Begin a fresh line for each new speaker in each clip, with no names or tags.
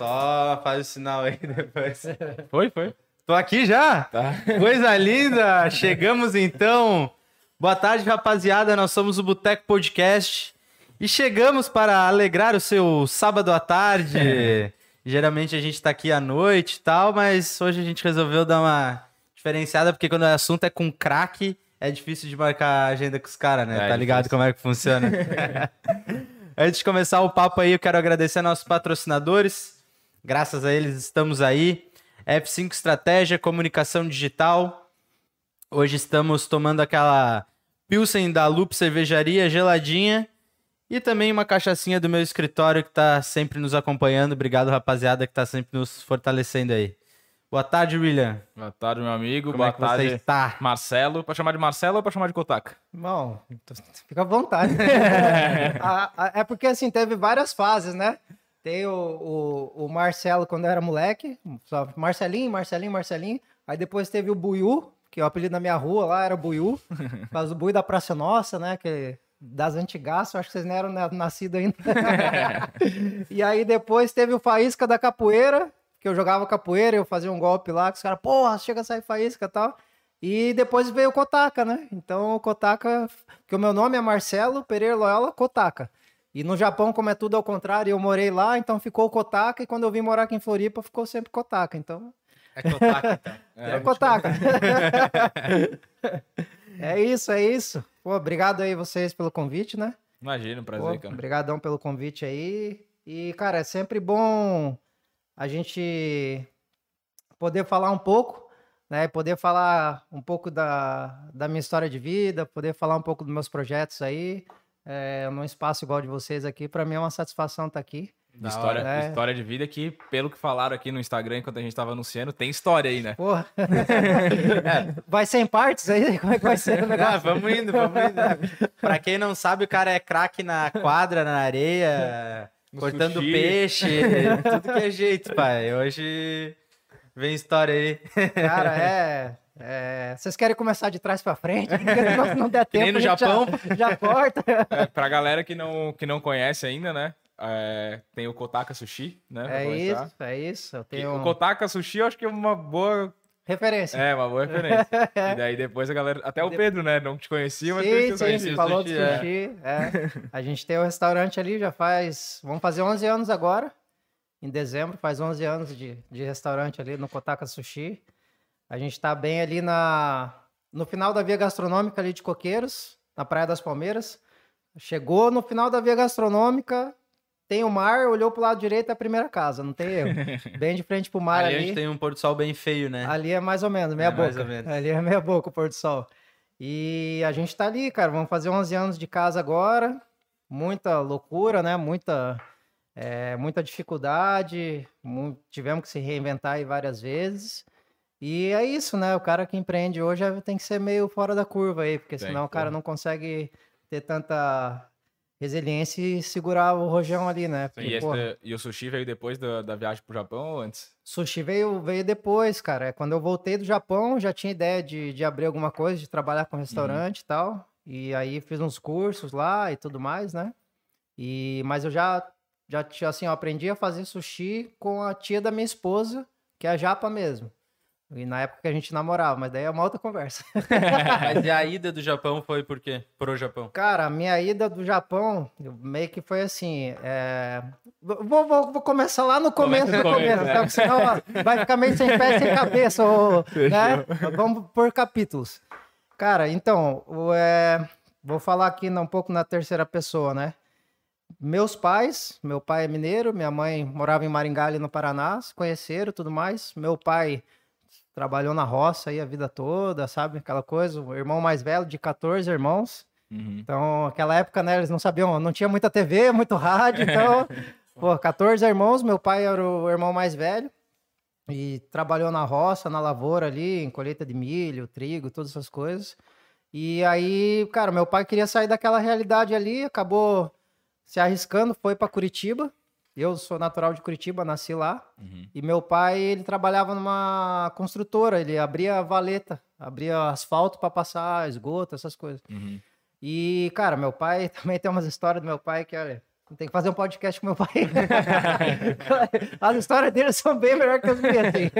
Só faz o sinal aí depois.
Foi, foi.
Tô aqui já?
Tá.
Coisa linda! Chegamos então. Boa tarde, rapaziada. Nós somos o Boteco Podcast e chegamos para alegrar o seu sábado à tarde. Geralmente a gente tá aqui à noite e tal, mas hoje a gente resolveu dar uma diferenciada porque quando o assunto é com craque, é difícil de marcar a agenda com os caras, né?
É
tá ligado
difícil.
como é que funciona? Antes de começar o papo aí, eu quero agradecer a nossos patrocinadores. Graças a eles estamos aí. F5 Estratégia, Comunicação Digital. Hoje estamos tomando aquela Pilsen da Loop Cervejaria geladinha e também uma cachaçinha do meu escritório que tá sempre nos acompanhando. Obrigado, rapaziada, que tá sempre nos fortalecendo aí. Boa tarde, William.
Boa tarde, meu amigo.
Como
Boa
é que
tarde,
você está?
Marcelo. Pra chamar de Marcelo ou pra chamar de Kotaka?
Bom, fica à vontade. É porque assim, teve várias fases, né? Tem o, o, o Marcelo quando era moleque, só Marcelinho, Marcelinho, Marcelinho. Aí depois teve o Buiú, que é o apelido da minha rua lá era Buiú, por causa do Buiú da Praça Nossa, né? Que, das antigas, acho que vocês não eram na- nascidos ainda. e aí depois teve o Faísca da Capoeira, que eu jogava capoeira, eu fazia um golpe lá, que os caras, porra, chega a sair faísca e tal. E depois veio o Kotaka, né? Então o Kotaka, que o meu nome é Marcelo Pereira Loyola Kotaka. E no Japão, como é tudo ao contrário, eu morei lá, então ficou Kotaka, e quando eu vim morar aqui em Floripa, ficou sempre Kotaka. Então,
É Kotaka, então.
é, Kotaka. é isso, é isso. Pô, obrigado aí vocês pelo convite, né?
Imagina, um
Pô,
prazer, cara.
Obrigadão pelo convite aí. E, cara, é sempre bom a gente poder falar um pouco, né? Poder falar um pouco da, da minha história de vida, poder falar um pouco dos meus projetos aí. É, num espaço igual de vocês aqui, para mim é uma satisfação estar aqui.
De história,
hora, né?
história de vida que, pelo que falaram aqui no Instagram enquanto a gente tava anunciando, tem história aí, né?
Porra. Vai ser em partes aí? Como é que vai ser o
Ah,
negócio?
vamos indo, vamos indo. pra quem não sabe, o cara é craque na quadra, na areia,
No
cortando
sushi.
peixe, tudo que é jeito, pai. Hoje vem história aí.
Cara, é, é, Vocês querem começar de trás para frente? Não, não der
Que nem
tempo.
no
gente já-
Japão.
Já, corta.
É, pra galera que não, que não conhece ainda, né? é, tem o Kotaka Sushi, né?
É isso, é isso. Eu tenho
O Kotaka Sushi eu acho que é uma boa.
referência.
É, uma boa referência. e daí depois a galera. Até o Pedro, né? Não te conhecia, mas
sim,
conhecia o
sim, você falou do
sushi, é.
sushi. é. A gente tem o restaurante ali, já faz. Vamos fazer 11 anos agora. Em dezembro, faz 11 anos de, de restaurante ali no Kotaka Sushi. A gente está bem ali na, no final da via gastronômica ali de Coqueiros, na Praia das Palmeiras. Chegou no final da via gastronômica, tem o mar, olhou pro lado direito, é a primeira casa, não tem erro. Bem de frente pro mar
Ali
ali.
a gente tem um pôr do sol bem feio, né?
Ali é mais ou menos, meia
É, mais
boca.
ou menos.
Ali é meia boca o pôr do sol. E a gente tá ali, cara, vamos fazer 11 anos de casa agora. Muita loucura, né? Muita, é, muita dificuldade. tivemos que se reinventar aí várias vezes. E é isso, né? O cara que empreende hoje é- tem que ser meio fora da curva aí, porque
Tem,
senão o cara
porra.
não consegue ter tanta resiliência e segurar o rojão ali, né? Porque,
E, esse- e o sushi veio depois da, da viagem pro Japão ou antes?
Sushi veio, veio depois, cara. É, Quando eu voltei do Japão, já tinha ideia de, de abrir alguma coisa, de trabalhar com restaurante e tal. E aí fiz uns cursos lá e tudo mais, né? E, mas eu já, já tinha, assim, eu aprendi a fazer sushi com a tia da minha esposa, que é a japa mesmo. E na época que a gente namorava, mas daí é uma outra conversa.
Mas e a ida do Japão foi por quê? Pro Japão.
Cara, a minha ida do Japão meio que foi assim. é, Vou, vou- vou começar lá no começo
Começa
do
começo,
começo,
é.
tá? Porque senão vai ficar meio sem pé, sem cabeça. ô, né? Vamos por capítulos. Cara, então, é, vou falar aqui um pouco na terceira pessoa, né? Meus pais, meu pai é mineiro, minha mãe morava em Maringá, ali no Paraná, se conheceram e tudo mais. Meu pai trabalhou na roça aí a vida toda, sabe? Aquela coisa. O irmão mais velho, de 14 irmãos.
Uhum.
Então, aquela época, né, eles não sabiam, não tinha muita TV, muito rádio, então, pô, 14 irmãos, meu pai era o irmão mais velho e trabalhou na roça, na lavoura ali, em colheita de milho, trigo, todas essas coisas. E aí, cara, meu pai queria sair daquela realidade ali, acabou se arriscando, foi para Curitiba. Eu sou natural de Curitiba, nasci lá.
Uhum.
E meu pai, ele trabalhava numa construtora, ele abria valeta, abria asfalto para passar esgoto, essas coisas.
Uhum.
E, cara, meu pai também tem umas histórias do meu pai que, olha, tem que fazer um podcast com meu pai. as histórias dele são bem melhores que as minhas. Assim.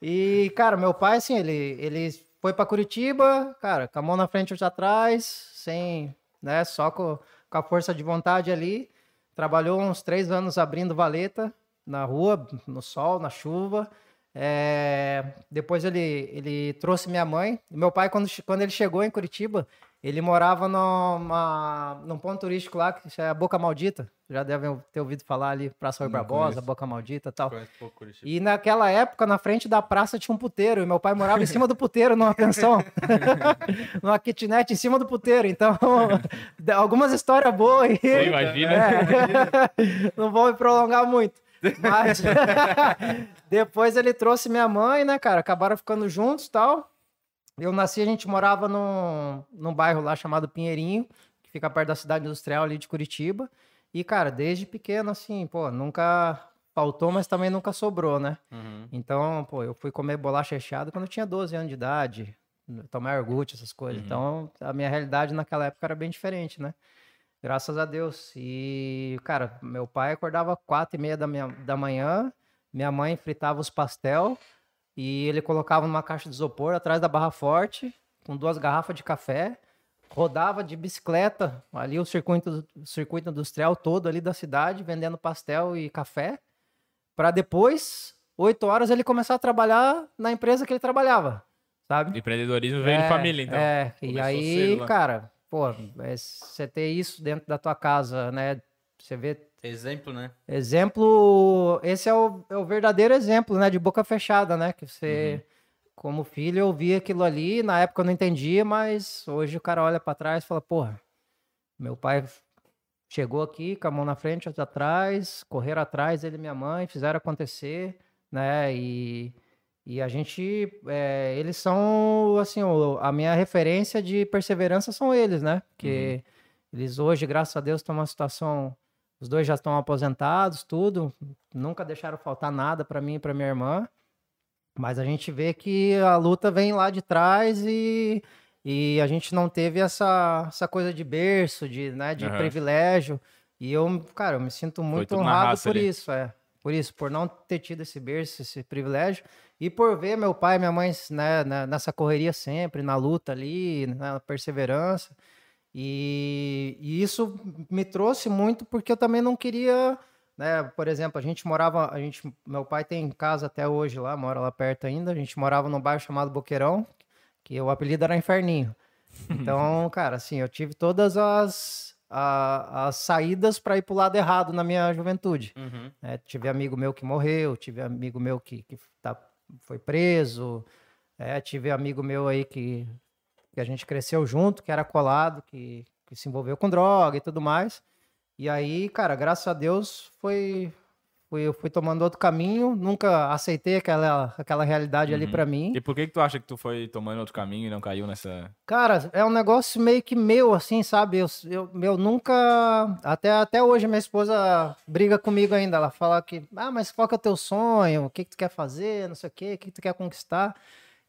E, cara, meu pai, assim, ele, ele foi para Curitiba, cara, com a mão na frente e outra atrás, sem, né, só com, com a força de vontade ali. Trabalhou uns três anos abrindo valeta na rua, no sol, na chuva. É, depois ele, ele trouxe minha mãe. Meu pai, quando, quando ele chegou em Curitiba, ele morava numa, num ponto turístico lá, que é a Boca Maldita. Já devem ter ouvido falar ali, Praça Rui Barbosa. Boca Maldita e tal. Pouco, e naquela época, na frente da praça tinha um puteiro. E meu pai morava em cima do puteiro, numa pensão. numa kitnet em cima do puteiro. Então, algumas histórias boas aí.
Você imagina.
É, não vou me prolongar muito. Mas depois ele trouxe minha mãe, né, cara? Acabaram ficando juntos e tal. Eu nasci, a gente morava num, num bairro lá chamado Pinheirinho, que fica perto da cidade industrial ali de Curitiba. E, cara, desde pequeno, assim, pô, nunca faltou, mas também nunca sobrou, né? Uhum. Então, pô, eu fui comer bolacha recheada quando eu tinha 12 anos de idade, tomar orgulho, essas coisas. Uhum. Então, a minha realidade naquela época era bem diferente, né? Graças a Deus. E, cara, meu pai acordava quatro e meia da, minha, da manhã, minha mãe fritava os pastel, e ele colocava numa caixa de isopor atrás da barra forte, com duas garrafas de café, rodava de bicicleta ali o circuito, o circuito industrial todo ali da cidade, vendendo pastel e café, para depois, oito horas, ele começar a trabalhar na empresa que ele trabalhava, sabe?
Empreendedorismo veio é, de família, então.
É, e aí, cara, pô, é, você ter isso dentro da tua casa, né? Você vê
Exemplo, né?
Exemplo, esse é o, é o verdadeiro exemplo, né? De boca fechada, né? Que você, uhum. como filho, eu vi aquilo ali, na época eu não entendia, mas hoje o cara olha para trás e fala, porra, meu pai chegou aqui com a mão na frente, outra atrás, correram atrás, ele e minha mãe, fizeram acontecer, né? E, e a gente, é, eles são, assim, a minha referência de perseverança são eles, né? Porque uhum. eles hoje, graças a Deus, estão numa situação os dois já estão aposentados, tudo. Nunca deixaram faltar nada para mim e para minha irmã. Mas a gente vê que a luta vem lá de trás e, e a gente não teve essa, essa coisa de berço, de, né, de uhum. privilégio. E eu, cara, eu me sinto muito honrado por ali. isso, é. Por isso, por não ter tido esse berço, esse privilégio. E por ver meu pai e minha mãe né, nessa correria sempre, na luta ali, na perseverança. E, e, isso me trouxe muito porque eu também não queria, né? Por exemplo, a gente morava, a gente, meu pai tem casa até hoje lá, mora lá perto ainda. A gente morava num bairro chamado Boqueirão, que o apelido era Inferninho. Então, cara, assim, eu tive todas as, a, as saídas para ir pro lado errado na minha juventude. Uhum. É, tive amigo meu que morreu, tive amigo meu que, que tá, foi preso, é, tive amigo meu aí que que a gente cresceu junto, que era colado, que, que se envolveu com droga e tudo mais. E aí, cara, graças a Deus foi fui, eu fui tomando outro caminho, nunca aceitei aquela, aquela realidade uhum. ali para mim.
E por que que tu acha que tu foi tomando outro caminho e não caiu nessa...
Cara, é um negócio meio que meu, assim, sabe? Eu, eu, eu nunca... Até, até hoje minha esposa briga comigo ainda, ela fala que, ah, mas qual que é o teu sonho? O que que tu quer fazer? Não sei o quê, o que, que tu quer conquistar?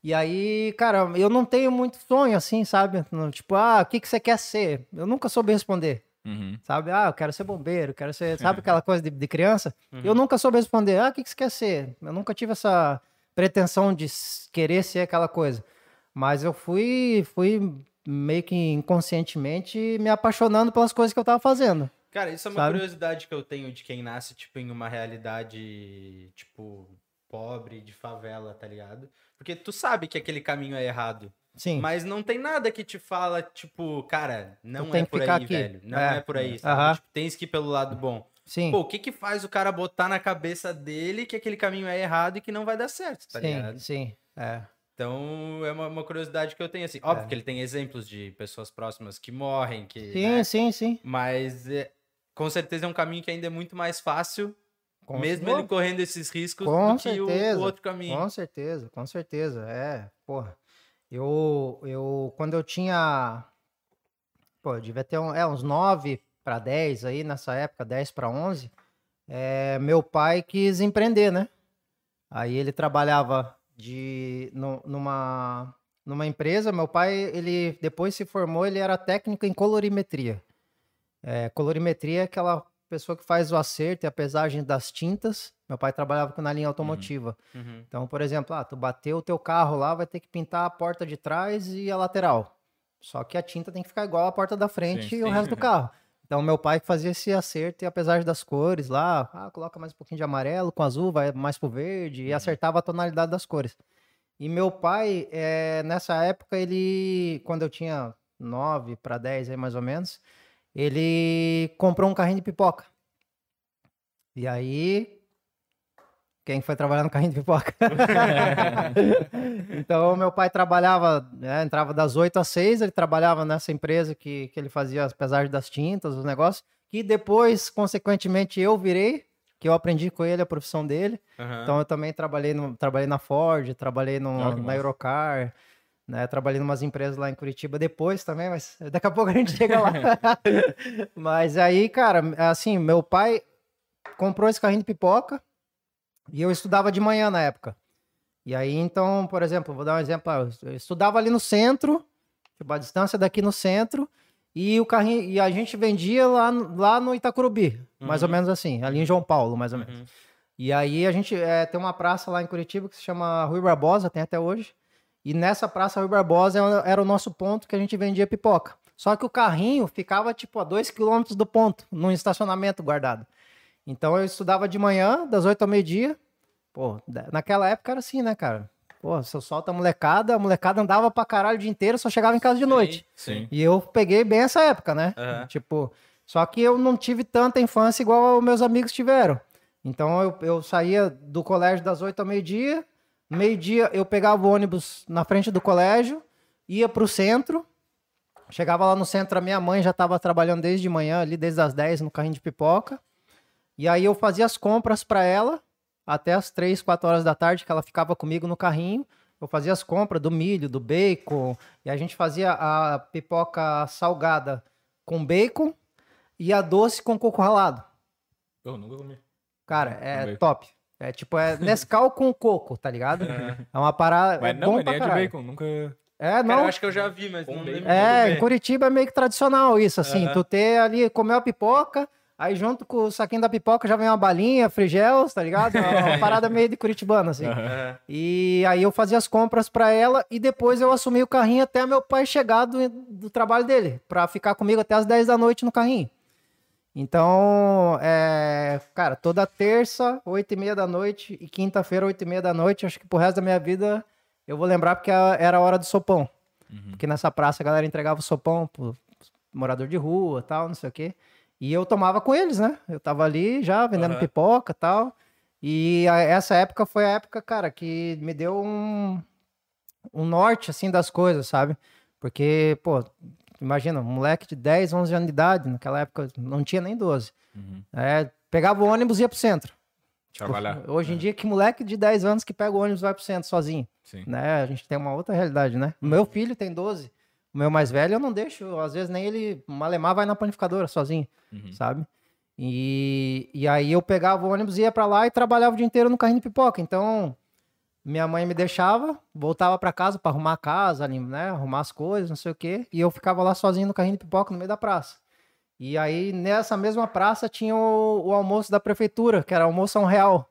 E aí, cara, eu não tenho muito sonho assim, sabe? Tipo, ah, o que, que você quer ser? Eu nunca soube responder. Uhum. Sabe? Ah, eu quero ser bombeiro, quero ser. Sabe aquela coisa de, de criança? Uhum. Eu nunca soube responder. Ah, o que, que você quer ser? Eu nunca tive essa pretensão de querer ser aquela coisa. Mas eu fui, fui meio que inconscientemente me apaixonando pelas coisas que eu tava fazendo.
Cara, isso é uma sabe? curiosidade que eu tenho de quem nasce, tipo, em uma realidade, tipo, pobre, de favela, tá ligado? Porque tu sabe que aquele caminho é errado.
Sim.
Mas não tem nada que te fala, tipo, cara, não é por aí, aqui. velho. Não é, é por aí.
Sabe?
Tipo, tens que ir pelo lado bom.
Sim.
Pô, o que que faz o cara botar na cabeça dele que aquele caminho é errado e que não vai dar certo, tá
sim,
ligado?
Sim, é.
Então, é uma, uma, curiosidade que eu tenho, assim. Óbvio é. que ele tem exemplos de pessoas próximas que morrem, que...
Sim, né? sim, sim.
Mas, é, com certeza, é um caminho que ainda é muito mais fácil com Mesmo ele correndo esses riscos
com do certeza, que
o, o, outro caminho.
Com certeza, com certeza. É, porra. Eu, eu quando eu tinha. Pô, eu devia ter um, é, uns 9 para 10 aí nessa época, 10 para 11. É, meu pai quis empreender, né? Aí ele trabalhava de, no, numa, numa empresa. Meu pai, ele depois se formou, ele era técnico em colorimetria. É, colorimetria é aquela pessoa que faz o acerto e a pesagem das tintas. Meu pai trabalhava na linha automotiva.
Uhum.
Então, por exemplo, ah, tu bateu o teu carro lá, vai ter que pintar a porta de trás e a lateral. Só que a tinta tem que ficar igual a porta da frente
Sim,
e o
sim.
resto do carro. Então, meu pai que fazia esse acerto e apesar das cores lá, ah, coloca mais um pouquinho de amarelo com azul, vai mais pro verde e acertava a tonalidade das cores. E meu pai, eh, nessa época, ele, quando eu tinha 9 para 10 aí mais ou menos, ele comprou um carrinho de pipoca. E aí, quem foi trabalhar no carrinho de pipoca? então, meu pai trabalhava, né, entrava das 8 às 6, ele trabalhava nessa empresa que, que ele fazia as pesagens das tintas, os negócios, que depois, consequentemente, eu virei, que eu aprendi com ele a profissão dele.
Aham.
Então, eu também trabalhei, no, trabalhei na Ford, trabalhei no,
Ah,
na
massa.
Né, trabalhei em umas empresas lá em Curitiba depois também, mas daqui a pouco a gente chega lá. mas aí, cara, assim, meu pai comprou esse carrinho de pipoca e eu estudava de manhã na época. E aí, então, por exemplo, vou dar um exemplo. ah, Eu estudava ali no centro, tipo, a distância daqui no centro, e o carrinho, e a gente vendia lá, no- lá no Itacurubi, mais ou
Uhum.
menos assim, ali em João Paulo, mais ou menos.
Uhum.
E aí a gente eh, tem uma praça lá em Curitiba que se chama Rui Barbosa, tem até hoje. E nessa praça Rui Barbosa era- era o nosso ponto que a gente vendia pipoca. Só que o carrinho ficava tipo a dois quilômetros do ponto, num estacionamento guardado. Então eu estudava de manhã, das 8 ao meio-dia. Pô, naquela época era assim, né, cara? Pô, se eu solto a molecada, a molecada andava pra caralho o dia inteiro, só chegava em casa de noite.
Sim.
E eu peguei bem essa época, né?
Aham.
Tipo, só que eu não tive tanta infância igual meus amigos tiveram. Então eu, eu saía do colégio das 8 ao meio-dia. Meio-dia eu pegava o ônibus na frente do colégio, ia pro centro. Chegava lá no centro, a minha mãe já estava trabalhando desde de manhã, ali desde as 10 no carrinho de pipoca. E aí eu fazia as compras para ela até as 3, 4 horas da tarde, que ela ficava comigo no carrinho. Eu fazia as compras do milho, do bacon, e a gente fazia a pipoca salgada com bacon e a doce com coco ralado.
Eu nunca comi.
Cara, é top. É tipo, é Nescau com coco, tá ligado? É uma parada.
Mas
é
não,
bom
mas
pra
nem é de bacon. Nunca.
É,
Cara,
não.
eu acho que eu já vi, mas
Com
não
bacon.
lembro
É, em. Curitiba é meio que tradicional isso, assim. Tu ter ali, comer a pipoca, aí junto com o saquinho da pipoca já vem uma balinha, frigels, tá ligado? É uma parada meio de curitibano, assim. E aí eu fazia as compras pra ela e depois eu assumi o carrinho até meu pai chegar do, do trabalho dele, pra ficar comigo até as 10 da noite no carrinho. Então, é, cara, toda terça, 8 e meia da noite e quinta-feira, 8 e meia da noite, acho que pro resto da minha vida eu vou lembrar porque era a hora do sopão. Porque nessa praça a galera entregava o sopão pro morador de rua tal, não sei o quê. E eu tomava com eles, né? Eu tava ali já vendendo
Aham.
pipoca e tal. E a- essa época foi a época, cara, que me deu um, um norte, assim, das coisas, sabe? Porque, pô, imagina, um moleque de 10, 11 anos de idade, naquela época não tinha nem 12.
Uhum.
É, pegava o ônibus e ia pro centro.
Trabalhar.
Hoje em dia, que moleque de 10 anos que pega o ônibus e vai pro centro sozinho,
Sim.
né? A gente tem uma outra realidade, né? O meu filho tem 12. O meu mais velho eu não deixo, às vezes nem ele, malemar vai na panificadora sozinho,
Uhum.
sabe? E, e aí eu pegava o ônibus, ia pra lá e trabalhava o dia inteiro no carrinho de pipoca. Então, minha mãe me deixava, voltava pra casa pra arrumar a casa, né? Arrumar as coisas, não sei o quê. E eu ficava lá sozinho no carrinho de pipoca no meio da praça. E aí, nessa mesma praça, tinha o, o almoço da prefeitura, que era almoço a um real.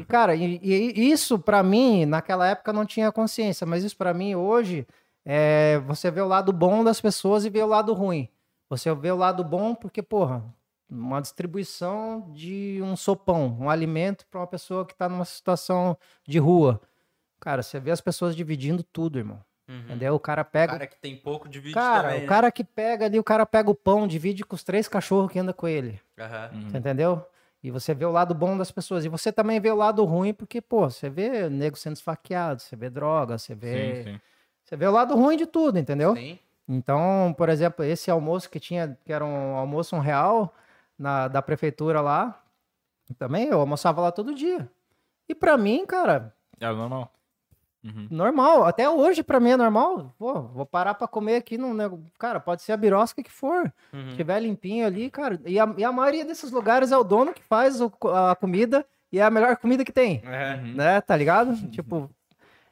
E, cara, e, e isso pra mim, naquela época, não tinha consciência, mas isso pra mim hoje, é, você vê o lado bom das pessoas e vê o lado ruim. Você vê o lado bom porque, porra, uma distribuição de um sopão, um alimento pra uma pessoa que tá numa situação de rua. Cara, você vê as pessoas dividindo tudo, irmão.
Uhum.
Entendeu? O cara
O
pega.
cara que tem pouco de vídeo
Cara,
também,
o
né?
cara que pega ali, o cara pega o pão, divide com os três cachorros que andam com ele.
Uhum.
Você entendeu? E você vê o lado bom das pessoas. E você também vê o lado ruim, porque, pô, você vê nego sendo esfaqueado, você vê droga, você vê.
Sim, sim.
Você vê o lado ruim de tudo, entendeu?
Sim.
Então, por exemplo, esse almoço que tinha, que era um almoço um real na, da prefeitura lá, também eu almoçava lá todo dia. E pra mim, cara,
Era normal. Uhum.
normal. Até hoje pra mim é normal. Pô, vou parar pra comer aqui num. Cara, pode ser a birosca que for.
Uhum.
Se tiver limpinho ali, cara. E a, e a maioria desses lugares é o dono que faz o a comida e é a melhor comida que tem.
É.
Uhum.
Né? Tá ligado? Tipo,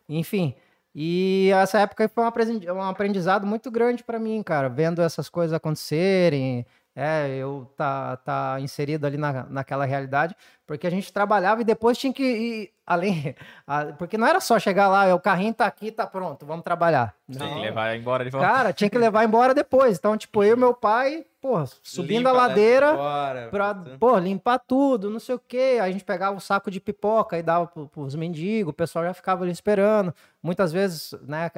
enfim. E essa época foi um aprendi- um aprendizado muito grande pra mim, cara. Vendo essas coisas acontecerem. É, eu tá, tá inserido ali na, naquela realidade, porque a gente trabalhava e depois tinha que ir além, a- porque não era só chegar lá, é, o carrinho tá aqui, tá pronto, vamos trabalhar.
Tem
Não.
que levar embora de volta.
Cara, tinha que levar embora depois. Então, tipo, eu e meu pai, porra, subindo a ladeira
Bora,
pra, pô, limpar tudo, não sei o quê. Aí a gente pegava o saco de pipoca e dava pro, pros mendigos, o pessoal já ficava ali esperando. Muitas vezes, né,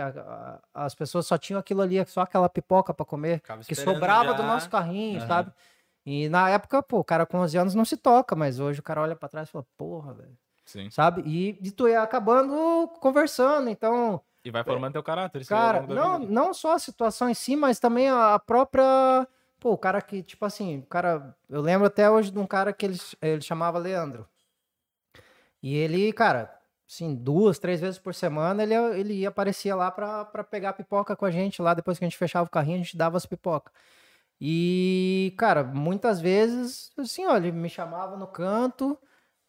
as pessoas só tinham aquilo ali, só aquela pipoca pra comer,
Ficava
que sobrava
já.
do nosso carrinho,
Aham.
sabe? E na época, pô, o cara com 11 anos não se toca, mas hoje o cara olha pra trás e fala, porra, velho,
Sim.
sabe? E, e tu ia acabando conversando, então...
E vai formando teu caráter. ao
Cara, não, não só a situação em si, mas também a própria. Pô, o cara que, tipo assim, o cara. Eu lembro até hoje de um cara que ele, ele chamava Leandro. E ele, cara, assim, duas, três vezes por semana ele, ele ia, aparecia lá pra pegar pipoca com a gente. Lá depois que a gente fechava o carrinho, a gente dava as pipocas. E, cara, muitas vezes, assim, ó, ele me chamava no canto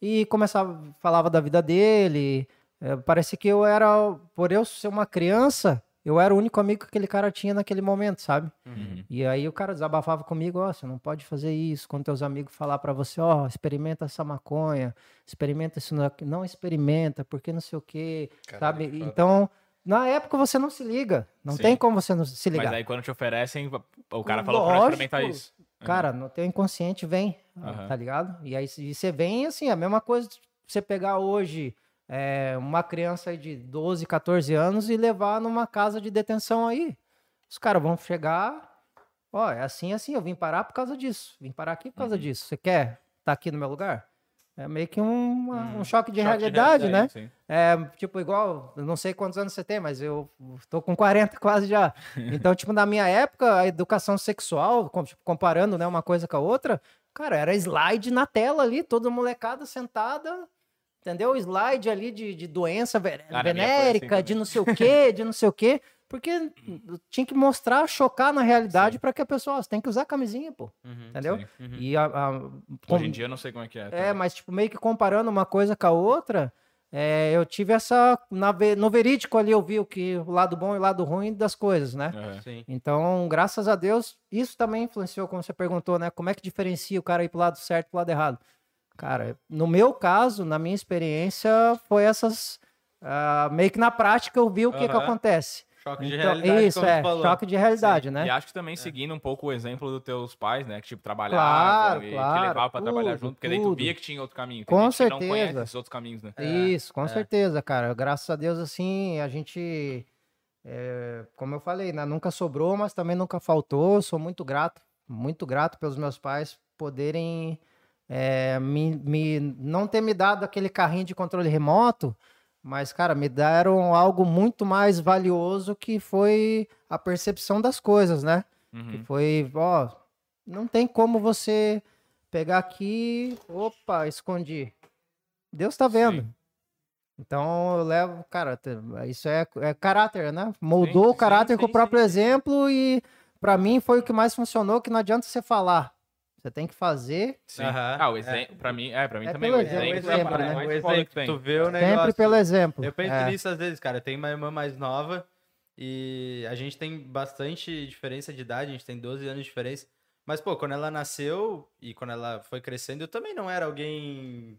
e começava, falava da vida dele. É, que eu era, por eu ser uma criança, eu era o único amigo que aquele cara tinha naquele momento, sabe?
Uhum.
E aí o cara desabafava comigo, ó, você não pode fazer isso. Quando teus amigos falar pra você, ó, experimenta essa maconha, experimenta isso, não experimenta, porque não sei o quê,
Caralho,
sabe?
foda.
Então, na época você não se liga, não
Sim.
tem como você não se ligar.
Mas aí quando te oferecem, o cara falou pra
Lógico.
experimentar isso.
Cara, no teu inconsciente vem,
Aham.
tá ligado? E aí se- você vem, assim, a mesma coisa de você pegar hoje é, uma criança de 12, 14 anos e levar numa casa de detenção aí. Os caras vão chegar, ó, é assim, assim, eu vim parar por causa disso, vim parar aqui por causa
Uhum.
disso. Você quer estar aqui no meu lugar? É meio que um, uma- um choque de
Uhum. Choque
realidade, né?
sim.
É, tipo, igual, não sei quantos anos você tem, mas eu tô com 40 quase já. Então, tipo, na minha época, a educação sexual, tipo, comparando, né, uma coisa com a outra, cara, era slide na tela ali, toda molecada sentada, entendeu? Slide ali de, de doença ve-
Ah, na minha foi assim
venérica, de não sei o quê, de não sei o quê, porque tinha que mostrar, chocar na realidade para que a pessoa, ó, você tem que usar camisinha, pô,
Uhum,
entendeu?
sim.
E a, a-
Hoje em dia eu não sei como é que é.
é,
também.
mas tipo, meio que comparando uma coisa com a outra, é, eu tive essa. Na, no verídico ali eu vi o que o lado bom e o lado ruim das coisas, né?
Sim.
Então, graças a Deus, isso também influenciou, como você perguntou, né? Como é que diferencia o cara ir pro lado certo e pro lado errado? Cara, no meu caso, na minha experiência, foi essas. ah, meio que na prática eu vi o que, que
Aham.
acontece.
Choque de
Então,
realidade,
isso,
como
é,
falou.
choque de realidade, né?
E acho que também seguindo um pouco o exemplo dos teus pais, né? Que tipo, trabalhavam
Claro,
e
claro,
te levavam pra trabalhar
tudo,
junto, porque daí tu
tudo.
via que tinha outro caminho.
Com
que não
certeza.
conhece esses outros caminhos, né?
Isso, com
é.
certeza, cara. Graças a Deus, assim, a gente, é, como eu falei, né, nunca sobrou, mas também nunca faltou. Sou muito grato, muito grato pelos meus pais poderem é, me, me- não ter me dado aquele carrinho de controle remoto, mas, cara, me deram algo muito mais valioso que foi a percepção das coisas, né? Que
Uhum.
foi, ó, não tem como você pegar aqui, opa, escondi. Deus tá vendo.
Sim.
Então eu levo, cara, isso é, é caráter, né? Moldou
Sim,
o caráter
sim,
com o próprio exemplo e pra mim foi o que mais funcionou, que não adianta você falar. Você tem que fazer
Sim.
Aham,
Ah, o
é.
exemplo, pra mim, é, pra mim
É
também. O
exemplo,
exemplo, é
exemplo,
parada
né?
mais
O exemplo,
que tem.
tu vê o
sempre
negócio.
pelo exemplo.
Eu penso
É.
nisso às vezes, cara. Eu tenho uma irmã mais nova e a gente tem bastante diferença de idade, a gente tem 12 anos de diferença. Mas, pô, quando ela nasceu e quando ela foi crescendo, eu também não era alguém,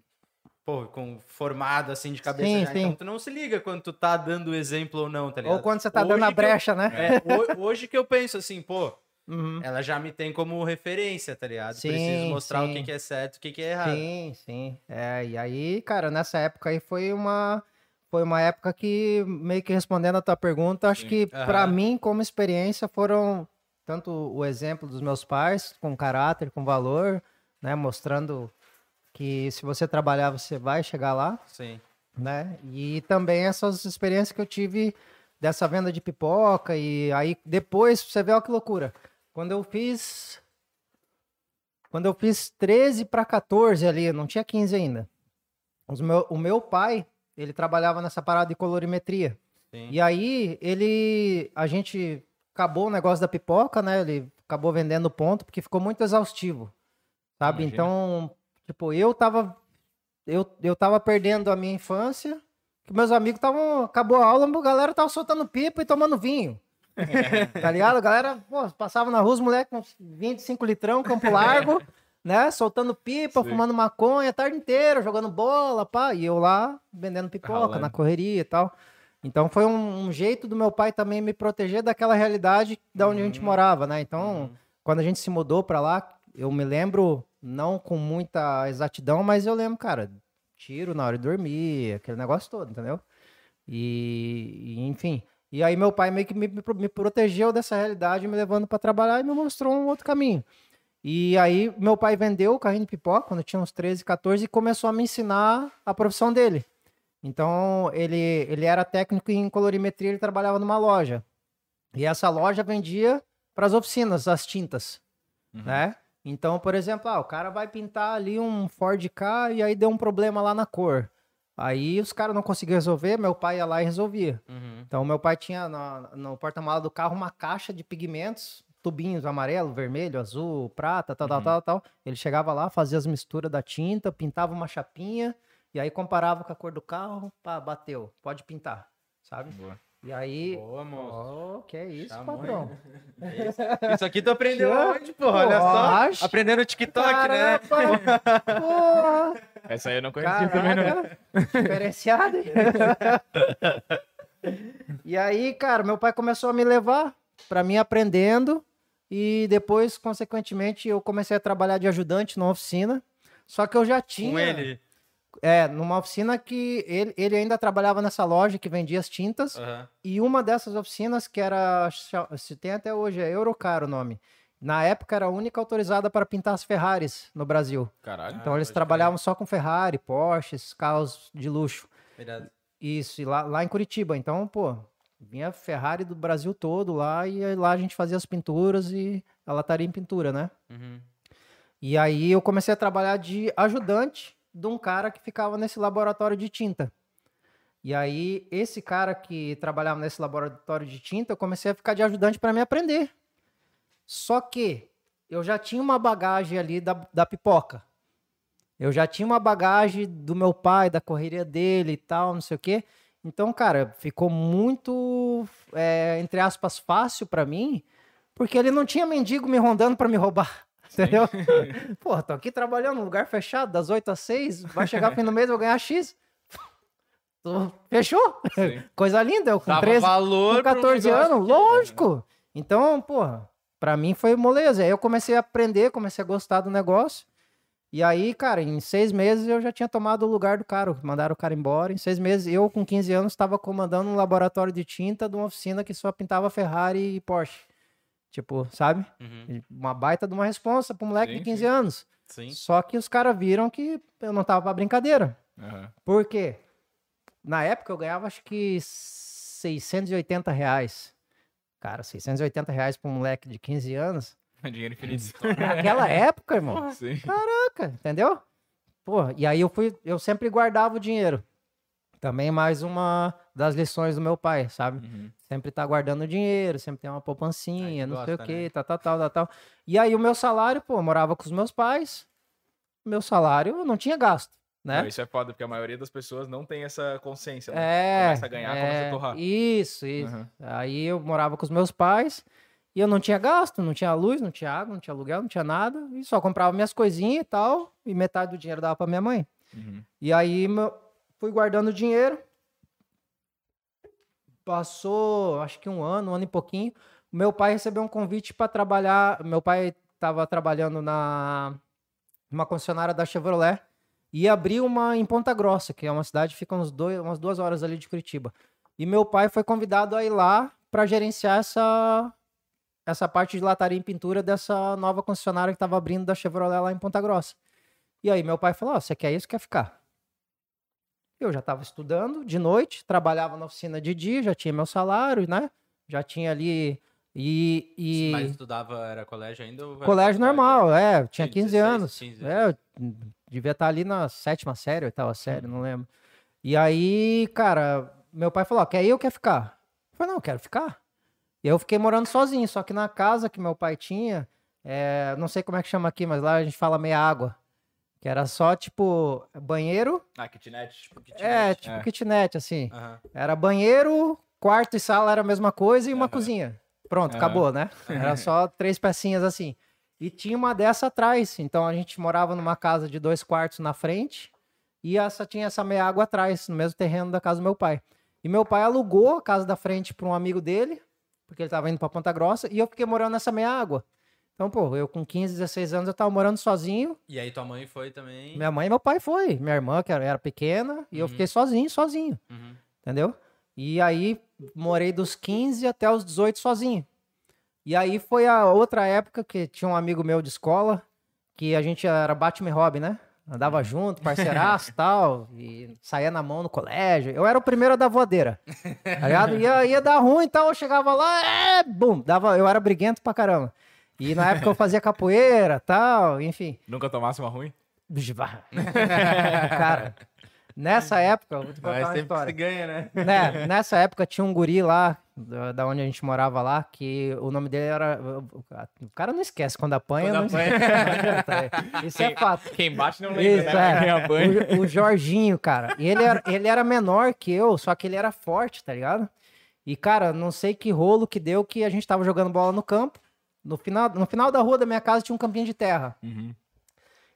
pô, com formado assim de cabeça
Sim,
já.
sim.
Então tu não se liga quando tu tá dando exemplo ou não, tá ligado?
Ou quando você tá
Hoje
dando a
que eu-
brecha, né?
É, ho- hoje que eu penso assim, pô,
Uhum.
ela já me tem como referência, tá ligado?
Sim,
Preciso mostrar o
sim.
que, que é certo e o que, que é errado.
Sim, sim. É, e aí, cara, nessa época aí foi uma foi uma época que meio que respondendo a tua pergunta, acho
Sim.
que pra
Aham.
mim como experiência foram tanto o exemplo dos meus pais com caráter, com valor, né, mostrando que se você trabalhar você vai chegar lá,
Sim.
né? E também essas experiências que eu tive dessa venda de pipoca e aí depois você vê ó que loucura. Quando eu fiz quando eu fiz 13 para 14 ali, não tinha 15 ainda. Meu, o meu pai, ele trabalhava nessa parada de colorimetria.
Sim.
E aí ele a gente acabou o negócio da pipoca, né? Ele acabou vendendo ponto porque ficou muito exaustivo. Sabe?
Imagina.
Então, tipo, eu tava eu, eu tava perdendo a minha infância, que meus amigos estavam acabou a aula, a galera tava soltando pipa e tomando vinho. tá ligado? A galera, pô, passava na rua, os moleques com uns 25 litrão, Campo Largo, né? Soltando pipa,
Sim.
fumando maconha a tarde inteira, jogando bola, pá. E eu lá vendendo pipoca,
Ralando.
na correria e tal. Então foi um, um jeito do meu pai também me proteger daquela realidade da onde a gente morava, né? Então, quando a gente se mudou pra lá, eu me lembro, não com muita exatidão, mas eu lembro, cara, tiro na hora de dormir, aquele negócio todo, entendeu? E, e, enfim. E aí meu pai meio que me, me me protegeu dessa realidade, me levando pra trabalhar e me mostrou um outro caminho. E aí meu pai vendeu o carrinho de pipoca quando eu tinha uns 13, 14 e começou a me ensinar a profissão dele. Então ele, ele era técnico em colorimetria, ele trabalhava numa loja. E essa loja vendia para as oficinas as tintas, né? Então, por exemplo, ah, o cara vai pintar ali um Ford K e aí deu um problema lá na cor. Aí os caras não conseguiam resolver, meu pai ia lá e resolvia.
Uhum.
Então, meu pai tinha na- no porta-mala do carro uma caixa de pigmentos, tubinhos amarelo, vermelho, azul, prata, tal, tal,
Uhum.
tal, tal. Ele chegava lá, fazia as misturas da tinta, pintava uma chapinha e aí comparava com a cor do carro, pá, bateu, pode pintar, sabe?
Boa.
E aí,
Boa, moço.
oh, que é isso,
Chamou,
patrão?
Isso aqui tu aprendeu onde, porra? Olha só.
Oxe.
Aprendendo no TikTok, né?
Caramba, porra,
Essa aí eu não conhecia também, não.
diferenciado. E aí, cara, meu pai começou a me levar pra mim aprendendo e depois, consequentemente, eu comecei a trabalhar de ajudante numa oficina. Só que eu já tinha.
Com ele.
É, numa oficina que ele, ele ainda trabalhava nessa loja que vendia as tintas.
Aham.
E uma dessas oficinas, que era. Se tem até hoje, é Eurocar o nome. Na época era a única autorizada para pintar as Ferraris no Brasil.
Caralho.
Então eles
pode
trabalhavam só com Ferrari, Porsche, carros de luxo.
Verdade.
Isso, e lá, lá em Curitiba. Então, pô, vinha Ferrari do Brasil todo lá e lá a gente fazia as pinturas e a lataria em pintura, né?
Uhum.
E aí eu comecei a trabalhar de ajudante de um cara que ficava nesse laboratório de tinta. E aí esse cara que trabalhava nesse laboratório de tinta, eu comecei a ficar de ajudante para me aprender. Só que eu já tinha uma bagagem ali da, da pipoca. Eu já tinha uma bagagem do meu pai, da correria dele e tal, não sei o quê. Então, cara, ficou muito, é, entre aspas, fácil para mim, porque ele não tinha mendigo me rondando para me roubar. Entendeu? Pô, tô aqui trabalhando num lugar fechado, das 8 às 6, vai chegar o fim do mês, vou ganhar X. Fechou?
Sim.
Coisa linda, eu com
Dava
13,
valor
com
pro
14
negócio
anos, lógico. Então, porra, pra mim foi moleza. Aí eu comecei a aprender, comecei a gostar do negócio. E aí, cara, em seis meses eu já tinha tomado o lugar do cara. Mandaram o cara embora. Em seis meses, eu com 15 anos estava comandando um laboratório de tinta de uma oficina que só pintava Ferrari e Porsche. Tipo, sabe?
Uhum.
Uma baita de uma responsa pra um moleque
Sim,
de 15
sim.
anos.
Sim.
Só que os caras viram que eu não tava pra brincadeira.
Aham.
Por quê? Na época eu ganhava acho que 680 reais. Cara, 680 reais pra um moleque de 15 anos.
Dinheiro infinito.
Naquela época, irmão.
Sim.
Caraca, entendeu? Porra, e aí eu fui, eu sempre guardava o dinheiro. Também mais uma das lições do meu pai, sabe?
Uhum.
Sempre tá guardando dinheiro, sempre tem uma poupancinha,
Aí
não sei o
gosta,
quê,
né?
tal, tal, tal, tal, tal. E aí o meu salário, pô, eu morava com os meus pais. Meu salário eu não tinha gasto, né?
Não, Isso é foda, porque a maioria das pessoas não tem essa consciência. né?
É.
Começa a ganhar, começa a
é,
torrar.
Isso, isso.
Aham.
Aí eu morava com os meus pais e eu não tinha gasto, não tinha luz, não tinha água, não tinha aluguel, não tinha nada. E só comprava minhas coisinhas e tal. E metade do dinheiro dava pra minha mãe.
Uhum.
E aí fui guardando o dinheiro. Passou, acho que um ano, um ano e pouquinho. Meu pai recebeu um convite para trabalhar. Meu pai estava trabalhando na uma concessionária da Chevrolet e abriu uma em Ponta Grossa, que é uma cidade que fica uns dois, umas duas horas ali de Curitiba. E meu pai foi convidado a ir lá para gerenciar essa essa parte de lataria em pintura dessa nova concessionária que estava abrindo da Chevrolet lá em Ponta Grossa. E aí meu pai falou: "Ó, você quer isso, quer ficar?" Eu já estava estudando de noite, trabalhava na oficina de dia, já tinha meu salário, né? Já tinha ali e, e...
Mas estudava, era colégio ainda? Ou
colégio normal, é, eu tinha
Sim,
15
16,
anos.
15,
É, eu devia estar ali na sétima série, oitava série, não lembro. E aí, cara, meu pai falou: ó, quer ir ou quer ficar? Eu falei: não, eu quero ficar. E eu fiquei morando sozinho, só que na casa que meu pai tinha, é, não sei como é que chama aqui, mas lá a gente fala meia água. Que era só, tipo, banheiro.
Ah, kitnet, tipo kitnet.
É, tipo
É.
kitnet, assim.
Aham.
Era banheiro, quarto e sala era a mesma coisa e uma
Aham.
cozinha. Pronto,
Aham.
acabou, né? Era só três pecinhas assim. E tinha uma dessa atrás. Então a gente morava numa casa de dois quartos na frente e essa tinha essa meia água atrás, no mesmo terreno da casa do meu pai. E meu pai alugou a casa da frente para um amigo dele, porque ele estava indo para Ponta Grossa, e eu fiquei morando nessa meia água. Então, pô, eu com 15, 16 anos eu tava morando sozinho.
E aí tua mãe foi também.
Minha mãe e meu pai foi. Minha irmã, que era, era pequena, e eu
Uhum.
fiquei sozinho, sozinho.
Uhum.
Entendeu? E aí morei dos 15 até os 18 sozinho. E aí foi a outra época que tinha um amigo meu de escola, que a gente era Batman e Robin, né? Andava junto, parceiraço e tal, e saía na mão no colégio. Eu era o primeiro a dar voadeira, tá ligado? Ia, ia dar ruim e tal, eu chegava lá, é, bum, dava, eu era briguento pra caramba. E na época eu fazia capoeira tal, enfim.
Nunca tomasse uma ruim?
Cara, nessa época, vou te contar
Mas
uma
sempre
história.
se ganha, né?
né, nessa época tinha um guri lá, da, onde a gente morava lá, que o nome dele era. O cara não esquece quando apanha.
Quando
não esquece. Isso é fato.
Quem bate não lembra,
Isso,
né? Quem
é.
apanha.
O, o Jorginho, cara. E ele era, ele era menor que eu, só que ele era forte, tá ligado? E, cara, não sei que rolo que deu que a gente tava jogando bola no campo. No final, no final da rua da minha casa tinha um campinho de terra.
Uhum.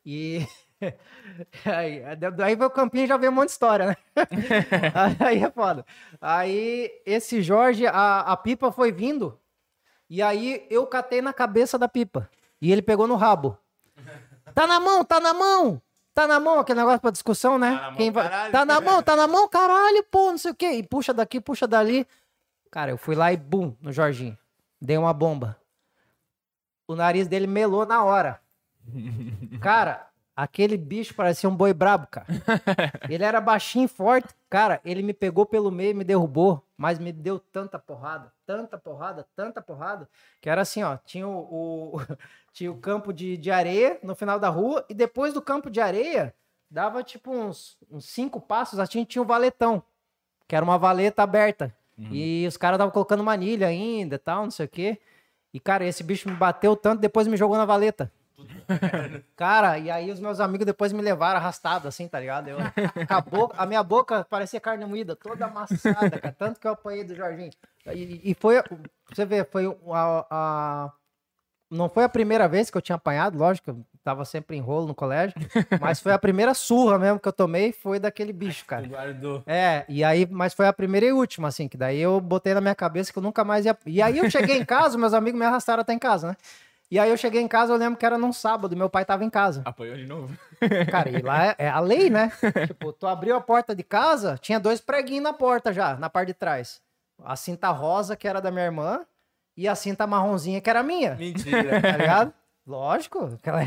E aí, daí veio o campinho e já veio um monte de história, né? aí é foda. Aí esse Jorge, a, a pipa foi vindo, e aí eu catei na cabeça da pipa. E ele pegou no rabo. Tá na mão, tá na mão! Tá na mão, aquele negócio pra discussão, né?
Tá na mão,
Quem vai-
caralho.
Tá na mão, tá na mão, caralho, pô, não sei o quê. E puxa daqui, puxa dali. Cara, eu fui lá e bum, no Jorginho. Dei uma bomba. O nariz dele melou na hora. Cara, aquele bicho parecia um boi brabo, cara. Ele era baixinho, forte. Cara, ele me pegou pelo meio e me derrubou, mas me deu tanta porrada, tanta porrada, tanta porrada, que era assim, ó, tinha o, o- tinha o campo de, de areia no final da rua e depois do campo de areia dava tipo uns, uns cinco passos, assim, tinha o valetão, que era uma valeta aberta. E os caras estavam colocando manilha ainda e tal, não sei o quê. E, cara, esse bicho me bateu tanto, depois me jogou na valeta. Cara, e aí os meus amigos depois me levaram arrastado, assim, tá ligado? Eu, acabou, a minha boca parecia carne moída, toda amassada, cara, tanto que eu apanhei do Jorginho. E, e foi, você ver, foi a, a- Não foi a primeira vez que eu tinha apanhado, lógico, tava sempre em rolo no colégio, mas foi a primeira surra mesmo que eu tomei, foi daquele bicho, cara.
Guardou.
É, e aí, mas foi a primeira e última, assim, que daí eu botei na minha cabeça que eu nunca mais ia. E aí eu cheguei em casa, meus amigos me arrastaram até em casa, né? E aí eu cheguei em casa, eu lembro que era num sábado, meu pai tava em casa.
Apanhou de novo.
Cara, e lá é, é a lei, né? tipo, tu abriu a porta de casa, tinha dois preguinhos na porta já, na parte de trás. A cinta rosa, que era da minha irmã, e a cinta marronzinha, que era minha.
Mentira.
Tá ligado? Lógico, aquela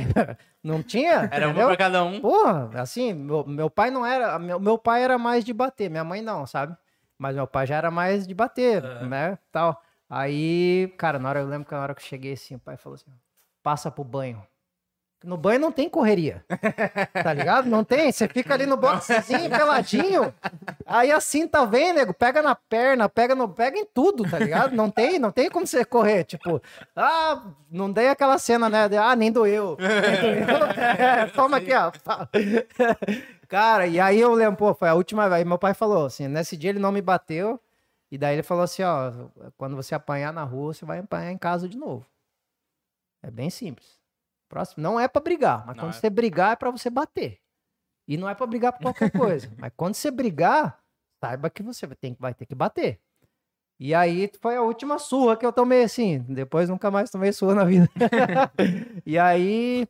não tinha.
Era um
entendeu?
pra cada um.
Porra, assim, meu, meu pai não era. Meu, meu pai era mais de bater, minha mãe não, sabe? Mas meu pai já era mais de bater,
Aham.
né? Tal. Aí, cara, na hora eu lembro que na hora que eu cheguei assim, o pai falou assim: passa pro banho. No banho não tem correria. Tá ligado? Não tem. Você fica ali no boxezinho, peladinho. Aí a cinta vem, nego, pega na perna, pega no, pega em tudo, tá ligado? Não tem, não tem como você correr, tipo, ah, não dei aquela cena, né? de, ah, nem doeu. Nem doeu. É, toma aqui, ó. Cara, e aí eu lembro, pô, foi a última vez. Meu pai falou assim, nesse dia ele não me bateu. E daí ele falou assim, ó, quando você apanhar na rua, você vai apanhar em casa de novo. É bem simples. Próximo, não é pra brigar, mas
Não
quando
é.
você brigar é pra você bater. E não é pra brigar por qualquer coisa. mas quando você brigar, saiba que você vai ter, vai ter que bater. E aí foi a última surra que eu tomei, assim. Depois nunca mais tomei surra na vida. e aí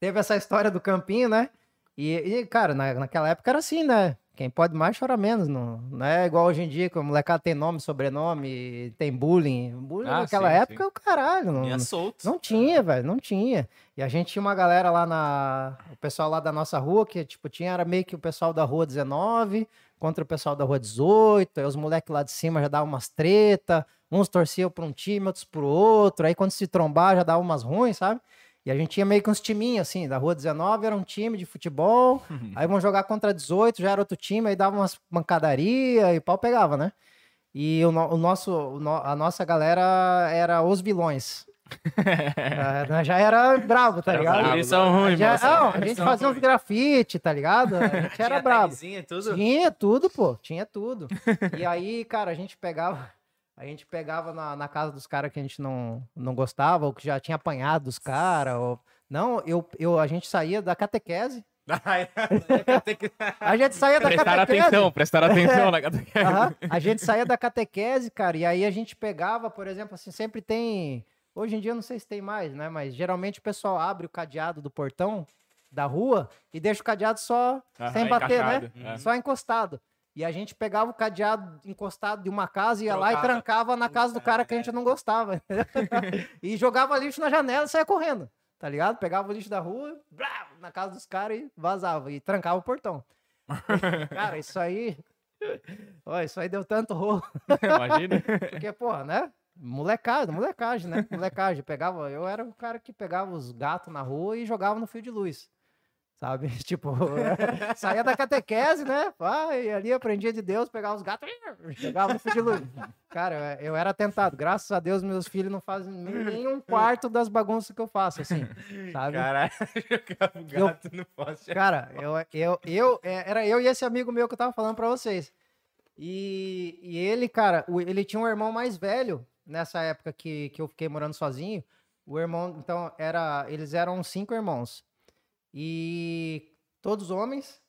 teve essa história do campinho, né? E, e, cara, na, naquela época era assim, né? Quem pode mais chora menos. Não, não é igual hoje em dia, que o molecada tem nome, sobrenome, tem bullying. Bullying
Ah,
naquela
sim,
época é o caralho. Não,
Tinha solto.
não tinha, velho, não tinha. E a gente tinha uma galera lá na. O pessoal lá da nossa rua, que, tipo, tinha, era meio que o pessoal da rua 19 contra o pessoal da rua 18. Aí os moleques lá de cima já davam umas treta. Uns torciam pra um time, outros pro outro. Aí quando se trombar já dava umas ruins, sabe? E a gente tinha meio que uns timinhos, assim, da rua 19 era um time de futebol. aí vão jogar contra 18, já era outro time, aí dava umas mancadaria e o pau pegava, né? E o, no- o nosso, o no- a nossa galera era os vilões. Ah, nós já era bravo, tá ligado?
bravo.
Eles são ruins,
Já- não, a gente fazia uns grafite, tá ligado? A gente era
e tudo.
Tinha tudo, pô, tinha tudo. E aí, cara, a gente pegava, A gente pegava na, na casa dos caras que a gente não, não gostava, ou que já tinha apanhado dos caras. Ou... Não, eu, eu, a gente saía da catequese. A gente saía da
Prestar
catequese.
atenção, prestar atenção na catequese.
Aham. A gente saía da catequese, cara, e aí a gente pegava, por exemplo, assim, sempre tem. Hoje em dia eu não sei se tem mais, né? Mas geralmente o pessoal abre o cadeado do portão da rua e deixa o cadeado só sem bater, né?
encaixado, é.
Só encostado. E a gente pegava o cadeado encostado de uma casa, ia lá e
Trocava.
trancava na casa do cara que a gente não gostava. e jogava lixo na janela e saia correndo, tá ligado? Pegava o lixo da rua, blá, na casa dos caras e vazava. E trancava o portão. cara, isso aí. Ó, isso aí deu tanto rolo.
Imagina.
Porque, porra, né? Molecagem, molecagem, né? Molecagem. Pegava, eu era o cara que pegava os gatos na rua e jogava no fio de luz. Sabe? Tipo, saía da catequese, né? Vai, ali aprendia de Deus, pegava os gatos, jogava fio de luz. Cara, eu era tentado. Graças a Deus, meus filhos não fazem nem um quarto das bagunças que eu faço, assim. Sabe?
Caralho, jogava o gato no poste.
Cara, eu, eu, eu, é, era eu e esse amigo meu que eu tava falando pra vocês. E, e ele, cara, ele tinha um irmão mais velho nessa época que, que eu fiquei morando sozinho. O irmão, então, era, eles eram cinco irmãos. E todos homens.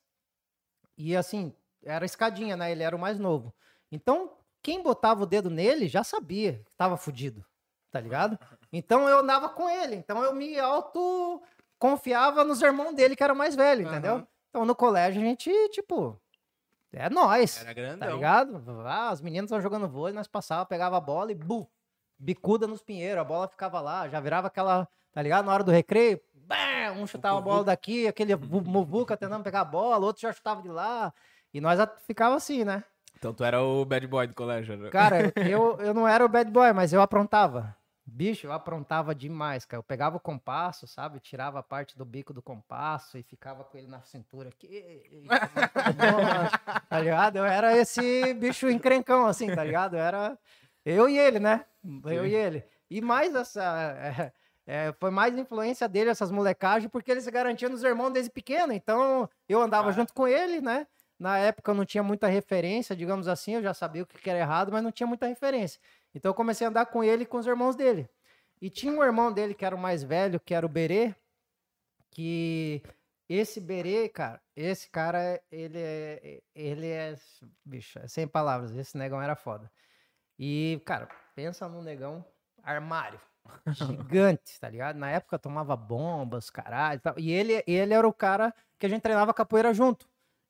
E assim, era escadinha, né? Ele era o mais novo. Então, quem botava o dedo nele já sabia que tava fudido, tá ligado? Então eu andava com ele. Então eu me auto confiava nos irmãos dele que era mais velho, entendeu?
Aham.
Então no colégio a gente, tipo, é nós,
Era
tá
grandão.
ligado? Ah, as meninas estavam jogando vôlei, nós passava, pegava a bola e bu, bicuda nos pinheiros, a bola ficava lá, já virava aquela, tá ligado? Na hora do recreio, bam, um chutava a bola daqui, aquele muvuca tentando pegar a bola, outro já chutava de lá. E nós ficava assim, né?
Então tu era o bad boy do colégio. né?
Cara, eu, eu não era o bad boy, mas eu aprontava. Bicho, eu aprontava demais, cara. Eu pegava o compasso, sabe? Tirava a parte do bico do compasso e ficava com ele na cintura aqui. tá ligado? Eu era esse bicho encrencão, assim, tá ligado? Eu era eu e ele, né? Eu e ele. E mais essa. é, é, foi mais influência dele, essas molecagens, porque ele se garantia nos irmãos desde pequeno. Então, eu andava junto com ele, né? Na época eu não tinha muita referência, digamos assim, eu já sabia o que que era errado, mas não tinha muita referência. Então eu comecei a andar com ele e com os irmãos dele. E tinha um irmão dele que era o mais velho, que era o Berê, que esse Berê, cara, esse cara, ele é, ele é, bicho, é sem palavras, esse negão era foda. E, cara, pensa num negão armário, gigante, tá ligado? Na época tomava bombas, caralho, e tal. e ele, ele era o cara que a gente treinava capoeira junto.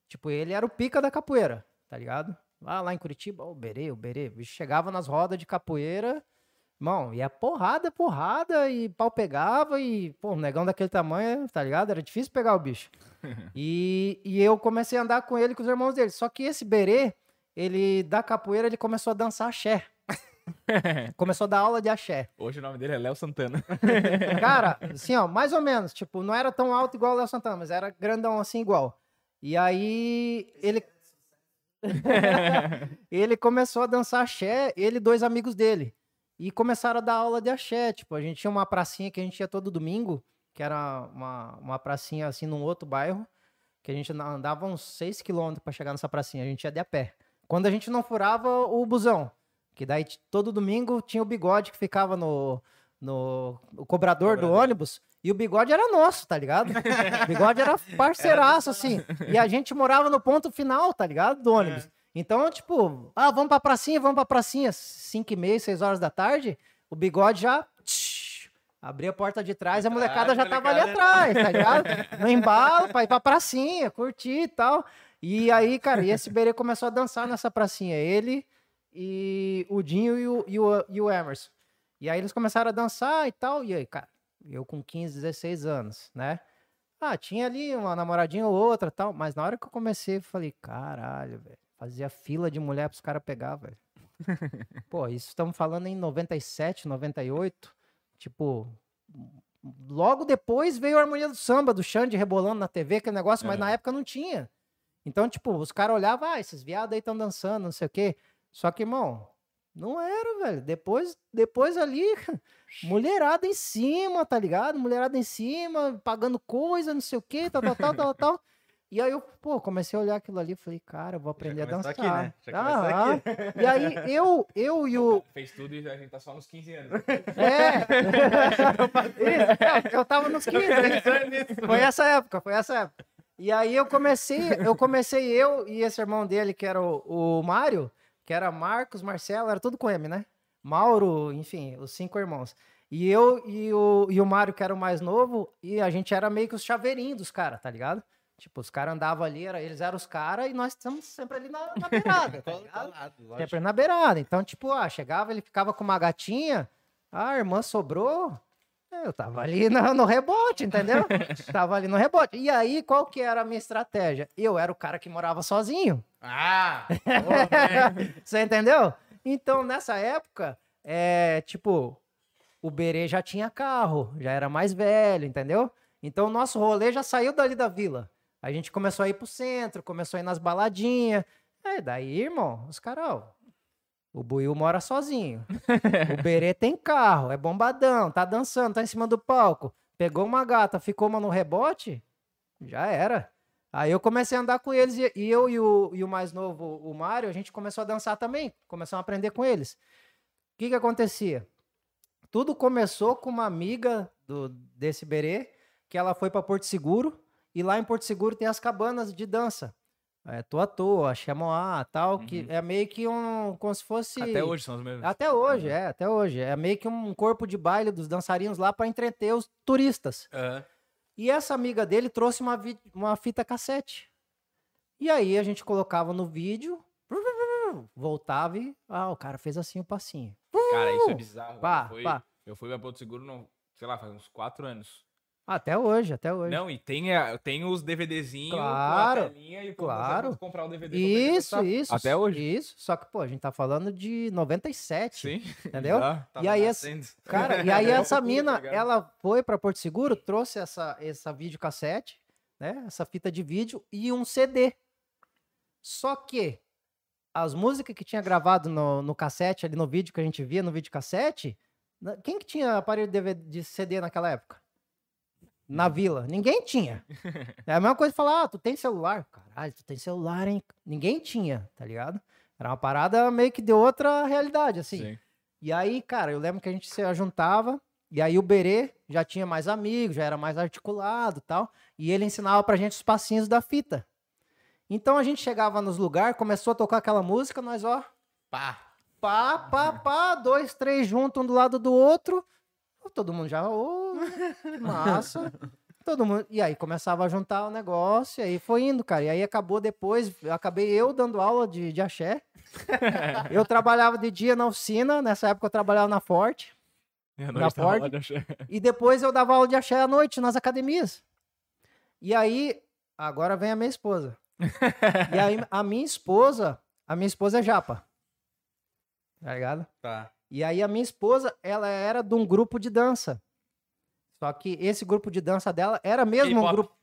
Tipo, ele era o pica da capoeira, tá ligado? Lá, lá em Curitiba, o Berê, o Berê, o bicho chegava nas rodas de capoeira, Irmão, ia porrada, porrada, e pau pegava, e, pô, um negão daquele tamanho, tá ligado? Era difícil pegar o bicho. e, e eu comecei a andar com ele com os irmãos dele. Só que esse berê, ele, da capoeira, ele começou a dançar axé. começou a dar aula de axé.
Hoje o nome dele é Léo Santana.
Cara, assim, ó, mais ou menos, tipo, não era tão alto igual o Léo Santana, mas era grandão assim igual. E aí, ele... ele começou a dançar axé, ele e dois amigos dele. E começaram a dar aula de axé. Tipo, a gente tinha uma pracinha que a gente ia todo domingo, que era uma, uma pracinha assim num outro bairro, que a gente andava uns 6 quilômetros para chegar nessa pracinha. A gente ia de a pé. Quando a gente não furava o busão, que daí todo domingo tinha o bigode que ficava no, no o cobrador do ônibus. E o bigode era nosso, tá ligado? O bigode era parceiraço, assim. E a gente morava no ponto final, tá ligado? Do ônibus. Então, tipo, ah, vamos pra pracinha, vamos pra pracinha. 5 e meia, 6 horas da tarde, o bigode já tsh, abria a porta de trás, a molecada já tava ali atrás, tá ligado? No embalo, pra ir pra pracinha, curtir e tal. E aí, cara, e esse Berê começou a dançar nessa pracinha. Ele e o Dinho e o, e o, e o Emerson. E aí eles começaram a dançar e tal. E aí, cara, eu com 15, 16 anos, né? Ah, tinha ali uma namoradinha ou outra tal. Mas na hora que eu comecei, eu falei, caralho, velho. Fazia fila de mulher pros caras pegar, velho. Pô, isso estamos falando em 97, 98. Tipo, logo depois veio a harmonia do samba, do Xande rebolando na TV, aquele negócio, mas
É.
na época não tinha. Então, tipo, os caras olhavam, ah, esses viados aí estão dançando, não sei o quê. Só que, irmão, não era, velho. Depois, depois ali, mulherada em cima, tá ligado? Mulherada em cima, pagando coisa, não sei o quê, tal, tal, tal, tal, tal. E aí eu, pô, comecei a olhar aquilo ali e falei, cara, eu vou aprender a dançar.
aqui, né? Já começou
Aham. E aí eu, eu e o.
Fez tudo e a gente tá só nos 15 anos.
É! Isso, eu tava nos 15. Foi essa época, foi essa época. E aí eu comecei, eu comecei eu e esse irmão dele, que era o, o Mário, que era Marcos, Marcelo, era tudo com M, né? Mauro, enfim, os cinco irmãos. E eu e o, e o Mário, que era o mais novo, e a gente era meio que os chaveirinhos dos caras, tá ligado? Tipo, os caras andavam ali, era, eles eram os caras e nós estamos sempre ali na, na beirada, tá ligado? Sempre na beirada. Então, tipo, ah, chegava, ele ficava com uma gatinha, ah, a irmã sobrou, eu tava ali no, no rebote, entendeu? tava ali no rebote. E aí, qual que era a minha estratégia? Eu era o cara que morava sozinho.
Ah!
Você entendeu? Então, nessa época, é, tipo, o Berê já tinha carro, já era mais velho, entendeu? Então, o nosso rolê já saiu dali da vila. A gente começou a ir pro centro, começou a ir nas baladinhas. É, daí, irmão, os caras, o Buiu mora sozinho. o Berê tem carro, é bombadão, tá dançando, tá em cima do palco. Pegou uma gata, ficou uma no rebote, já era. Aí eu comecei a andar com eles e, e eu e o, e o mais novo, o Mário, a gente começou a dançar também. Começamos a aprender com eles. O que que acontecia? Tudo começou com uma amiga do, desse Berê, que ela foi para Porto Seguro, e lá em Porto Seguro tem as cabanas de dança. É, tô à toa, Chamoá, tal, que é meio que um, como se fosse...
Até hoje são os mesmos.
Até hoje, é, até hoje. É meio que um corpo de baile dos dançarinos lá para entreter os turistas.
Aham.
E essa amiga dele trouxe uma, vi- uma fita cassete. E aí a gente colocava no vídeo, voltava e. Ah, o cara fez assim o passinho.
Cara, isso é bizarro.
Pá,
eu, fui,
pá.
eu fui pra Porto Seguro, não, sei lá, faz uns 4 anos.
Até hoje, até hoje.
Não, e tem, a- tem os DVDzinhos
Claro,
com a telinha e
claro.
comprar o DVD.
isso,
dançar.
isso.
Até hoje.
Isso. Só que, pô, a gente tá falando de 97.
Sim.
Entendeu?
bizarro.
E aí, esse- Cara, e aí
É
essa
tá
mina,
ligado?
ela foi pra Porto Seguro, trouxe essa, essa videocassete, né? Essa fita de vídeo e um CD. Só que as músicas que tinha gravado no, no cassete, ali no vídeo que a gente via no videocassete, quem que tinha aparelho de, DVD de CD naquela época? Na vila. Ninguém tinha. É a mesma coisa falar, ah, tu tem celular? Caralho, tu tem celular, hein? Ninguém tinha, tá ligado? Era uma parada meio que de outra realidade, assim.
Sim.
E aí, cara, eu lembro que a gente se juntava, e aí o Berê já tinha mais amigos, já era mais articulado tal, e ele ensinava pra gente os passinhos da fita. Então a gente chegava nos lugares, começou a tocar aquela música, nós, ó,
Pá!
pá, pá, pá, dois, três juntos um do lado do outro, todo mundo já, ô, que massa. Todo mundo, e aí começava a juntar o negócio, e aí foi indo, cara. E aí acabou depois, eu acabei eu dando aula de, de axé. eu trabalhava de dia na oficina, nessa época eu trabalhava na Forte.
Eu
Na Ford?
lá de.
E depois eu dava aula de axé à noite nas academias. E aí, agora vem a minha esposa. e aí, a minha esposa, a minha esposa é japa. Tá ligado?
Tá.
E aí, a minha esposa, ela era de um grupo de dança. Só que esse grupo de dança dela era mesmo um grupo.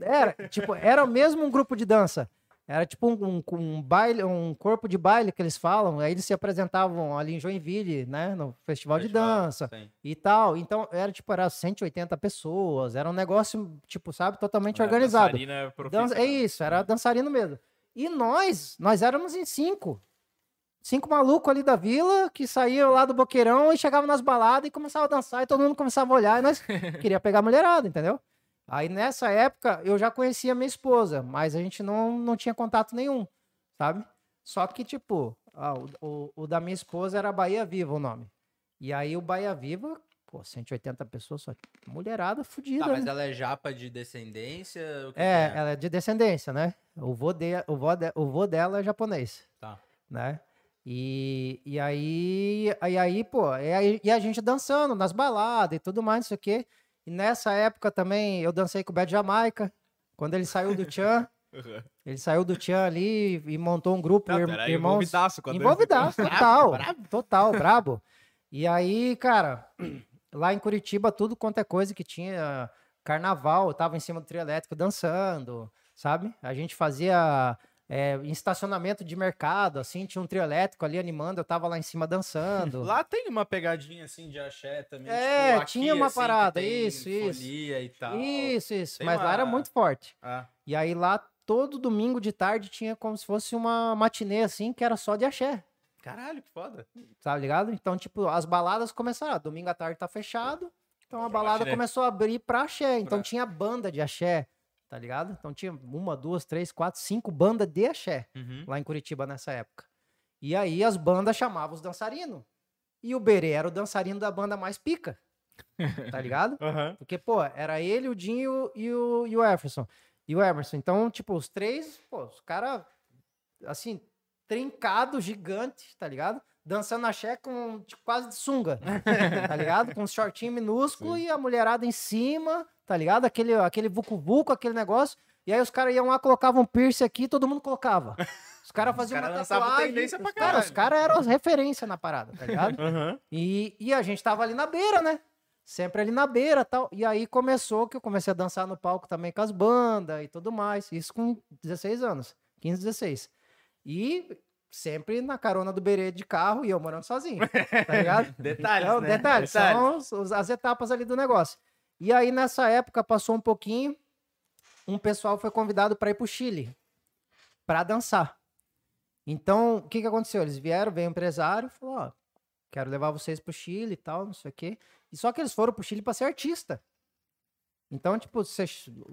Era, tipo, era mesmo um grupo de dança. Era tipo um, um, um baile, um corpo de baile que eles falam. Aí eles se apresentavam ali em Joinville, né? No festival, de dança
Sim.
e tal. Então, era tipo, era 180 pessoas, era um negócio, tipo, sabe, totalmente
Era
organizado.
dançarina
Dan-
profissa,
É isso, era dançarino mesmo. E nós, nós éramos em cinco. Cinco malucos ali da vila que saíam lá do boqueirão e chegavam nas baladas e começavam a dançar e todo mundo começava a olhar e nós queria pegar a mulherada, entendeu? Aí nessa época eu já conhecia minha esposa, mas a gente não, não tinha contato nenhum, sabe? Só que, tipo, ah, o, o, o da minha esposa era Bahia Viva o nome. E aí o Bahia Viva, pô, 180 pessoas, só mulherada fudida.
Tá, mas
né?
ela é japa de descendência?
É,
que
ela é de descendência, né? O vô, de, o vô, de, o vô dela é japonês,
Tá.
né? E, e aí, aí, aí, pô, e, aí, e a gente dançando nas baladas e tudo mais, não sei o quê. E nessa época também eu dancei com o Bad Jamaica, quando ele saiu do Tchan. ele saiu do Tchan ali e montou um grupo,
Não,
ir-
pera aí,
irmãos...
envolvidaço
Envolvidaço, total, total, brabo. E aí, cara, lá em Curitiba, tudo quanto é coisa que tinha carnaval, eu tava em cima do trio elétrico dançando, sabe? A gente fazia é, em estacionamento de mercado, assim, tinha um trio elétrico ali animando, eu tava lá em cima dançando.
Lá tem uma pegadinha assim de axé também.
É,
tipo, aqui,
tinha uma
assim,
parada, isso, isso.
folia e tal.
Isso, isso,
Tem
mas lá era
uma-
muito forte.
Ah,
E aí lá todo domingo de tarde tinha como se fosse uma matinê assim, que era só de axé.
Caralho, que foda.
Tá ligado? Então, tipo, as baladas começaram. ah, Domingo à tarde tá fechado. Então a balada
matinê.
começou a abrir pra axé. Então
Pra-
tinha banda de axé, tá ligado? Então tinha uma, duas, três, quatro, cinco bandas de axé
Uhum.
lá em Curitiba nessa época. E aí as bandas chamavam os dançarinos. E o Berê era o dançarino da banda mais pica. Tá ligado?
Aham.
Porque, pô, era ele, o Dinho e o, e o Jefferson. E o Emerson. Então, tipo, os três, pô, os caras, assim, trincado, gigante, tá ligado? Dançando axé com tipo, quase de sunga, tá ligado? Com um shortinho minúsculo e a mulherada em cima, tá ligado? Aquele, aquele vucu-vucu, aquele negócio. E aí os caras iam lá, colocavam um piercing aqui, todo mundo colocava. Os caras faziam
caras
uma tatuagem. os cara, caras eram as referências na parada, tá ligado?
Aham.
E, e a gente tava ali na beira, né? Sempre ali na beira tal. E aí começou que eu comecei a dançar no palco também com as bandas e tudo mais. Isso com 16 anos. 15, 16. E sempre na carona do Berê de carro e eu morando sozinho. Tá ligado?
Detalhes,
Então,
né?
detalhes,
Detalhes.
são os- as etapas ali do negócio. E aí, nessa época, passou um pouquinho, um pessoal foi convidado para ir pro Chile para dançar. Então, o que, que aconteceu? Eles vieram, veio um empresário, falou: Ó, quero levar vocês pro Chile e tal, não sei o quê. E só que eles foram pro Chile para ser artista. Então, tipo, cê-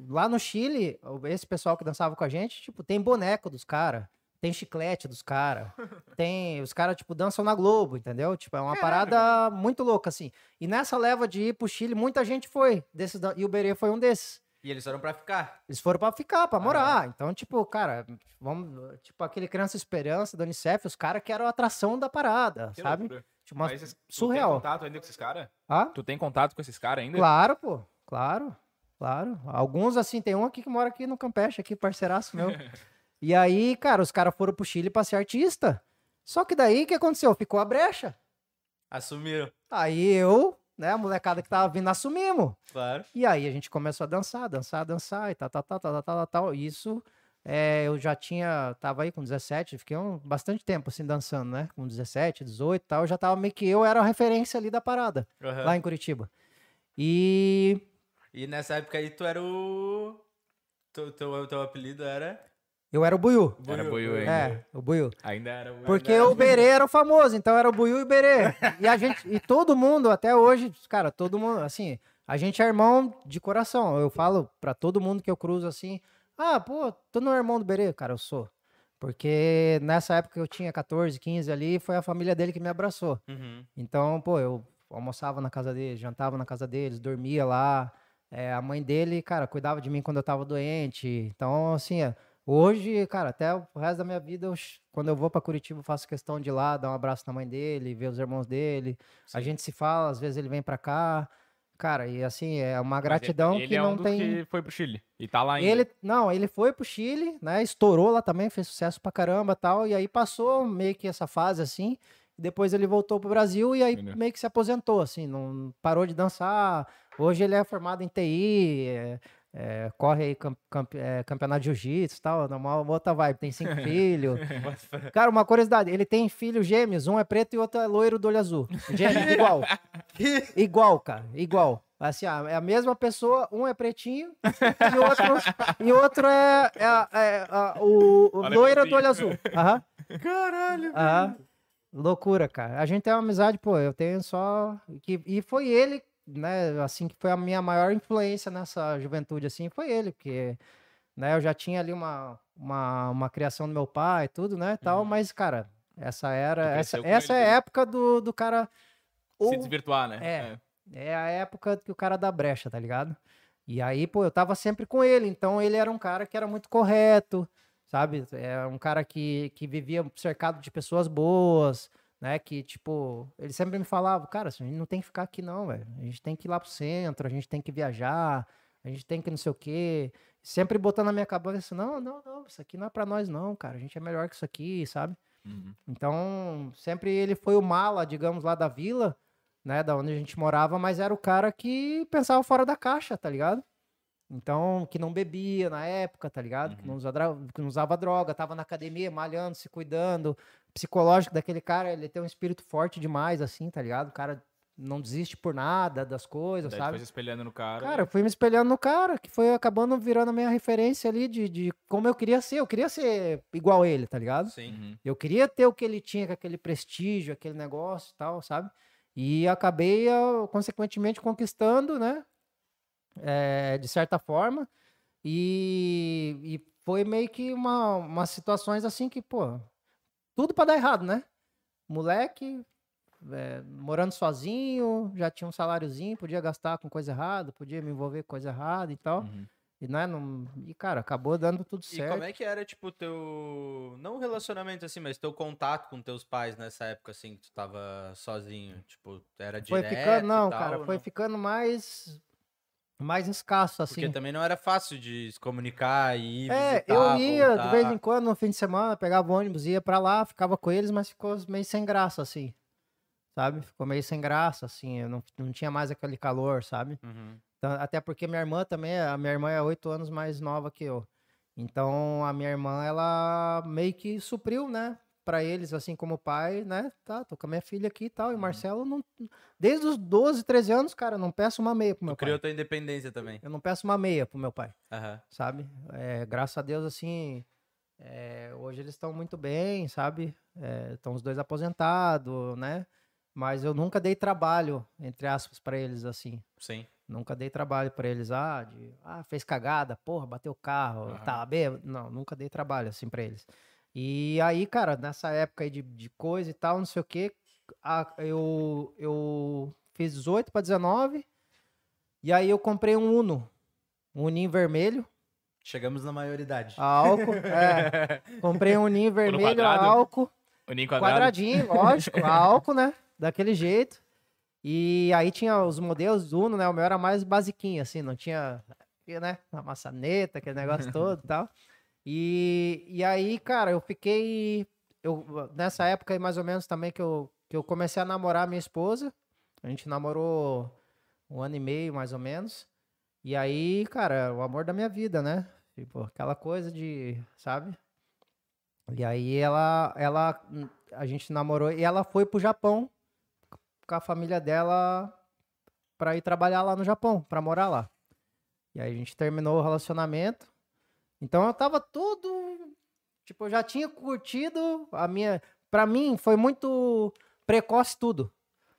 lá no Chile, esse pessoal que dançava com a gente, tipo, tem boneco dos caras, tem chiclete dos caras, tem. Os caras, tipo, dançam na Globo, entendeu? Tipo, é uma parada muito louca, assim. E nessa leva de ir pro Chile, muita gente foi. Desses, e o Berê foi um desses.
E eles foram pra ficar.
Eles foram pra ficar, pra morar. Então, tipo, cara, vamos. Tipo, aquele Criança Esperança do Unicef, os caras que eram a atração da parada,
Que
sabe?
loucura.
Tipo, uma
Mas tu
surreal.
tem contato ainda com esses caras?
Ah?
Tu tem contato com esses caras ainda?
Claro, pô. Claro. Claro. Alguns, assim, tem um aqui que mora aqui no Campeche, aqui, parceiraço meu. e aí, cara, os caras foram pro Chile pra ser artista. Só que daí, o que aconteceu? Ficou a brecha.
Assumiram.
Aí eu, né, a molecada que tava vindo, assumimos.
Claro.
E aí a gente começou a dançar, dançar, dançar e tal, tal, tal, tal, tal, tal, tal. Isso é, eu já tinha, tava aí com 17, fiquei um, bastante tempo assim dançando, né? Com 17, 18 e tal, eu já tava meio que eu era a referência ali da parada,
Aham.
lá em Curitiba. E
E nessa época aí tu era o. Teu, teu, teu apelido era.
Eu era o Buiu.
Era Buiu ainda.
É, o Buiu.
Ainda era o.
Porque o Berê era o famoso, então era o Buiu e o Berê. E a gente, e todo mundo, até hoje, cara, todo mundo, assim, a gente é irmão de coração. Eu falo pra todo mundo que eu cruzo assim, ah, pô, tu não é irmão do Berê? Cara, eu sou. Porque nessa época que eu tinha 14, 15 ali, foi a família dele que me abraçou.
Uhum.
Então, pô, eu almoçava na casa deles, jantava na casa deles, dormia lá. É, a mãe dele, cara, cuidava de mim quando eu tava doente. Então, assim, é, hoje, cara, até o resto da minha vida, eu quando eu vou pra Curitiba, eu faço questão de ir lá, dar um abraço na mãe dele, ver os irmãos dele. A
Sim.
gente se fala, às vezes ele vem pra cá. Cara, e assim, é uma gratidão
ele,
que
ele é
não
um
tem.
que foi pro Chile. E tá lá ainda.
Ele, não, ele foi pro Chile, né? Estourou lá também, fez sucesso pra caramba tal. E aí passou meio que essa fase assim. e Depois ele voltou pro Brasil e aí
Entendeu.
meio que se aposentou, assim, não parou de dançar. Hoje ele é formado em TI, é- é, corre aí cam- camp- é, campeonato de jiu-jitsu e tal, uma outra vibe, tem cinco filhos. Cara, uma curiosidade, ele tem filhos gêmeos, um é preto e outro é loiro do olho azul. Gêmeos, igual. Igual, cara, igual. Assim, é a mesma pessoa, um é pretinho e outro, e outro é, é, é, o, o
pra
do olho azul. Aham.
Caralho.
Aham. Loucura, cara. A gente tem uma amizade, pô, eu tenho só. Que, e foi ele, né, assim, que foi a minha maior influência nessa juventude, assim, foi ele, porque, né, eu já tinha ali uma, uma, uma criação do meu pai e tudo, né, tal, mas, cara, essa era, essa, essa
ele,
é a época do, do cara.
Se
ou-
desvirtuar, né?
É. é a época que o cara dá brecha, tá ligado? E aí, pô, eu tava sempre com ele, então ele era um cara que era muito correto, sabe? É um cara que, que vivia cercado de pessoas boas, né? Que, tipo, ele sempre me falava, cara, assim, a gente não tem que ficar aqui não, velho. A gente tem que ir lá pro centro, a gente tem que viajar, a gente tem que não sei o quê. Sempre botando na minha cabeça, não, não, não, isso aqui não é pra nós não, cara. A gente é melhor que isso aqui, sabe?
Uhum.
Então, sempre ele foi o mala, digamos, lá da vila, né, da onde a gente morava, mas era o cara que pensava fora da caixa, tá ligado? Então, que não bebia na época, tá ligado? Que, não usava, dra- que não usava droga, tava na academia, malhando, se cuidando. Psicológico daquele cara, ele tem um espírito forte demais, assim, tá ligado? O cara não desiste por nada das coisas,
Daí foi
sabe?
se espelhando no cara.
Cara, eu fui me espelhando no cara, que foi acabando virando a minha referência ali de, de como eu queria ser. Eu queria ser igual ele, tá ligado?
Sim.
Uhum.
Eu queria ter o que ele tinha, com aquele prestígio, aquele negócio e tal, sabe? E acabei, ah, consequentemente, conquistando, né? É, de certa forma. E, e foi meio que uma, umas situações assim que, pô, tudo pra dar errado, né? Moleque, é, morando sozinho, já tinha um saláriozinho, podia gastar com coisa errada, podia me envolver com coisa errada e tal.
Uhum.
E, né, não, e, cara, acabou dando tudo
E
certo.
como é que era, tipo, teu. Não relacionamento assim, mas teu contato com teus pais nessa época, assim, que tu tava sozinho? Tipo, era
Foi
direto
ficando,
e
não,
tal,
cara, foi
não?
ficando mais mais escasso assim.
Porque também não era fácil de se comunicar e ir
É,
visitar,
eu ia
voltar.
de vez em quando no fim de semana, pegava o ônibus, ia pra lá, ficava com eles, mas ficou meio sem graça assim. Sabe? Ficou meio sem graça assim, eu não, não tinha mais aquele calor, sabe?
Uhum.
Então, até porque minha irmã também, a minha irmã é oito anos mais nova que eu. Então, a minha irmã, ela meio que supriu, né? Pra eles, assim como pai, né? Tá, tô com a minha filha aqui e tal. E o Marcelo, não, desde os 12, 13 anos, cara, não peço uma meia pro meu
Tu criou
pai.
tua independência também.
Eu não peço uma meia pro meu pai,
Aham.
sabe? É, graças a Deus, assim, é, hoje eles estão muito bem, sabe? Estão os dois aposentados, né? Mas eu nunca dei trabalho, entre aspas, pra eles, assim.
Sim.
Nunca dei trabalho pra eles, ah, de, ah, fez cagada, porra, bateu o carro,
Aham.
tá bêbado. Não, nunca dei trabalho assim pra eles. E aí, cara, nessa época aí de, de coisa e tal, não sei o quê, a- eu, eu fiz 18 pra 19, e aí eu comprei um Uno, um Uninho vermelho,
Chegamos na maioridade.
a álcool, é, comprei um Uninho vermelho, álcool,
O Ninho quadrado.
Quadradinho, lógico, álcool, né? Daquele jeito. E aí tinha os modelos do Uno, né? O meu era mais basiquinho, assim, não tinha, né? A maçaneta, aquele negócio todo e tal. E, e aí, cara, eu fiquei. Eu, nessa época aí, mais ou menos, também que eu, que eu comecei a namorar minha esposa. A gente namorou um ano e meio, mais ou menos. E aí, cara, o amor da minha vida, né? Tipo, aquela coisa de, sabe? E aí ela, ela, a gente namorou e ela foi pro Japão com a família dela pra ir trabalhar lá no Japão, pra morar lá. E aí a gente terminou o relacionamento. Então eu tava tudo, tipo, eu já tinha curtido a minha, Pra mim foi muito precoce tudo,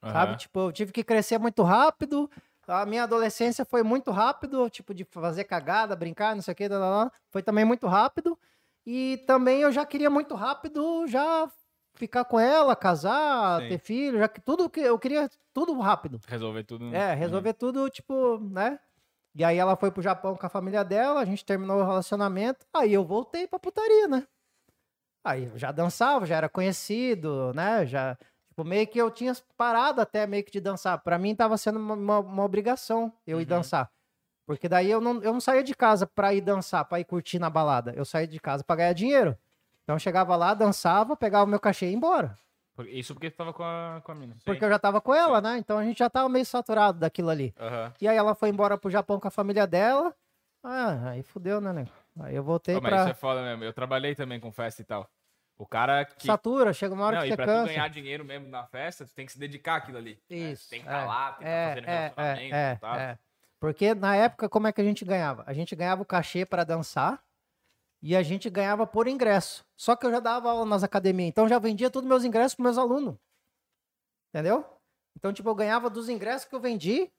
sabe?
Aham.
Tipo, eu tive que crescer muito rápido. A minha adolescência foi muito rápido, tipo, de fazer cagada, brincar, não sei o que, foi também muito rápido. E também eu já queria muito rápido já ficar com ela, casar,
Sim.
ter filho, já que tudo que eu queria tudo rápido.
Resolver tudo.
É, resolver tudo, tipo, né? E aí ela foi pro Japão com a família dela, a gente terminou o relacionamento, aí eu voltei pra putaria, né? Aí eu já dançava, já era conhecido, né? Já, tipo, meio que eu tinha parado até meio que de dançar. Pra mim tava sendo uma, uma- uma obrigação eu ir
Uhum.
dançar. Porque daí eu não, eu não saía de casa pra ir dançar, pra ir curtir na balada. Eu saía de casa pra ganhar dinheiro. Então eu chegava lá, dançava, pegava o meu cachê e ia embora.
Isso porque tu tava com a, com a mina.
Porque eu já tava com ela, né? Então a gente já tava meio saturado daquilo ali.
Aham.
E aí ela foi embora pro Japão com a família dela. Ah, aí fudeu, né, nego? Aí eu voltei
Pô, mas
pra.
isso é foda mesmo. Eu trabalhei também com festa e tal. O cara que.
Satura, chega uma hora
Não,
que
e
você
pra
cansa.
tu ganhar dinheiro mesmo na festa, tu tem que se dedicar àquilo ali. né?
Isso.
Tem que estar
é,
lá, tem que estar
é,
fazendo
é,
relacionamento.
é,
tá?
é. Porque na época, como é que a gente ganhava? A gente ganhava o cachê pra dançar e a gente ganhava por ingresso. Só que eu já dava aula nas academias, então já vendia todos os meus ingressos pros meus alunos. Entendeu? Então, tipo, eu ganhava dos ingressos que eu vendi,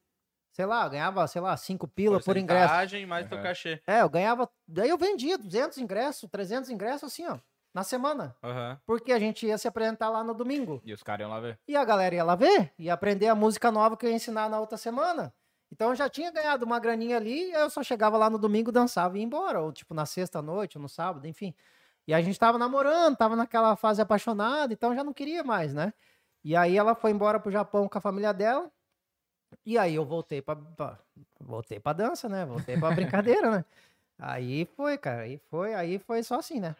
sei lá, eu ganhava, sei lá, 5 pila por ingresso.
Mais teu
Aham.
cachê.
É, eu ganhava. Daí eu vendia 200 ingressos, 300 ingressos assim, ó, na semana.
Aham.
Porque a gente ia se apresentar lá no domingo.
E os caras iam lá ver.
E a galera ia lá ver, ia aprender a música nova que eu ia ensinar na outra semana. Então eu já tinha ganhado uma graninha ali, eu só chegava lá no domingo, dançava e ia embora. Ou tipo na sexta noite, ou no sábado, enfim. E a gente tava namorando, tava naquela fase apaixonada, então já não queria mais, né? E aí ela foi embora pro Japão com a família dela. E aí eu voltei pra, pra- voltei pra dança, né? Voltei pra brincadeira, né? Aí foi, cara, aí foi, aí foi só assim, né?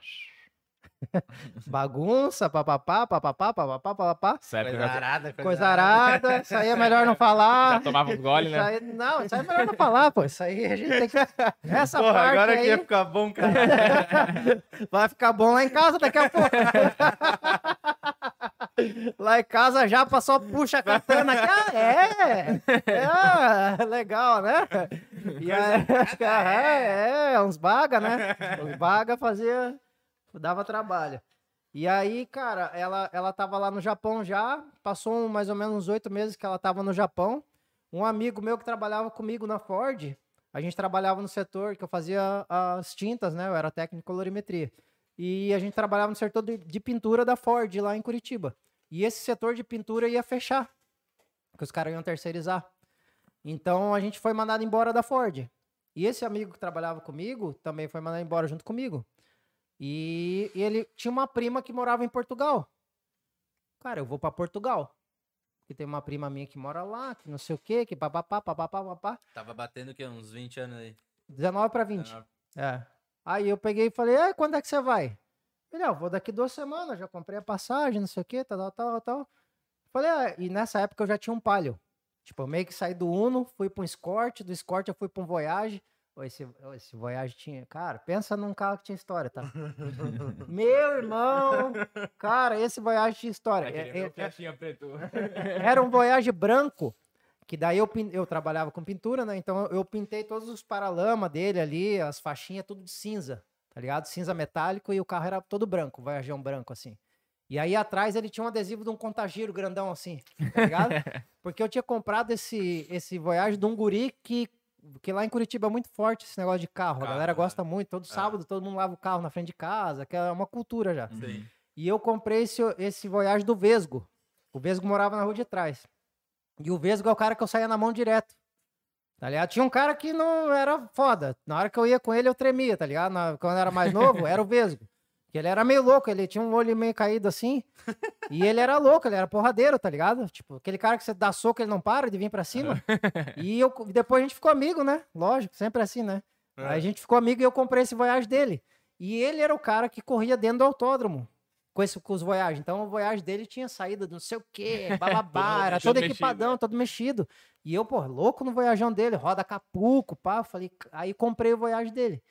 Bagunça, papapá, papapá, papapá, papapá.
Certo,
Coisa arada,
Coisa arada, isso aí é melhor não falar.
já tomava os gole,
Isso
né?
aí- não, isso aí é melhor não falar, pô. Isso aí a gente tem que. Essa
Porra,
parte
agora
aí
que ia ficar bom, cara.
vai ficar bom lá em casa daqui a pouco. Lá em casa já passou, puxa a katana aqui. Ah, é? É, legal, né? E aí, é, é, uns baga, né? Os baga fazia, dava trabalho. E aí, cara, ela, ela tava lá no Japão já, passou mais ou menos uns oito meses que ela tava no Japão. Um amigo meu que trabalhava comigo na Ford, a gente trabalhava no setor que eu fazia as tintas, né? Eu era técnico de colorimetria. E a gente trabalhava no setor de, de pintura da Ford lá em Curitiba. E esse setor de pintura ia fechar, que os caras iam terceirizar. Então a gente foi mandado embora da Ford. E esse amigo que trabalhava comigo também foi mandado embora junto comigo. E, e ele tinha uma prima que morava em Portugal. Cara, eu vou para Portugal. Que tem uma prima minha que mora lá, que não sei o quê, que papapá, papapá, papapá.
Tava batendo o quê? Uns 20 anos aí.
19 para 20. É. Aí eu peguei e falei, ah, quando é que você vai? Ele, ah, vou daqui duas semanas, já comprei a passagem, não sei o quê, tal, tal, tal, tal. Falei, ah, e nessa época eu já tinha um palio. Tipo, eu meio que saí do Uno, fui para um Escort, do Escort eu fui para um Voyage. Esse, esse Voyage tinha. Cara, pensa num carro que tinha história, tá? Meu irmão! Cara, esse Voyage tinha história. É, é, é, era um Voyage branco, que daí eu, eu trabalhava com pintura, né? Então eu pintei todos os paralamas dele ali, as faixinhas, tudo de cinza tá ligado? Cinza metálico e o carro era todo branco, Voyageão branco, assim. E aí atrás ele tinha um adesivo de um contagiro grandão, assim, tá ligado? Porque eu tinha comprado esse, esse Voyage de um guri que, que lá em Curitiba é muito forte esse negócio de carro. carro a galera gosta muito, todo é. sábado todo mundo lava o carro na frente de casa, que é uma cultura já. Sim. E eu comprei esse, esse Voyage do Vesgo. O Vesgo morava na rua de trás. E o Vesgo é o cara que eu saía na mão direto. Tá ligado? Tinha um cara que não era foda. Na hora que eu ia com ele, eu tremia, tá ligado? Na, quando eu era mais novo, era o Vesgo. Que ele era meio louco, ele tinha um olho meio caído assim. e ele era louco, ele era porradeiro, tá ligado? Tipo, aquele cara que você dá soco, ele não para de vir pra cima. e eu, depois a gente ficou amigo, né? Lógico, sempre assim, né? É. Aí a gente ficou amigo e eu comprei esse Voyage dele. E ele era o cara que corria dentro do autódromo com, esse, com os Voyage. Então o Voyage dele tinha saída do não sei o quê, bababá, era todo equipadão, mexido, né? todo mexido. E eu, pô, louco no Voyageão dele, roda capuco, pá. Falei, aí comprei o Voyage dele.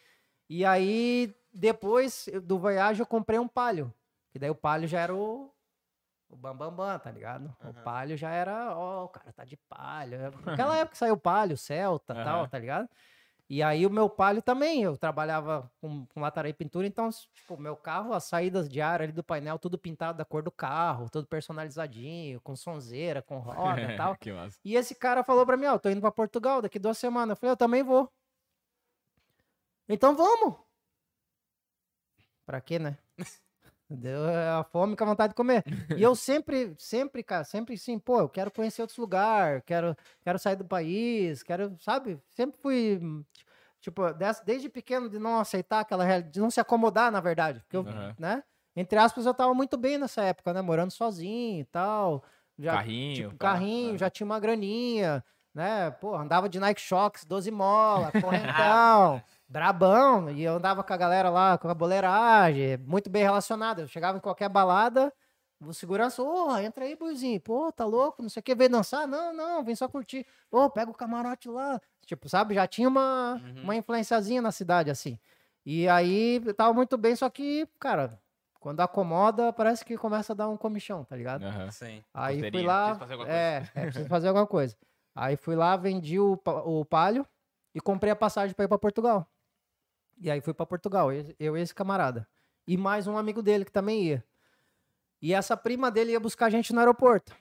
E aí, depois do Voyage, eu comprei um Palio. Que daí o Palio já era o, o Bambambam, Bam, Bam, tá ligado? Uhum. O Palio já era, ó, oh, o cara tá de Palio. Naquela época saiu o Palio, Celta e uhum. tal, tá ligado? E aí o meu palio também, eu trabalhava com, com lataria e pintura, então, tipo, meu carro, as saídas de ar ali do painel, tudo pintado da cor do carro, tudo personalizadinho, com sonzeira, com roda e tal. E esse cara falou pra mim, ó, oh, tô indo pra Portugal daqui duas semanas. Eu falei, eu também vou. Então vamos. Pra quê, né? Deu a fome com a vontade de comer. E eu sempre, sempre, cara, sempre assim, pô, eu quero conhecer outros lugares, quero, quero sair do país, quero, sabe? Sempre fui, tipo, desde pequeno de não aceitar aquela realidade, de não se acomodar, na verdade. Porque eu, uhum. né? Entre aspas, eu tava muito bem nessa época, né? Morando sozinho e tal. Já,
carrinho.
Tipo, carrinho, já tinha uma graninha, né? Pô, andava de Nike Shox, 12 mola, correntão brabão, e eu andava com a galera lá, com a boleiragem, muito bem relacionado. Eu chegava em qualquer balada, o segurança, ô, oh, entra aí, boizinho, pô, tá louco, não sei o que, vem dançar? Não, não, vem só curtir. Ô, oh, pega o camarote lá. Tipo, sabe, já tinha uma, uhum. uma influenciazinha na cidade, assim. E aí, tava muito bem, só que, cara, quando acomoda, parece que começa a dar um comichão, tá ligado?
Uhum. Sim.
Aí fui lá, é, é, preciso fazer alguma coisa. Aí fui lá, vendi o, o palio e comprei a passagem para ir para Portugal. E aí fui para Portugal, eu e esse camarada. E mais um amigo dele que também ia. E essa prima dele ia buscar a gente no aeroporto.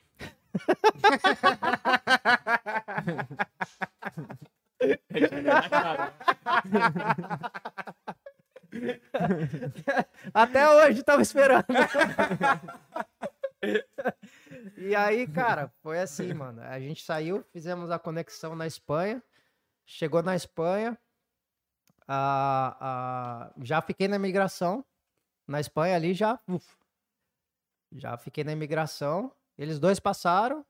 Até hoje tava esperando. e aí, cara, foi assim, mano. A gente saiu, fizemos a conexão na Espanha. Chegou na Espanha, já fiquei na imigração, na Espanha ali já. Uf, já fiquei na imigração. Eles dois passaram.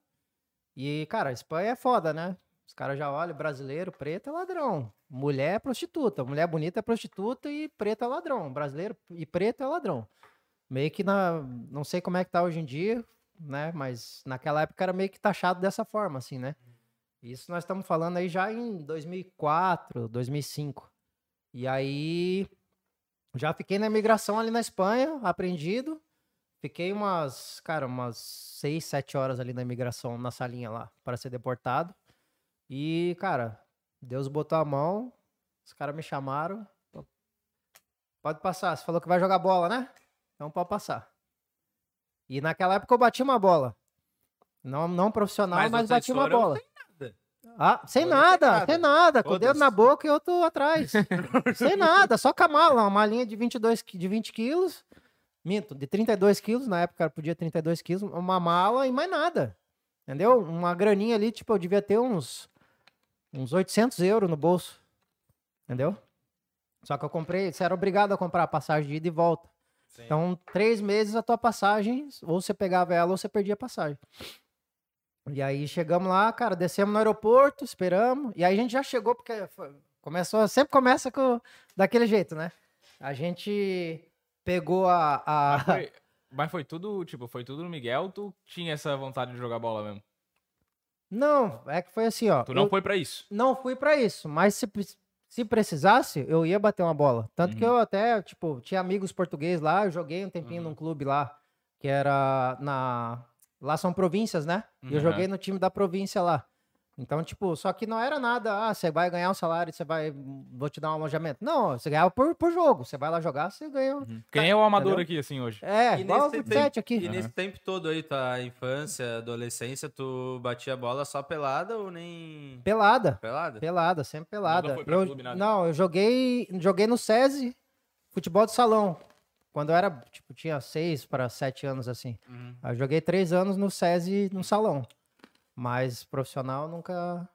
E, cara, a Espanha é foda, né? Os caras já olham, brasileiro, preto é ladrão. Mulher é prostituta. Mulher bonita é prostituta e preto é ladrão. Brasileiro e preto é ladrão. Meio que na. Não sei como é que tá hoje em dia, né? Mas naquela época era meio que taxado dessa forma, assim, né? Isso nós estamos falando aí já em 2004, 2005. E aí já fiquei na imigração ali na Espanha, aprendido. Fiquei umas, cara, umas seis, sete horas ali na imigração, na salinha lá, para ser deportado. E, cara, Deus botou a mão, os caras me chamaram. Pode passar. Você falou que vai jogar bola, né? Então pode passar. E naquela época eu bati uma bola. Não, não profissional, mas,
Mas
bati uma bola. Ah, sem nada,
sem nada.
Com o dedo na boca e outro atrás. sem nada, só com a mala. Uma malinha de 22, qui- de 20 quilos. Minto, de 32 quilos. Na época podia 32 quilos. Uma mala e mais nada. Entendeu? Uma graninha ali, tipo, eu devia ter uns, uns 800 euros no bolso. Entendeu? Só que eu comprei, você era obrigado a comprar a passagem de ida e volta.
Sim.
Então, três meses a tua passagem, ou você pegava ela ou você perdia a passagem. E aí chegamos lá, cara, descemos no aeroporto, esperamos. E aí a gente já chegou, porque foi- começou, sempre começa com, daquele jeito, né? A gente pegou a. a-
Mas foi, mas foi tudo, tipo, foi tudo no Miguel, tu tinha essa vontade de jogar bola mesmo.
Não, é que foi assim, ó.
Tu não foi pra isso.
não fui pra isso, mas se, se precisasse, eu ia bater uma bola. Tanto que
Uhum.
eu até, tipo, tinha amigos portugueses lá, eu joguei um tempinho
Uhum.
num clube lá, que era na. Lá são províncias, né? E eu
Uhum.
joguei no time da província lá. Então, tipo, só que não era nada, ah, você vai ganhar um salário, você vai, vou te dar um alojamento. Não, você ganhava por, por jogo. Você vai lá jogar, você ganha.
Quem é o amador
Entendeu?
aqui, assim, hoje?
É,
E
igual o
nesse
27
tempo-
aqui.
E nesse tempo todo aí, tua infância, adolescência, tu batia bola só pelada ou nem.
Pelada.
Pelada?
Pelada, sempre pelada.
foi pra
Eu-
clube, nada?
não, eu joguei, joguei no SESI, futebol de salão. Quando eu era, tipo, tinha seis para sete anos, assim.
Uhum.
Eu joguei três anos no SESI, no salão. Mas profissional nunca...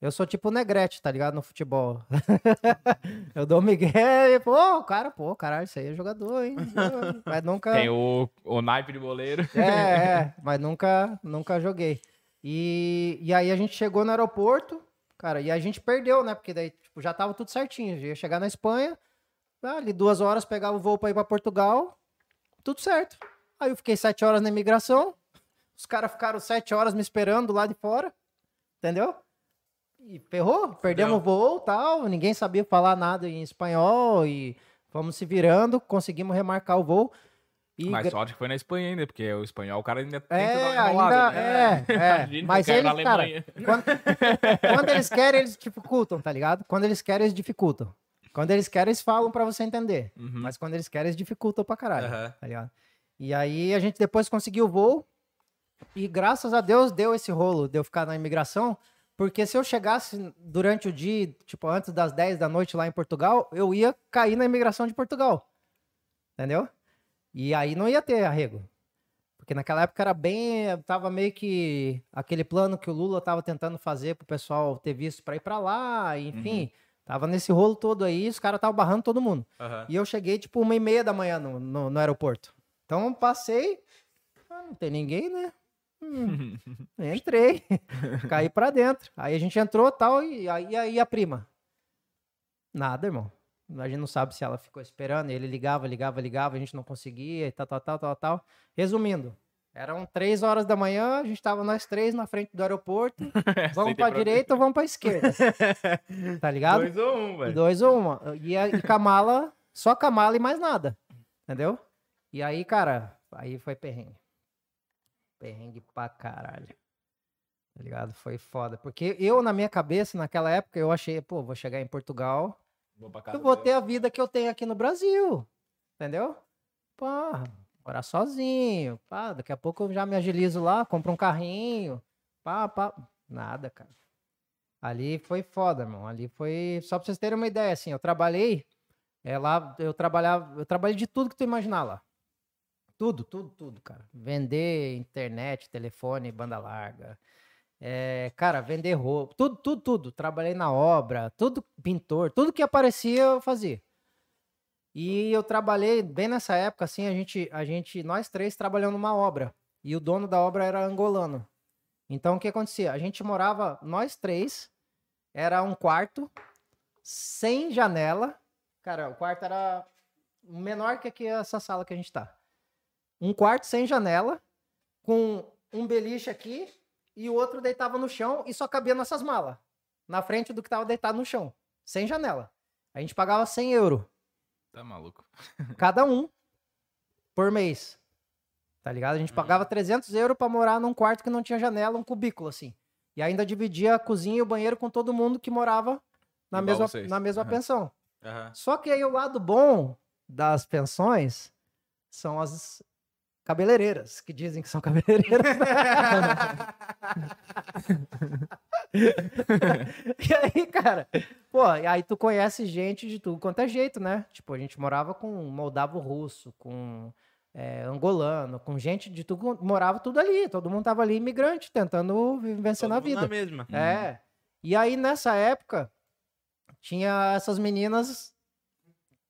Eu sou tipo o Negrete, tá ligado? No futebol. eu dou Miguel e, pô, cara, pô, caralho, isso aí é jogador, hein? Mas nunca...
Tem o, o naipe de boleiro.
É, é, mas nunca, nunca joguei. E, e aí a gente chegou no aeroporto, cara, e a gente perdeu, né? Porque daí tipo, já tava tudo certinho. Ia chegar na Espanha, ali duas horas pegava o voo pra ir pra Portugal, tudo certo. Aí eu fiquei sete horas na imigração, os caras ficaram sete horas me esperando lá de fora, entendeu? E ferrou, perdemos o voo tal, ninguém sabia falar nada em espanhol e fomos se virando, conseguimimos remarcar o voo. E
Mas sorte que foi na Espanha ainda, porque o espanhol, o cara ainda tenta
é,
dar uma enrolada,
ainda,
né?
é, é. Mas eles, cara,
Alemanha.
quando, quando eles querem, eles dificultam, tá ligado? Quando eles querem, eles dificultam. Quando eles querem, eles falam pra você entender.
Uhum.
Mas quando eles querem, eles dificultam pra caralho,
Aham.
tá ligado? E aí a gente depois conseguiu o voo e graças a Deus deu esse rolo de eu ficar na imigração, porque se eu chegasse durante o dia, tipo antes das 10 da noite lá em Portugal, eu ia cair na imigração de Portugal. Entendeu? E aí não ia ter arrego. Porque naquela época era bem, tava meio que aquele plano que o Lula tava tentando fazer pro pessoal ter visto pra ir pra lá, enfim, tava nesse rolo todo aí, os caras estavam barrando todo mundo.
Aham.
E eu cheguei, tipo, uma e meia da manhã no, no, no aeroporto. Então, passei. ah, não tem ninguém, né? Hum, entrei. Caí pra dentro. Aí a gente entrou tal, e aí, aí a prima. Nada, irmão. A gente não sabe se ela ficou esperando. Ele ligava, ligava, ligava, a gente não conseguia, e tal, tal, tal, tal, tal. Resumindo, eram três horas da manhã, a gente tava nós três na frente do aeroporto. Vamos pra- direita ou vamos pra esquerda? Tá ligado?
Dois ou um, velho.
Dois ou uma. E, a, e com a mala, só com a mala e mais nada. Entendeu? E aí, cara, aí foi perrengue. Perrengue pra caralho. Tá ligado? Foi foda. Porque eu, na minha cabeça, naquela época, eu achei, pô, vou chegar em Portugal,
Vou
eu vou ter a vida que eu tenho aqui no Brasil. Entendeu? Pô, morar sozinho. Pá, daqui a pouco eu já me agilizo lá, compro um carrinho. Pá, pá. Nada, cara. Ali foi foda, irmão. Ali foi. Só pra vocês terem uma ideia, assim, eu trabalhei. É lá, eu trabalhava. Eu trabalhei de tudo que tu imaginar lá. Tudo, tudo, tudo, cara. Vender internet, telefone, banda larga. É, cara, vender roupa, tudo, tudo, tudo. Trabalhei na obra, tudo pintor, tudo que aparecia eu fazia. E eu trabalhei bem nessa época, assim, a gente, a gente, nós três trabalhando numa obra. E o dono da obra era angolano. Então o que acontecia? A gente morava, nós três, era um quarto, sem janela. Cara, o quarto era menor que aqui essa sala que a gente tá. Um quarto sem janela, com um beliche aqui e o outro deitava no chão e só cabia nossas malas. Na frente do que tava deitado no chão. Sem janela. A gente pagava 100 euros.
Tá maluco.
Cada um. Por mês. Tá ligado? A gente pagava 300 euros pra morar num quarto que não tinha janela, um cubículo, assim. E ainda dividia a cozinha e o banheiro com todo mundo que morava na
Igual
mesma,
vocês.
na mesma
Aham.
pensão.
Aham.
Só que aí o lado bom das pensões são as cabeleireiras, que dizem que são cabeleireiras. e aí, cara, pô, e aí tu conhece gente de tudo quanto é jeito, né? Tipo, a gente morava com moldavo russo, com é, angolano, com gente de tudo, morava tudo ali, todo mundo tava ali imigrante, tentando vencer
Todo
na vida.
Na mesma.
É. E aí, nessa época, tinha essas meninas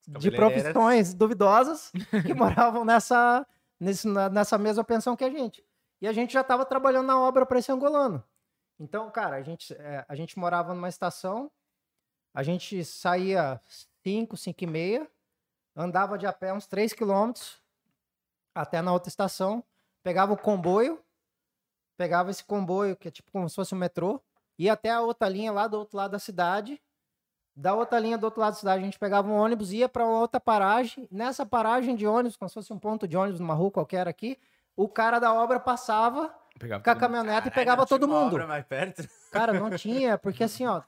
de profissões duvidosas que moravam nessa, nesse- na- nessa mesma pensão que a gente. E a gente já estava trabalhando na obra para esse angolano. Então, cara, a gente, é, a gente morava numa estação, a gente saía 5, 5 e meia, andava de a pé uns 3 quilômetros até na outra estação, pegava o comboio, pegava esse comboio, que é tipo como se fosse um metrô, ia até a outra linha lá do outro lado da cidade. Da outra linha do outro lado da cidade, a gente pegava um ônibus, ia para outra paragem. Nessa paragem de ônibus, como se fosse um ponto de ônibus numa rua qualquer aqui, o cara da obra passava
Pegava
com a caminhonete e pegava todo mundo.
obra mais perto.
Cara, não tinha, porque assim, ó,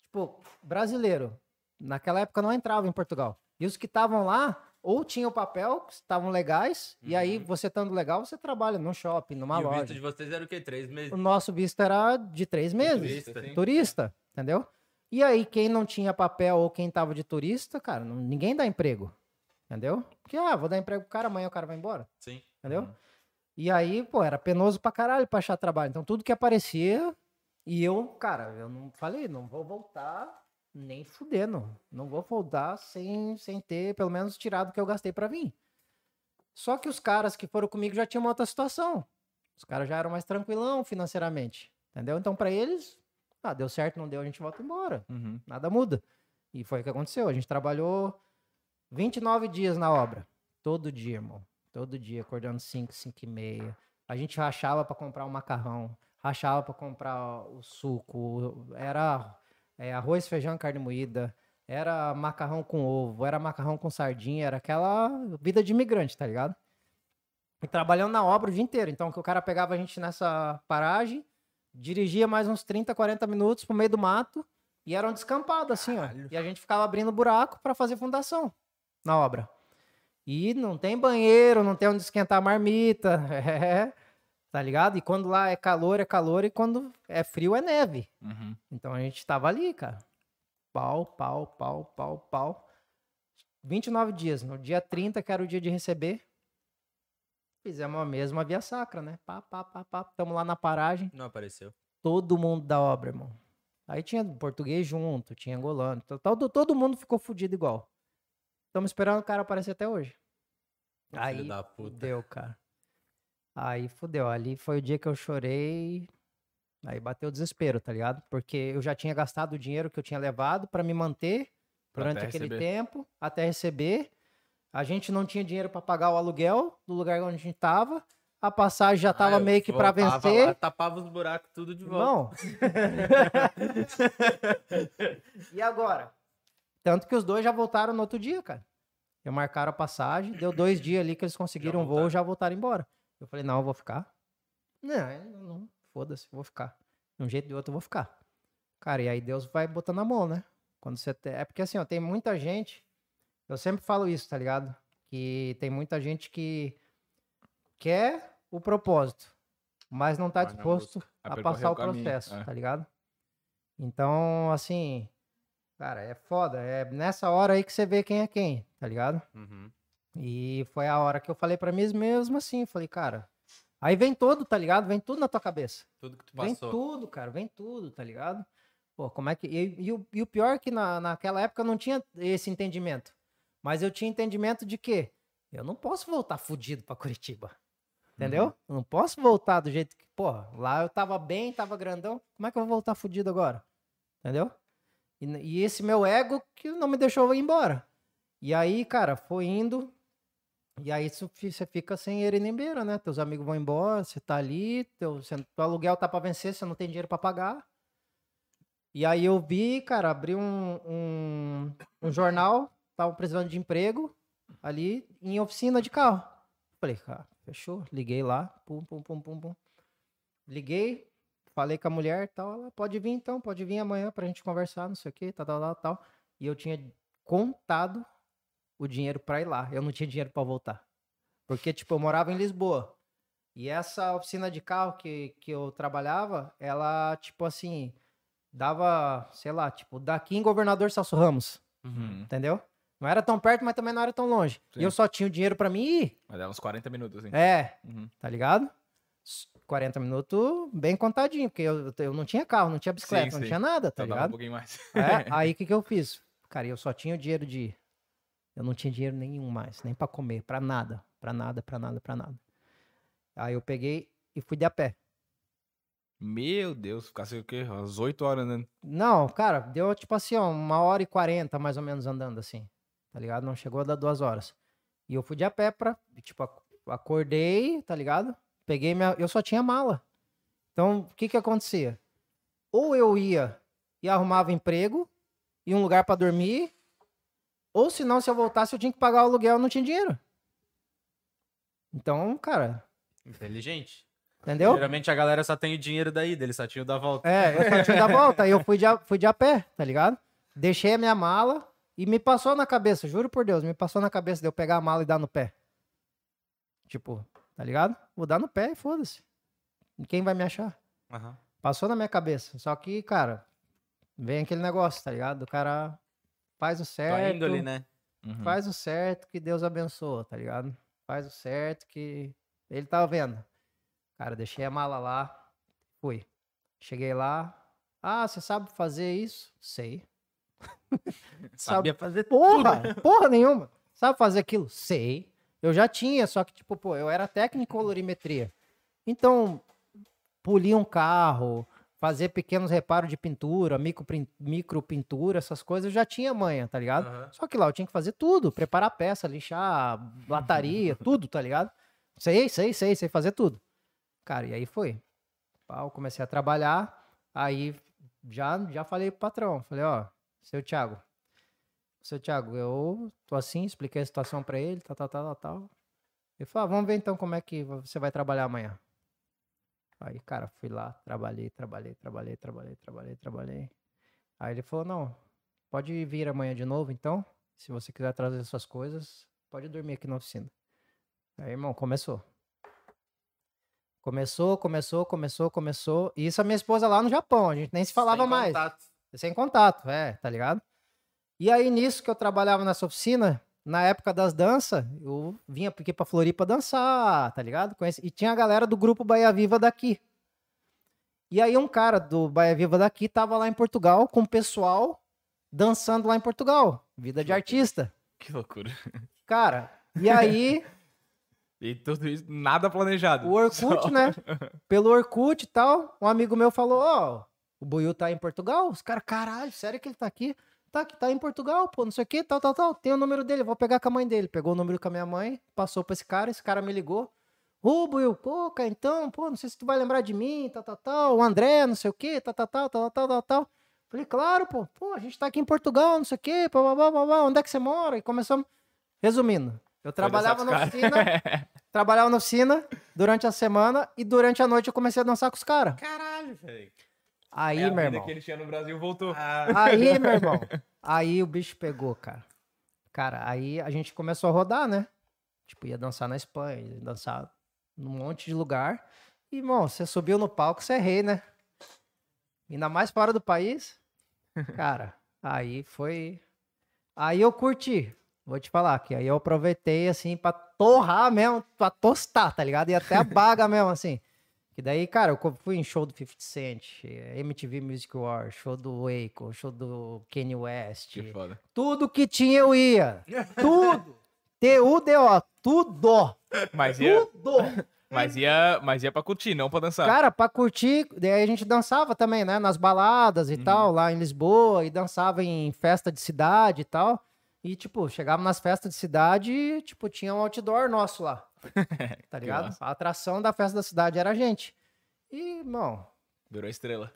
tipo, brasileiro, naquela época não entrava em Portugal. E os que estavam lá, ou tinham papel, que estavam legais, e aí você estando legal, você trabalha num shopping, numa
e o visto
loja.
de vocês era o quê? Três meses?
O nosso visto era de três meses.
turista,
sim.
Turista, entendeu? E aí, quem não tinha papel ou quem tava de turista, cara, não- ninguém dá emprego. Entendeu? Porque, ah, vou dar emprego pro cara, amanhã o cara vai embora.
Sim.
Entendeu? E aí, pô, era penoso pra caralho pra achar trabalho. Então, tudo que aparecia. E eu, cara, eu não falei, não vou voltar nem fudendo. Não vou voltar sem, sem ter, pelo menos, tirado o que eu gastei pra vir. Só que os caras que foram comigo já tinham uma outra situação. Os caras já eram mais tranquilão financeiramente. Entendeu? Então, pra eles, ah, deu certo, não deu, a gente volta embora.
Uhum.
Nada muda. E foi o que aconteceu. A gente trabalhou 29 dias na obra. Todo dia, irmão. Todo dia, acordando 5, 5 e meia. A gente rachava pra comprar o macarrão, rachava pra comprar o suco. Era é, arroz, feijão, carne moída. Era macarrão com ovo, era macarrão com sardinha, era aquela vida de imigrante, tá ligado? E trabalhando na obra o dia inteiro. Então, o cara pegava a gente nessa paragem, dirigia mais uns 30, 40 minutos pro meio do mato e era um descampado, assim, ó. E a gente ficava abrindo buraco pra fazer fundação na obra. E não tem banheiro, não tem onde esquentar a marmita, é, tá ligado? E quando lá é calor, é calor, e quando é frio, é neve.
Uhum.
Então a gente tava ali, cara. Pau, pau, pau, pau, pau. 29 dias. No dia 30, que era o dia de receber, fizemos a mesma via sacra, né? Pá, pá, pá, pá. Tamo lá na paragem.
Não apareceu.
Todo mundo da obra, irmão. Aí tinha português junto, tinha angolano. to- Todo, todo mundo ficou fudido igual. Estamos esperando o cara aparecer até hoje.
Filho
Aí
da puta.
fudeu, cara. Aí fudeu. Ali foi o dia que eu chorei. Aí bateu o desespero, tá ligado? Porque eu já tinha gastado o dinheiro que eu tinha levado pra me manter durante aquele
receber.
tempo, até receber. A gente não tinha dinheiro pra pagar o aluguel do lugar onde a gente tava. A passagem já tava
Ah, eu
meio que pra
voltava
vencer.
lá, tapava os buracos tudo de volta.
E agora? Tanto que os dois já voltaram no outro dia, cara. Já marcaram a passagem, deu dois dias ali que eles conseguiram um voo
voltaram.
já voltaram embora. Eu falei, não, eu vou ficar. Não, eu não foda-se, eu vou ficar. De um jeito ou de outro eu vou ficar. Cara, e aí Deus vai botando a mão, né? Quando você te- É porque assim, ó, tem muita gente. Eu sempre falo isso, tá ligado? Que tem muita gente que quer o propósito, mas não tá
Mas
disposto
busca a
a passar
o
o
caminho,
processo,
é.
tá ligado? Então, assim, cara, é foda. É nessa hora aí que você vê quem é quem, tá ligado?
Uhum.
E foi a hora que eu falei pra mim mesmo assim, falei, cara, aí vem tudo, tá ligado? Vem tudo na tua cabeça.
Tudo que tu
Vem
passou.
tudo, cara, vem tudo, tá ligado? Pô, como é que. E, e o, e o pior é que na, naquela época não tinha esse entendimento. Mas eu tinha entendimento de que eu não posso voltar fudido pra Curitiba. Entendeu?
Uhum.
Eu não posso voltar do jeito que, pô, lá eu tava bem, tava grandão. Como é que eu vou voltar fudido agora? Entendeu? E, e esse meu ego que não me deixou ir embora. E aí, cara, foi indo. E aí você fica sem ele nem beira, né? Teus amigos vão embora, você tá ali, teu, você- teu aluguel tá pra vencer, você não tem dinheiro pra pagar. E aí eu vi, cara, abri um, um, um jornal, tava precisando de emprego ali em oficina de carro. Falei, cara, fechou. Liguei lá, pum, pum, pum, pum, pum. Liguei, falei com a mulher e tal. Ela, pode vir então, pode vir amanhã pra gente conversar, não sei o que, tal, tal, tal, tal. E eu tinha contado o dinheiro pra ir lá. Eu não tinha dinheiro pra voltar. Porque, tipo, eu morava em Lisboa. E essa oficina de carro que, que eu trabalhava, ela, tipo assim, dava, sei lá, tipo, daqui em Governador Celso Ramos,
Uhum.
entendeu? Não era tão perto, mas também não era tão longe.
Sim.
E eu só tinha o dinheiro pra mim ir.
Vai dar uns 40 minutos, assim.
É,
Uhum.
tá ligado? S- 40 minutos bem contadinho, porque eu, eu não tinha carro, não tinha bicicleta,
Sim,
não
sim.
tinha nada, tá
um
ligado?
pouquinho mais.
É, aí o que, que eu fiz? Cara, eu só tinha o dinheiro de ir. Eu não tinha dinheiro nenhum mais, nem pra comer, pra nada, pra nada, pra nada, pra nada. Aí eu peguei e fui de a pé.
Meu Deus, ficasse o quê? Às 8 horas andando.
Não, cara, deu tipo assim, ó, uma hora e quarenta mais ou menos andando assim, tá ligado? Não chegou a dar duas horas. E eu fui de a pé pra, tipo, ac- acordei, tá ligado? Peguei minha, eu só tinha mala. Então, o que que acontecia? Ou eu ia e arrumava emprego e um lugar pra dormir, ou se não, se eu voltasse, eu tinha que pagar o aluguel, eu não tinha dinheiro. Então, cara,
Inteligente.
entendeu?
Geralmente a galera só tem o dinheiro da ida, eles só tinham o da volta.
É, eu só tinha da volta. Aí eu fui de, a, fui de a pé, tá ligado? Deixei a minha mala e me passou na cabeça, juro por Deus, me passou na cabeça de eu pegar a mala e dar no pé. Tipo, tá ligado? Vou dar no pé e foda-se. Quem vai me achar?
Aham.
Passou na minha cabeça. Só que, cara, vem aquele negócio, tá ligado? O cara faz o
Tua
certo.
índole, né?
Uhum.
Faz o certo que Deus abençoa, tá ligado? Faz o certo que ele tava vendo. Cara, deixei a mala lá, fui. Cheguei lá. Ah, você sabe fazer isso? Sei.
Sabia fazer
Porra, porra nenhuma. Sabe fazer aquilo? Sei. Eu já tinha, só que, tipo, pô, eu era técnico em colorimetria. Então, polir um carro, fazer pequenos reparos de pintura, micro, micro pintura, essas coisas, eu já tinha manha, tá ligado?
Aham.
Só que lá eu tinha que fazer tudo, preparar peça, lixar, lataria, tudo, tá ligado? Sei, sei, sei, sei fazer tudo. Cara, e aí foi. Pau, comecei a trabalhar, aí já, já falei pro patrão, falei, ó, seu Thiago, seu Thiago, eu tô assim, expliquei a situação pra ele, tal, tal, tal, tal. Ele falou, ah, vamos ver então como é que você vai trabalhar amanhã. Aí, cara, fui lá, trabalhei, trabalhei, trabalhei, trabalhei, trabalhei, trabalhei. Aí ele falou, não, pode vir amanhã de novo, então. Se você quiser trazer suas coisas, pode dormir aqui na oficina. Aí, irmão, começou. Começou, começou, começou, começou. E isso a minha esposa lá no Japão, a gente nem se falava mais.
contato.
Sem contato, é, tá ligado? E aí, nisso que eu trabalhava nessa oficina, na época das danças, eu vinha aqui pra Floripa dançar, tá ligado? E tinha a galera do grupo Bahia Viva daqui. E aí, um cara do Bahia Viva daqui tava lá em Portugal com o pessoal dançando lá em Portugal. Vida de artista.
Que loucura.
Cara, e aí,
E tudo isso, nada planejado.
o Orkut,
Só-
né? Pelo Orkut e tal, um amigo meu falou: Ó, o Buiu tá em Portugal. Os caras, caralho, sério que ele tá aqui? Tá, que tá em Portugal, pô, não sei o que, tal, tal, tal. Tem o número dele, vou pegar com a mãe dele. Pegou o número com a minha mãe, passou pra esse cara, esse cara me ligou. Ô, Buiu, pô, cara, então, pô, não sei se tu vai lembrar de mim, tal, tal, tal. O André, não sei o que, tal, tal, tal, tal, tal, tal, tal. Falei, claro, pô, pô, a gente tá aqui em Portugal, não sei o que, onde é que você mora? E começamos. Resumindo, eu trabalhava na oficina, trabalhava na oficina durante a semana e durante a noite eu comecei a dançar com os caras.
Caralho, velho.
Aí,
É a
meu irmão.
que ele tinha no Brasil voltou.
Ah,
Aí, meu irmão. Aí o bicho pegou, cara. Cara, aí a gente começou a rodar, né? Tipo, ia dançar na Espanha, ia dançar num monte de lugar. E, irmão, você subiu no palco, você é rei, né? Ainda mais fora do país. Cara, aí foi. Aí eu curti. Vou te falar que aí eu aproveitei, assim, pra torrar mesmo, pra tostar, tá ligado? E até a baga mesmo, assim. Que daí, cara, eu fui em show do 50 Cent, eh, MTV Music Awards, show do Akon, show do Kanye West.
Que foda.
Tudo que tinha eu ia. Tudo. T-U-D-O. Tudo.
Mas ia,
Tudo.
mas, ia, mas ia pra curtir, não pra dançar.
Cara, pra curtir, daí a gente dançava também, né? Nas baladas e tal, lá em Lisboa, e dançava em festa de cidade e tal. E, tipo, chegava nas festas de cidade e, tipo, tinha um outdoor nosso lá. Tá ligado?
massa.
A atração da festa da cidade era a gente. E, irmão,
Virou estrela.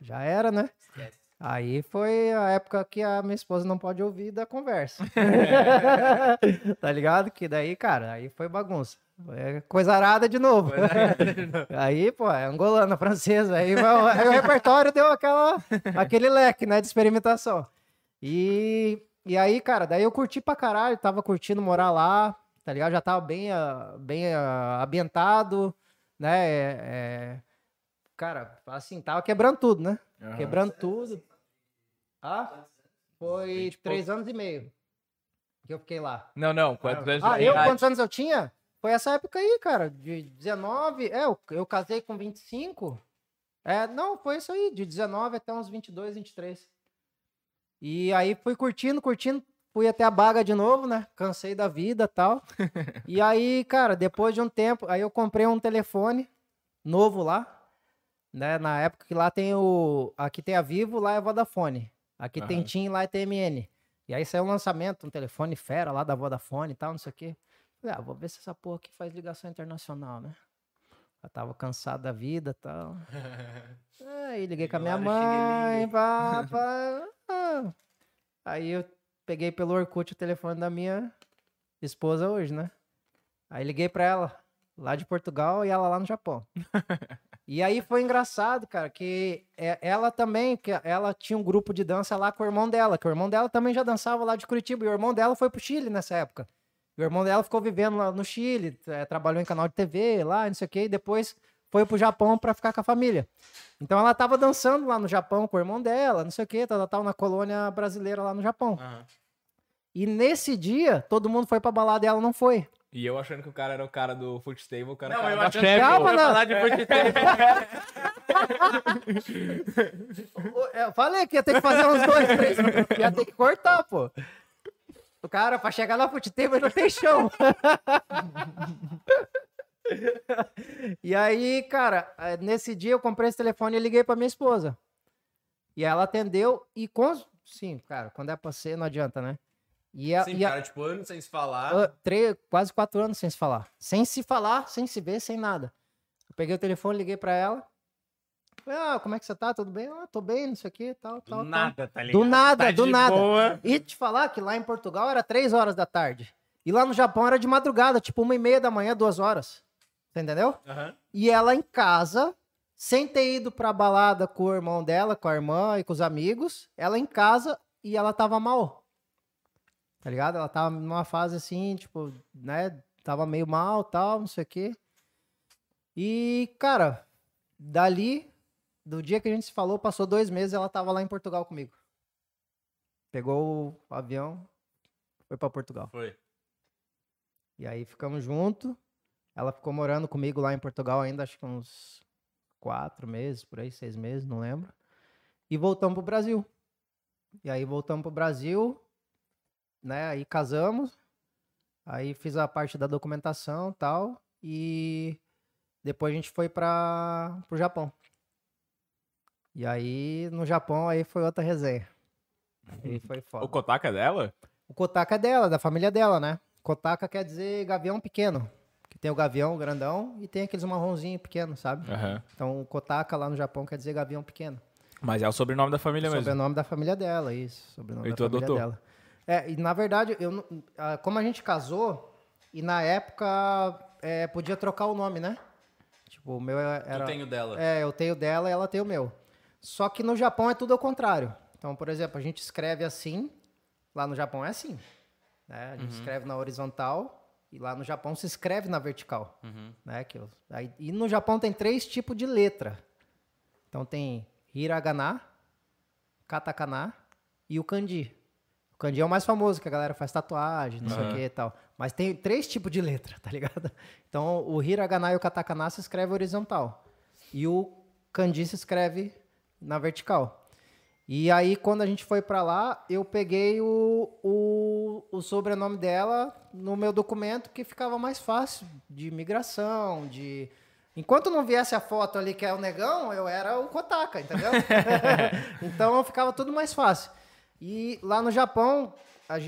já- era, né?
esquece.
Aí foi a época que a minha esposa não pode ouvir da conversa. tá ligado? Que daí, cara, aí foi bagunça. É coisa arada de novo. aí, pô, é angolana, francesa. Aí, aí o repertório deu aquela, aquele leque, né, de experimentação. E, e aí, cara, daí eu curti pra caralho, tava curtindo morar lá, tá ligado? Já tava bem, ah, bem ah, ambientado, né? é- é, cara, assim, tava quebrando tudo, né?
Aham.
Quebrando tudo. Ah, foi três anos e meio que eu fiquei lá.
Não, não. Quantos anos
Ah, eu, quantos anos eu tinha? Foi essa época aí, cara, de 19. É, eu, eu casei com 25. É, não, foi isso aí, de 19 até uns 22, 23. E aí fui curtindo, curtindo, fui até a baga de novo, né? Cansei da vida e tal. e aí, cara, depois de um tempo, aí eu comprei um telefone novo lá, né? Na época que lá tem o. Aqui tem a Vivo, lá é a Vodafone. Aqui tem
Aham.
TIM, lá é TMN. E aí saiu um lançamento, um telefone fera lá da Vodafone e tal, não sei o quê. Falei, ah, vou ver se essa porra aqui faz ligação internacional, né? Eu tava cansado da vida e tal. Aí liguei com a minha mãe, ah. Aí eu peguei pelo Orkut o telefone da minha esposa hoje, né? Aí liguei pra ela, lá de Portugal, e ela lá no Japão. E aí foi engraçado, cara, que é- ela também, que ela tinha um grupo de dança lá com o irmão dela, que o irmão dela também já dançava lá de Curitiba, e o irmão dela foi pro Chile nessa época. E o irmão dela ficou vivendo lá no Chile, eh, trabalhou em canal de TV lá, não sei o quê, e depois foi pro Japão pra ficar com a família. Então ela tava dançando lá no Japão com o irmão dela, não sei o quê, tal, tal, na colônia brasileira lá no Japão.
Aham.
E nesse dia, todo mundo foi pra balada e ela não foi.
E eu achando que o cara era o cara do Footstable, o cara
Não, eu
cara da
achando que
Calma, não.
falar de futebol.
Eu falei que ia ter que fazer uns dois, três. Ia ter que cortar, pô. O cara, pra chegar na futebol, não tem chão. e aí, cara, eh, nesse dia eu comprei esse telefone e liguei pra minha esposa. E ela atendeu e com. Sim, cara, quando é pra ser, não adianta, né? E a,
Sim,
e a-
cara, tipo, anos sem se falar.
ah, três, quase quatro anos sem se falar. Sem se falar, sem se ver, sem nada. Eu peguei o telefone, liguei pra ela. Falei, ah, como é que você tá? Tudo bem? Ah, tô bem, não sei o que, tal,
do
tal, tal.
nada, tá ligado?
Do nada,
Tá
do
de
nada.
boa.
E te falar que lá em Portugal era três horas da tarde. E lá no Japão era de madrugada, tipo uma e meia da manhã, duas horas. Você entendeu?
Aham.
E ela em casa, sem ter ido pra balada com o irmão dela, com a irmã e com os amigos, ela em casa e ela tava mal. Tá ligado? Ela tava numa fase assim, tipo, né? Tava meio mal, tal, não sei o quê. E, cara, dali, do dia que a gente se falou, passou dois meses, ela tava lá em Portugal comigo. Pegou o avião, foi pra Portugal.
Foi.
E aí ficamos juntos. Ela ficou morando comigo lá em Portugal ainda, acho que uns quatro meses, por aí, seis meses, não lembro. E voltamos pro Brasil. E aí voltamos pro Brasil, né? Aí casamos. Aí fiz a parte da documentação e tal. E depois a gente foi para pro Japão. E aí, no Japão, aí foi outra resenha. Aí foi foda.
O Kotaka é dela?
O Kotaka é dela, da família dela, né? Kotaka quer dizer gavião pequeno. Que tem o gavião grandão e tem aqueles marronzinhos pequenos, sabe?
Aham.
Então o Kotaka lá no Japão quer dizer gavião pequeno.
Mas é o sobrenome da família mesmo.
Sobrenome da família dela, isso. Sobrenome
E
da
tu
família
adotou?
dela. É, e na verdade, eu, ah, como a gente casou, e na época é, podia trocar o nome, né? Tipo, o meu era.
Tu tem o dela.
É, eu tenho dela e ela tem o meu. Só que no Japão é tudo ao contrário. Então, por exemplo, a gente escreve assim, lá no Japão é assim. né? A gente escreve na horizontal e lá no Japão se escreve na vertical.
Uhum.
Né? Que aí- e no Japão tem três tipos de letra. Então tem hiragana, katakana e o kanji. O kanji é o mais famoso, que a galera faz tatuagem, não sei o que e tal. Mas tem três tipos de letra, tá ligado? Então o hiragana e o katakana se escreve horizontal. E o kanji se escreve na vertical. E aí, quando a gente foi pra lá, eu peguei o, o, o sobrenome dela no meu documento, que ficava mais fácil de migração, de... Enquanto não viesse a foto ali que é o negão, eu era o Kotaka, entendeu? então ficava tudo mais fácil. E lá no Japão,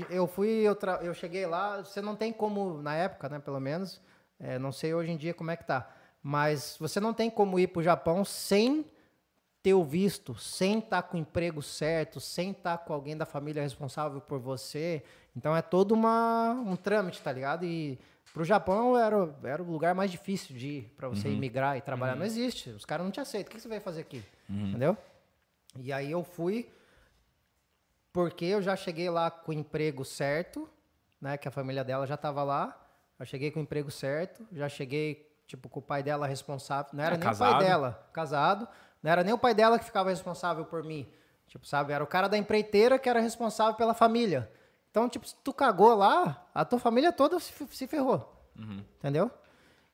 eu fui, eu, tra- eu cheguei lá, você não tem como, na época, né, pelo menos, é, não sei hoje em dia como é que tá, mas você não tem como ir pro Japão sem ter o visto sem estar com o emprego certo, sem estar com alguém da família responsável por você. Então é todo uma, um trâmite, tá ligado? E pro Japão era, era o lugar mais difícil de ir para você imigrar e trabalhar. Não existe. Os caras não te aceitam. O que você vai fazer aqui? Entendeu? E aí eu fui porque eu já cheguei lá com o emprego certo, né? Que a família dela já estava lá. Eu cheguei com o emprego certo, já cheguei, tipo, com o pai dela responsável. Não era
É,
nem o
casado.
pai dela, casado. Não era nem o pai dela que ficava responsável por mim. Tipo, sabe? Era o cara da empreiteira que era responsável pela família. Então, tipo, se tu cagou lá, a tua família toda se, se ferrou. Entendeu?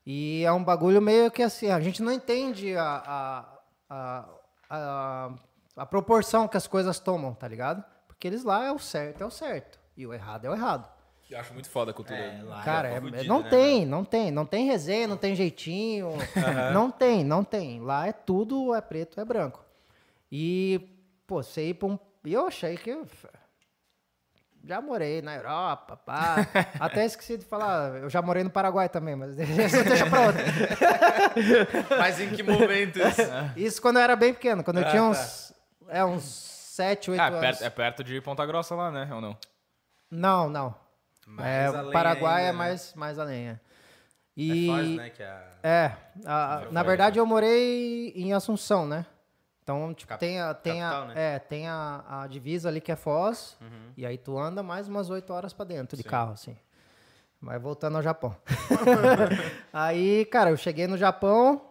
E é um bagulho meio que assim, a gente não entende a, a, a, a, a proporção que as coisas tomam, tá ligado? Porque eles lá é o certo, é o certo. E o errado é o errado.
Eu acho muito foda a cultura.
É, lá
Cara,
é
é-
fudido,
não
né,
tem, não tem. Não tem resenha, não tem jeitinho. Não tem, não tem. Lá é tudo, é preto, é branco. E, pô, você ir pra um. E eu achei que. eu- Já morei na Europa, pá. Até esqueci de falar, eu já morei no Paraguai também, mas deixa pra outra.
Mas em que momentos?
Isso quando eu era bem pequeno, quando eu
Ah,
tinha
tá.
uns. É, uns 7, 8
Ah,
anos.
perto, é perto de Ponta Grossa lá, né? Ou não?
Não, não.
Mais
é, o Paraguai
ainda,
é
né?
mais, mais além. É.
É
E,
Foz, né? Que é a...
É, a- na verdade eu morei em Assunção, né? Então, tipo,
Cap-
tem, a, tem, a,
capital, né?
é, tem a, a divisa ali que é Foz, e aí tu anda mais umas 8 horas pra dentro de carro, assim. Mas voltando ao Japão. aí, cara, eu cheguei no Japão,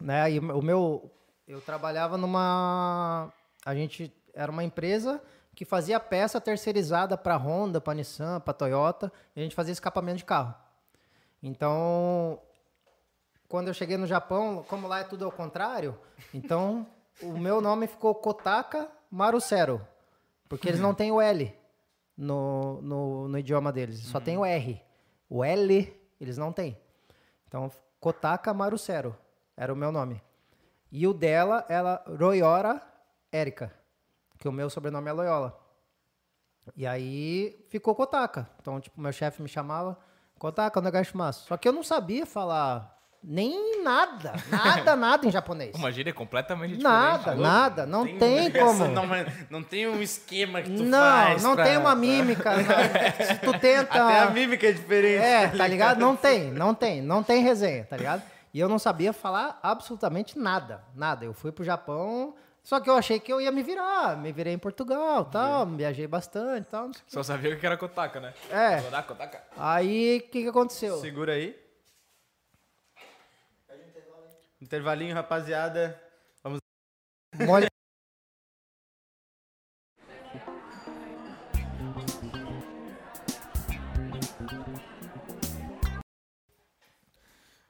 né? E o meu. Eu trabalhava numa. A gente. Era uma empresa que fazia peça terceirizada para Honda, para Nissan, para Toyota, e a gente fazia escapamento de carro. Então, quando eu cheguei no Japão, como lá é tudo ao contrário, então o meu nome ficou Kotaka Marusero, porque eles não têm o L no, no, no idioma deles, só tem o R. O L eles não têm. Então, Kotaka Marusero era o meu nome. E o dela era Royora Erika, que o meu sobrenome é Loyola. E aí ficou Kotaka. Então, tipo, meu chefe me chamava Kotaka Onegaishimasu. Só que eu não sabia falar nem nada, nada, nada em japonês.
Uma gíria completamente diferente.
Nada,
louco?
nada, não tem,
essa-
como.
Não, não tem um esquema que tu
Não,
faz
não
pra-
tem uma mímica. não. Se tu tenta.
Até a mímica é diferente.
É, tá ligado? Não tem, não tem, não tem resenha, tá ligado? E eu não sabia falar absolutamente nada, nada. Eu fui pro Japão, só que eu achei que eu ia me virar, me virei em Portugal, tal, viajei bastante, tal. não sei.
Só sabia que era Kotaka, né?
É.
Kotaka, Kotaka.
Aí, o que que aconteceu?
Segura aí. Intervalinho, rapaziada.
Molha...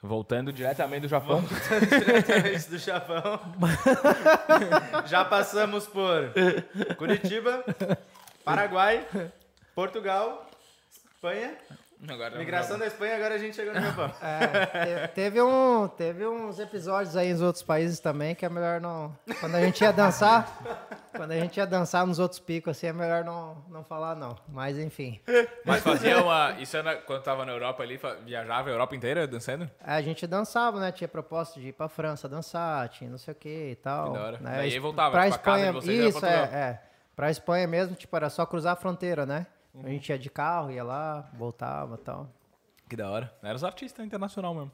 Voltando diretamente do Japão.
Diretamente do Japão. Já passamos por Curitiba, Paraguai, Portugal, Espanha.
Agora,
Migração da Espanha, agora a gente chegou no Japão.
É, te- teve, um, teve uns episódios aí nos outros países também que é melhor não. Quando a gente ia dançar, quando a gente ia dançar nos outros picos, assim, é melhor não, não falar, não. Mas enfim.
Mas fazia uma. Isso era quando tava na Europa ali, viajava a Europa inteira dançando?
A gente dançava, né? Tinha proposta de ir pra França dançar, tinha não sei o que e tal.
Que da hora.
Né?
Daí voltava,
pra
tipo, a casa de
Espanha, isso, é, é. Pra Espanha mesmo, tipo, era só cruzar a fronteira, né?
Uhum.
A gente ia de carro, ia lá, voltava e tal.
Que da hora. Era os artistas internacional mesmo.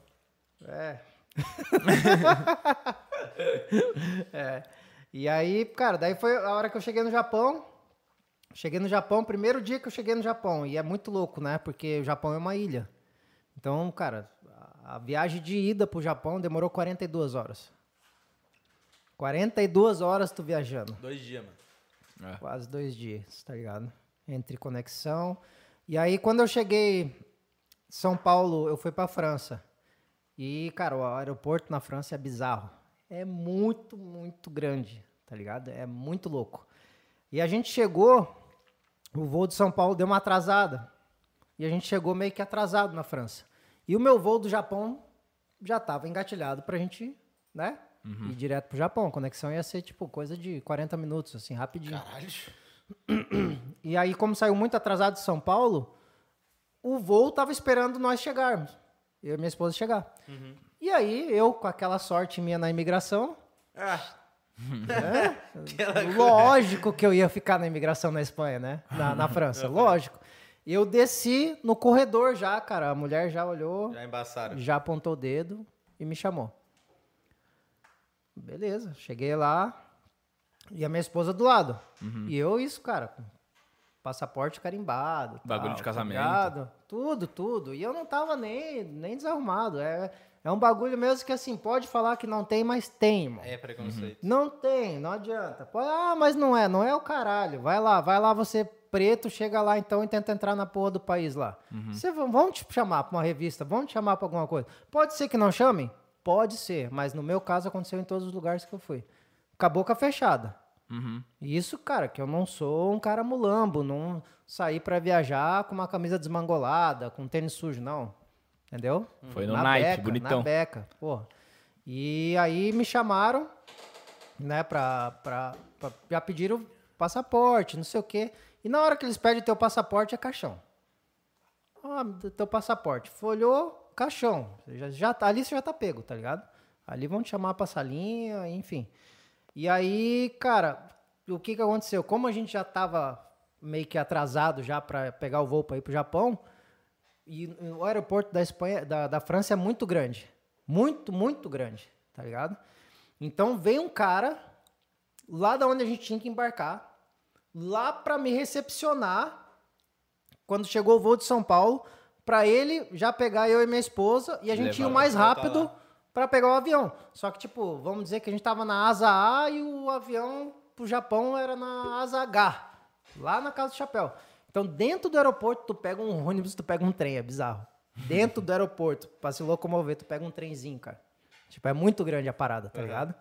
É. é. E aí, cara, daí foi a hora que eu cheguei no Japão. Cheguei no Japão, primeiro dia que eu cheguei no Japão. E é muito louco, né? Porque o Japão é uma ilha. Então, cara, a a viagem de ida pro Japão demorou 42 horas. 42 horas tu viajando.
Dois dias, mano.
Quase dois dias, tá ligado? Entre conexão. E aí, quando eu cheguei São Paulo, eu fui pra França. E, cara, o aeroporto na França é bizarro. É muito, muito grande, tá ligado? É muito louco. E a gente chegou, o voo de São Paulo deu uma atrasada. E a gente chegou meio que atrasado na França. E o meu voo do Japão já tava engatilhado pra gente, né? Ir direto pro Japão. A conexão ia ser, tipo, coisa de 40 minutos, assim, rapidinho.
Caralho.
E aí, como saiu muito atrasado de São Paulo, o voo tava esperando nós chegarmos. Eu e minha esposa chegar. E aí, eu, com aquela sorte minha na imigração,
Ah,
É? Lógico que eu ia ficar na imigração na Espanha, né? Na, na França, lógico. Eu desci no corredor já, cara. A mulher já olhou,
Já embaçaram.
já apontou o dedo e me chamou. Beleza, cheguei lá e a minha esposa do lado. E eu, isso, cara, passaporte carimbado.
Bagulho
tal,
de
tá
casamento.
ligado? Tudo, tudo. E eu não tava nem, nem desarrumado. É, é um bagulho mesmo que, assim, pode falar que não tem, mas tem, irmão.
É preconceito.
Não tem, não adianta. Pode, ah, mas não é, não é o caralho. Vai lá, vai lá você preto, chega lá então e tenta entrar na porra do país lá. Você, vão vão te chamar pra uma revista, vão te chamar pra alguma coisa. Pode ser que não chamem? Pode ser, mas no meu caso aconteceu em todos os lugares que eu fui. Com a boca fechada.
Uhum.
Isso, cara, que eu não sou um cara mulambo, não sair pra viajar com uma camisa desmangolada, com tênis sujo, não. Entendeu?
Foi no
na
Nike,
beca,
bonitão.
Na beca, porra. E aí me chamaram, né, pra, pra, pra- já pediram passaporte, não sei o quê. E na hora que eles pedem teu passaporte, é caixão. Ah, teu passaporte. Folhou, caixão. Já, já tá, ali você já tá pego, tá ligado? Ali vão te chamar pra salinha, enfim. E aí, cara, o que que aconteceu? Como a gente já tava meio que atrasado já pra pegar o voo pra ir pro Japão, e o aeroporto da Espanha, da, da França é muito grande. Muito, muito grande, tá ligado? Então veio um cara lá da onde a gente tinha que embarcar, lá pra me recepcionar quando chegou o voo de São Paulo, pra ele já pegar eu e minha esposa e a gente ia o
Levar,
mais rápido pra pegar o avião. Só que, tipo, vamos dizer que a gente tava na asa A e o avião pro Japão era na asa H, lá na Casa do Chapéu. Então, dentro do aeroporto, tu pega um ônibus, tu pega um trem, é bizarro. Dentro do aeroporto, pra se locomover, tu pega um trenzinho, cara. Tipo, é muito grande a parada, tá ligado?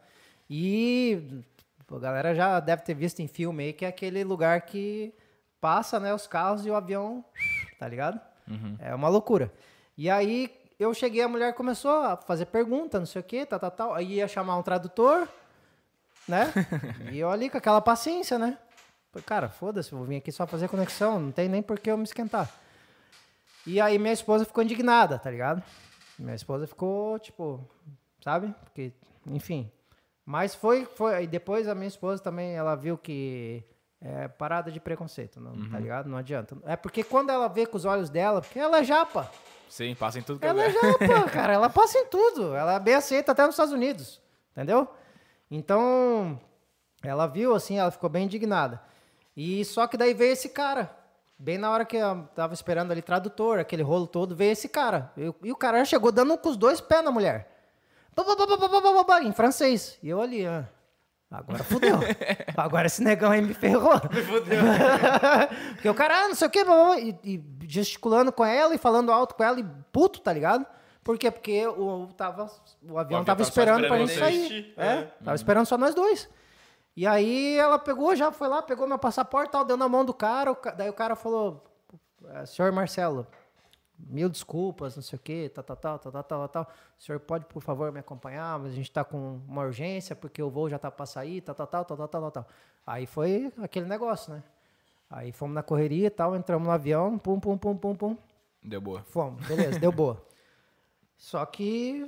E a galera já deve ter visto em filme aí que é aquele lugar que passa, né, os carros e o avião, tá ligado? É uma loucura. E aí eu cheguei, a mulher começou a fazer pergunta, não sei o que, tal, tal, tal. Aí ia chamar um tradutor, né? e eu ali com aquela paciência, né? Cara, foda-se, vou vir aqui só fazer conexão, não tem nem por que eu me esquentar. E aí minha esposa ficou indignada, tá ligado? Minha esposa ficou, tipo, sabe? Porque, enfim. Mas foi, foi. E depois a minha esposa também, ela viu que é parada de preconceito, não, tá ligado? Não adianta. É porque quando ela vê com os olhos dela, porque ela é japa.
Sim, passa em tudo que é
Ela é
lugar.
japa, cara. Ela passa em tudo. Ela é bem aceita até nos Estados Unidos. Entendeu? Então, ela viu assim, ela ficou bem indignada. E só que daí veio esse cara. Bem na hora que eu tava esperando ali tradutor, aquele rolo todo, veio esse cara. E, o- e o cara já chegou dando com os dois pés na mulher. Em francês. E eu ali, ah, agora fudeu. agora esse negão aí me ferrou. Me fudeu. Porque o cara, ah, não sei o quê, e, e gesticulando com ela e falando alto com ela e puto, tá ligado? Por quê? Porque o, tava, o avião
avião
tava
só
esperando pra
esperando
gente sair.
É.
É, tava esperando só nós dois. E aí ela pegou, já foi lá, pegou meu passaporte, tal, deu na mão do cara. o daí o cara falou: "É, Senhor Marcelo, mil desculpas, não sei o quê, tal, tal, tal, tal, tal, tal, O senhor pode, por favor, me acompanhar, mas a gente está com uma urgência, porque o voo já está para sair, tal, tal, tal, tal, tal, tal, Aí foi aquele negócio, né? Aí fomos na correria e tal, entramos no avião, pum, pum, pum, pum, pum.
Deu boa.
Fomos, beleza, deu boa. Só que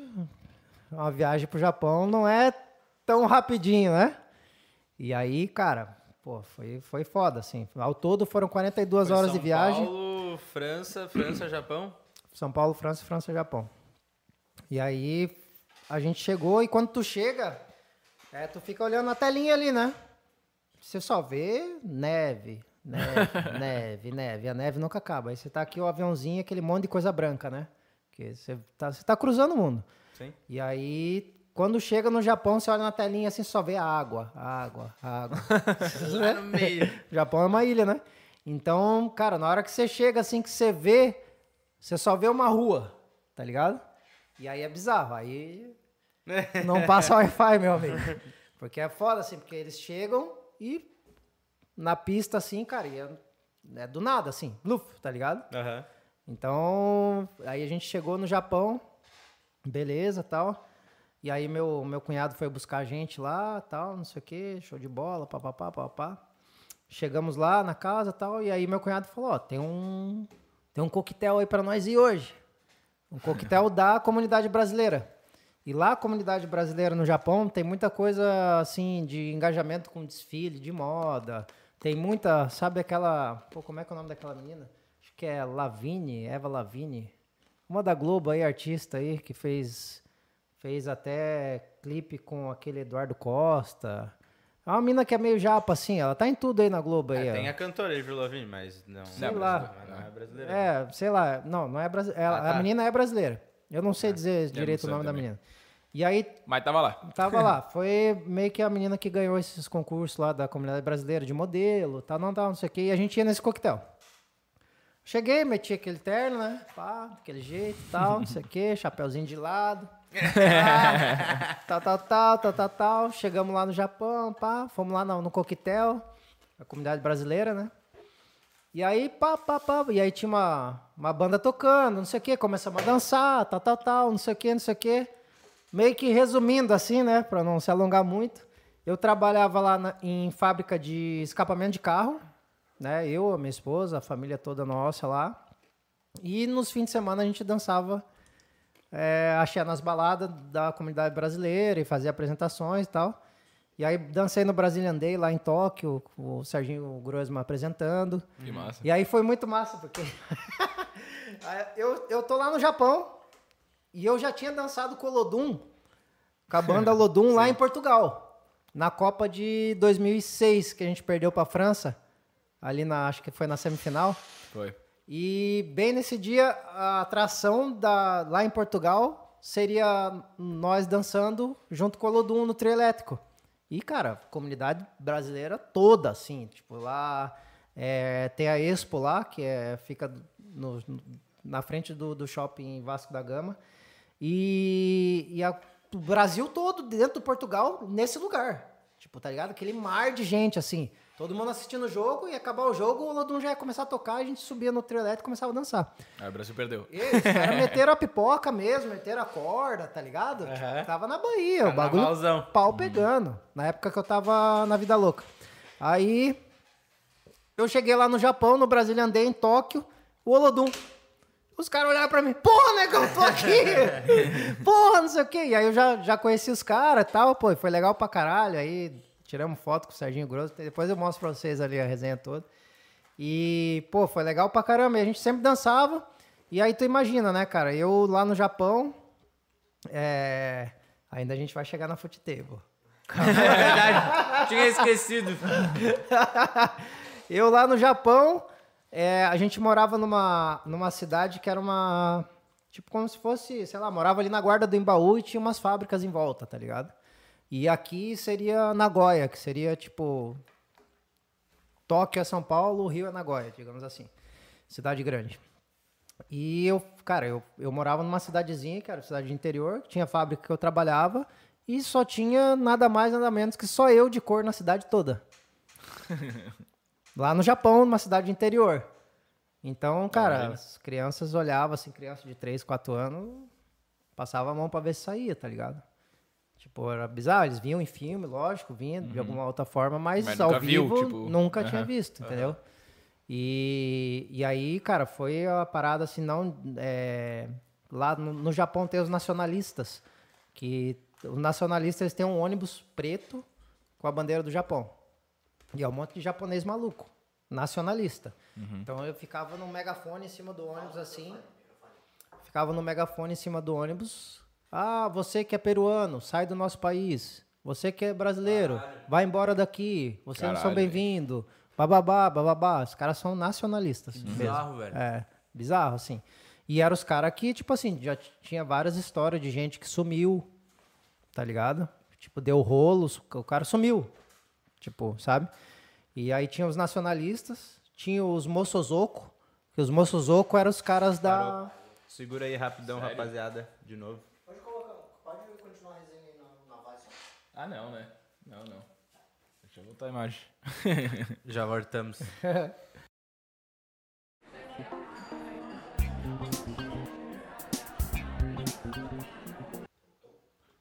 uma viagem para o Japão não é tão rapidinho, né? E aí, cara, pô, foi, foi foda, assim. Ao todo foram 42
foi
horas
São
de viagem.
Paulo França, França, Japão.
São Paulo, França, França, Japão. E aí a gente chegou e quando tu chega, é, tu fica olhando a telinha ali, né? Você só vê neve, neve, neve, neve. A neve nunca acaba. Aí você tá aqui o aviãozinho, aquele monte de coisa branca, né? Que você tá, você tá cruzando o mundo.
Sim.
E aí, quando chega no Japão, você olha na telinha assim, só vê água, água, água.
Lá no meio.
O Japão é uma ilha, né? Então, cara, na hora que você chega assim, que você vê, você só vê uma rua, tá ligado? E aí é bizarro, aí não passa Wi-Fi, meu amigo. Porque é foda, assim, porque eles chegam e na pista, assim, cara, e é, é do nada, assim, bluf, tá ligado?
Aham.
Então, aí a gente chegou no Japão, beleza, tal. E aí meu, meu cunhado foi buscar a gente lá, tal, não sei o que, show de bola, papapá, papapá. Chegamos lá na casa, tal, e aí meu cunhado falou, ó, tem um tem um coquetel aí pra nós ir hoje. Um coquetel da comunidade brasileira. E lá a comunidade brasileira no Japão tem muita coisa assim de engajamento com desfile de moda. Tem muita, sabe aquela, pô, como é que é o nome daquela menina? Acho que é Lavigne, Eva Lavigne. Uma da Globo aí, artista aí que fez fez até clipe com aquele Eduardo Costa. É uma mina que é meio japa assim, ela tá em tudo aí na Globo aí.
É,
ó.
tem a cantora Avril Lavigne, mas não,
Sei
não,
lá.
mas não é brasileira.
É, sei lá, não, não é brasileira.
Ah,
A
tá.
menina é brasileira. Eu não sei dizer
não
direito
sei
o nome da
também.
menina. E aí
Mas tava lá.
Tava lá, foi meio que a menina que ganhou esses concursos lá da comunidade brasileira de modelo, tal, não, tal, não sei o quê, e a gente ia nesse coquetel. Cheguei, meti aquele terno, né? Pá, daquele jeito, tal, não sei o quê, chapeuzinho de lado. Tal, tal, tal, tal, tal, tal. Chegamos lá no Japão, pá, fomos lá no, no coquetel, a comunidade brasileira, né? E aí, pá, pá, pá, e aí tinha uma, uma banda tocando, não sei o quê, começamos a dançar, tal, tal, tal, não sei o quê, não sei o quê. Meio que resumindo assim, né, para não se alongar muito, eu trabalhava lá na- em fábrica de escapamento de carro, né, eu, a minha esposa, a família toda nossa lá. E nos fins de semana a gente dançava é, axé nas baladas da comunidade brasileira e fazia apresentações e tal. E aí dancei no Brazilian Day lá em Tóquio, o Serginho Grosma apresentando.
Que massa.
E aí foi muito massa, porque eu, eu tô lá no Japão e eu já tinha dançado com o Lodum, com a banda Lodum lá em Portugal, na Copa de 2006, que a gente perdeu pra França, ali na, acho que foi na semifinal.
Foi.
E bem nesse dia, a atração da, lá em Portugal seria nós dançando junto com o Lodum no trio elétrico. E, cara, comunidade brasileira toda, assim, tipo, lá é, tem a Expo lá, que é, fica no- na frente do, do shopping Vasco da Gama. E, e a- o Brasil todo dentro do Portugal, nesse lugar. Tipo, tá ligado? Aquele mar de gente, assim. Todo mundo assistindo o jogo e acabar o jogo, o Lodum já ia começar a tocar, a gente subia no trio elétrico e começava a dançar.
Aí o Brasil perdeu.
Os caras meteram a pipoca mesmo, meteram a corda, tá ligado? Tipo, tava na Bahia, o bagulho
Carnavalzão.
pau pegando. Na época que eu tava na vida louca. Aí eu cheguei lá no Japão, no Brazilian Day, em Tóquio, o Olodum. Os caras olharam pra mim, porra, negão, tô aqui! porra, não sei o quê. E aí eu já, já conheci os caras e tal, pô, foi legal pra caralho. Aí tiramos foto com o Serginho Grosso, depois eu mostro pra vocês ali a resenha toda. E, pô, foi legal pra caramba. E a gente sempre dançava. E aí tu imagina, né, cara? Eu lá no Japão, é, ainda a gente vai chegar na foot table.
É verdade, tinha esquecido.
Eu lá no Japão, é, a gente morava numa, numa cidade que era uma. Tipo, como se fosse, sei lá, morava ali na guarda do Embaú e tinha umas fábricas em volta, tá ligado? E aqui seria Nagoya, que seria tipo. Tóquio é São Paulo, Rio é Nagoya, digamos assim. Cidade grande. E eu, cara, eu, eu morava numa cidadezinha, que era cidade de interior, tinha fábrica que eu trabalhava e só tinha nada mais, nada menos que só eu de cor na cidade toda. Lá no Japão, numa cidade de interior. Então, cara, as crianças olhavam assim, criança de 3, 4 anos, passava a mão pra ver se saía, tá ligado? Tipo, era bizarro, eles vinham em filme, lógico, vinha de alguma outra forma, mas,
Mas
ao
nunca viu,
vivo
tipo,
nunca tinha
aham,
visto, entendeu? E, e aí, cara, foi a parada assim, não. é, lá no, no Japão tem os nacionalistas, que os nacionalistas eles têm um ônibus preto com a bandeira do Japão. E é um monte de japonês maluco, nacionalista. Então eu ficava no megafone em cima do ônibus assim. Ficava no megafone em cima do ônibus. Ah, você que é peruano, sai do nosso país. Você que é brasileiro, vai embora daqui. Vocês não são
Caralho.
bem-vindos. Bababá, bababá. Os caras são nacionalistas.
Bizarro,
mesmo.
velho.
É, bizarro, assim. E eram os caras que, tipo assim, já tinha várias histórias de gente que sumiu, tá ligado? Tipo, deu rolos, o cara sumiu. Tipo, sabe? E aí tinha os nacionalistas, tinha os moçozoco, que os moçozoco eram os caras da...
Parou. Segura aí rapidão, rapaziada, de novo.
Pode colocar, pode continuar a resenha aí na, na voz.
Ah, não, né? Não, não. Deixa eu voltar a imagem.
Já voltamos.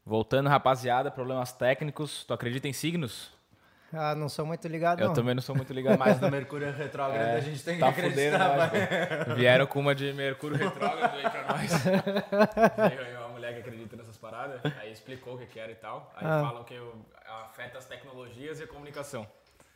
Voltando, rapaziada, problemas técnicos. Tu acredita em signos?
Ah, não sou muito ligado,
Eu
não.
também não sou muito ligado.
Mas no Mercúrio Retrógrado
É,
a gente tem que
tá fudendo,
acreditar. vai.
pô. Vieram com uma de Mercúrio retrógrado aí pra nós. Veio aí uma mulher mulher que acredita nessas paradas, aí explicou o que, que era e tal. Aí
Ah.
falam que eu- afeta as tecnologias e a comunicação.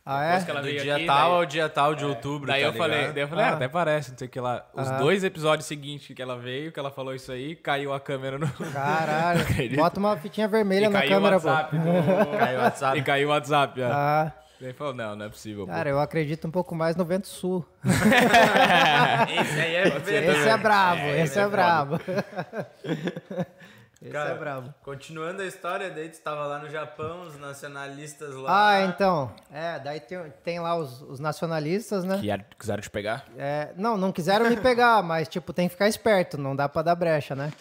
Ah, é?
Que ela
Do
veio
dia
aqui,
tal
daí-
ao dia tal de outubro,
Daí
tá
eu falei, daí eu falei,
Ah.
ah, até parece, não sei o que lá. Os
Ah.
dois episódios seguintes que ela veio, que ela falou isso aí, caiu a câmera no.
Caralho. Bota uma fitinha vermelha
e
na
caiu
câmera,
o
pô.
WhatsApp. do-
Caiu o WhatsApp.
E caiu o WhatsApp, é.
Ah,
ele falou, não, não é possível. pô.
cara, eu acredito um pouco mais no vento sul.
Esse aí é
Esse é brabo,
É,
esse
esse
é
é
brabo. Esse
Cara,
é brabo.
Continuando a história, daí tu estava lá no Japão, os nacionalistas lá.
Ah, então. É, daí tem, tem lá os, os nacionalistas, né?
Que era- quiseram te pegar?
É, não, não quiseram me pegar, mas, tipo, tem que ficar esperto, não dá pra dar brecha, né?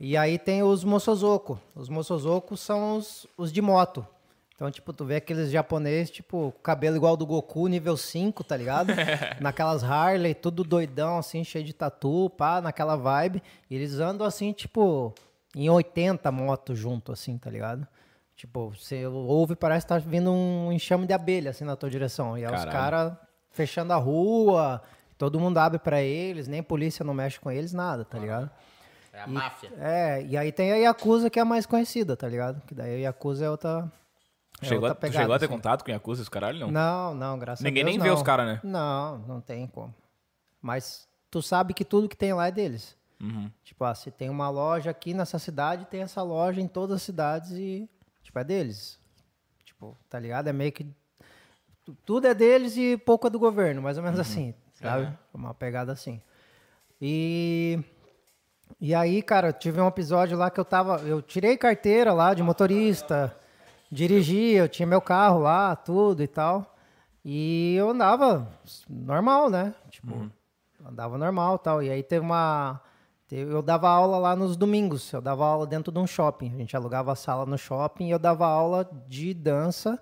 E aí tem os Mosozoku. Os Mosozoku são os, os de moto. Então, tipo, tu vê aqueles japoneses, tipo, com cabelo igual do Goku, nível 5, tá ligado? Naquelas Harley, tudo doidão, assim, cheio de tatu, pá, naquela vibe. E eles andam, assim, tipo, em 80 motos junto, assim, tá ligado? Tipo, você ouve, parece que tá vindo um enxame de abelha, assim, na tua direção. E aí os
Caralho.
caras fechando a rua, todo mundo abre pra eles, nem polícia não mexe com eles, nada, tá ligado?
É a máfia.
É, e aí tem a Yakuza que é a mais conhecida, tá ligado? Que daí a Yakuza é outra. É
chegou,
pegada,
chegou a ter
assim.
contato com Yakuza, os caralho? Não.
Não, não, graças
Ninguém
a Deus.
nem vê
não.
os caras, né?
Não, não tem como. Mas tu sabe que tudo que tem lá é deles.
Uhum.
Tipo, ah, se tem uma loja aqui nessa cidade, tem essa loja em todas as cidades e, tipo, é deles. Tipo, tá ligado? É meio que. tu- Tudo é deles e pouco é do governo, mais ou menos assim, sabe? Uma pegada assim. E. E aí, cara, tive um episódio lá que eu tava. Eu tirei carteira lá de motorista, dirigi, eu tinha meu carro lá, tudo e tal. E eu andava normal, né? Tipo, andava normal e tal. E aí teve uma. Eu dava aula lá nos domingos. Eu dava aula dentro de um shopping. A gente alugava a sala no shopping e eu dava aula de dança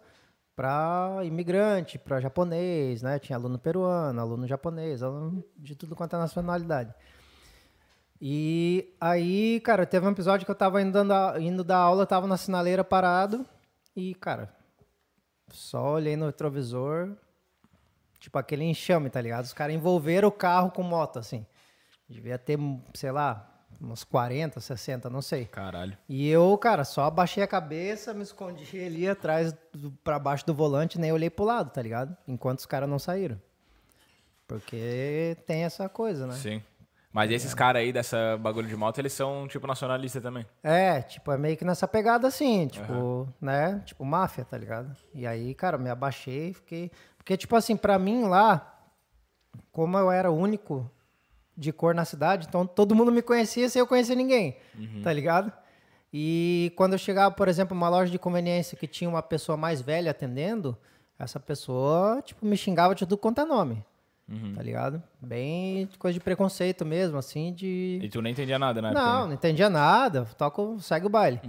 para imigrante, para japonês, né? Tinha aluno peruano, aluno japonês, aluno de tudo quanto é nacionalidade. E aí, cara, teve um episódio que eu tava indo, dando a- indo dar aula, eu tava na sinaleira parado e, cara, só olhei no retrovisor, tipo aquele enxame, tá ligado? Os caras envolveram o carro com moto, assim. Devia ter, sei lá, uns 40, 60, não sei.
Caralho.
E eu, cara, só abaixei a cabeça, me escondi ali atrás, do, pra baixo do volante, nem olhei pro lado, tá ligado? Enquanto os caras não saíram. Porque tem essa coisa, né?
Sim. Mas esses caras aí dessa bagulho de moto, eles são tipo nacionalista também.
É, tipo, é meio que nessa pegada assim, tipo, né? Tipo, máfia, tá ligado? E aí, cara, me abaixei, fiquei. Porque, tipo assim, pra mim lá, como eu era o único de cor na cidade, então todo mundo me conhecia sem eu conhecer ninguém, tá ligado? E quando eu chegava, por exemplo, numa loja de conveniência que tinha uma pessoa mais velha atendendo, essa pessoa, tipo, me xingava de tudo quanto é nome. Tá ligado? Bem coisa de preconceito mesmo, assim, de.
E tu nem entendia nada, né?
Não, não entendia nada, toco, segue o baile.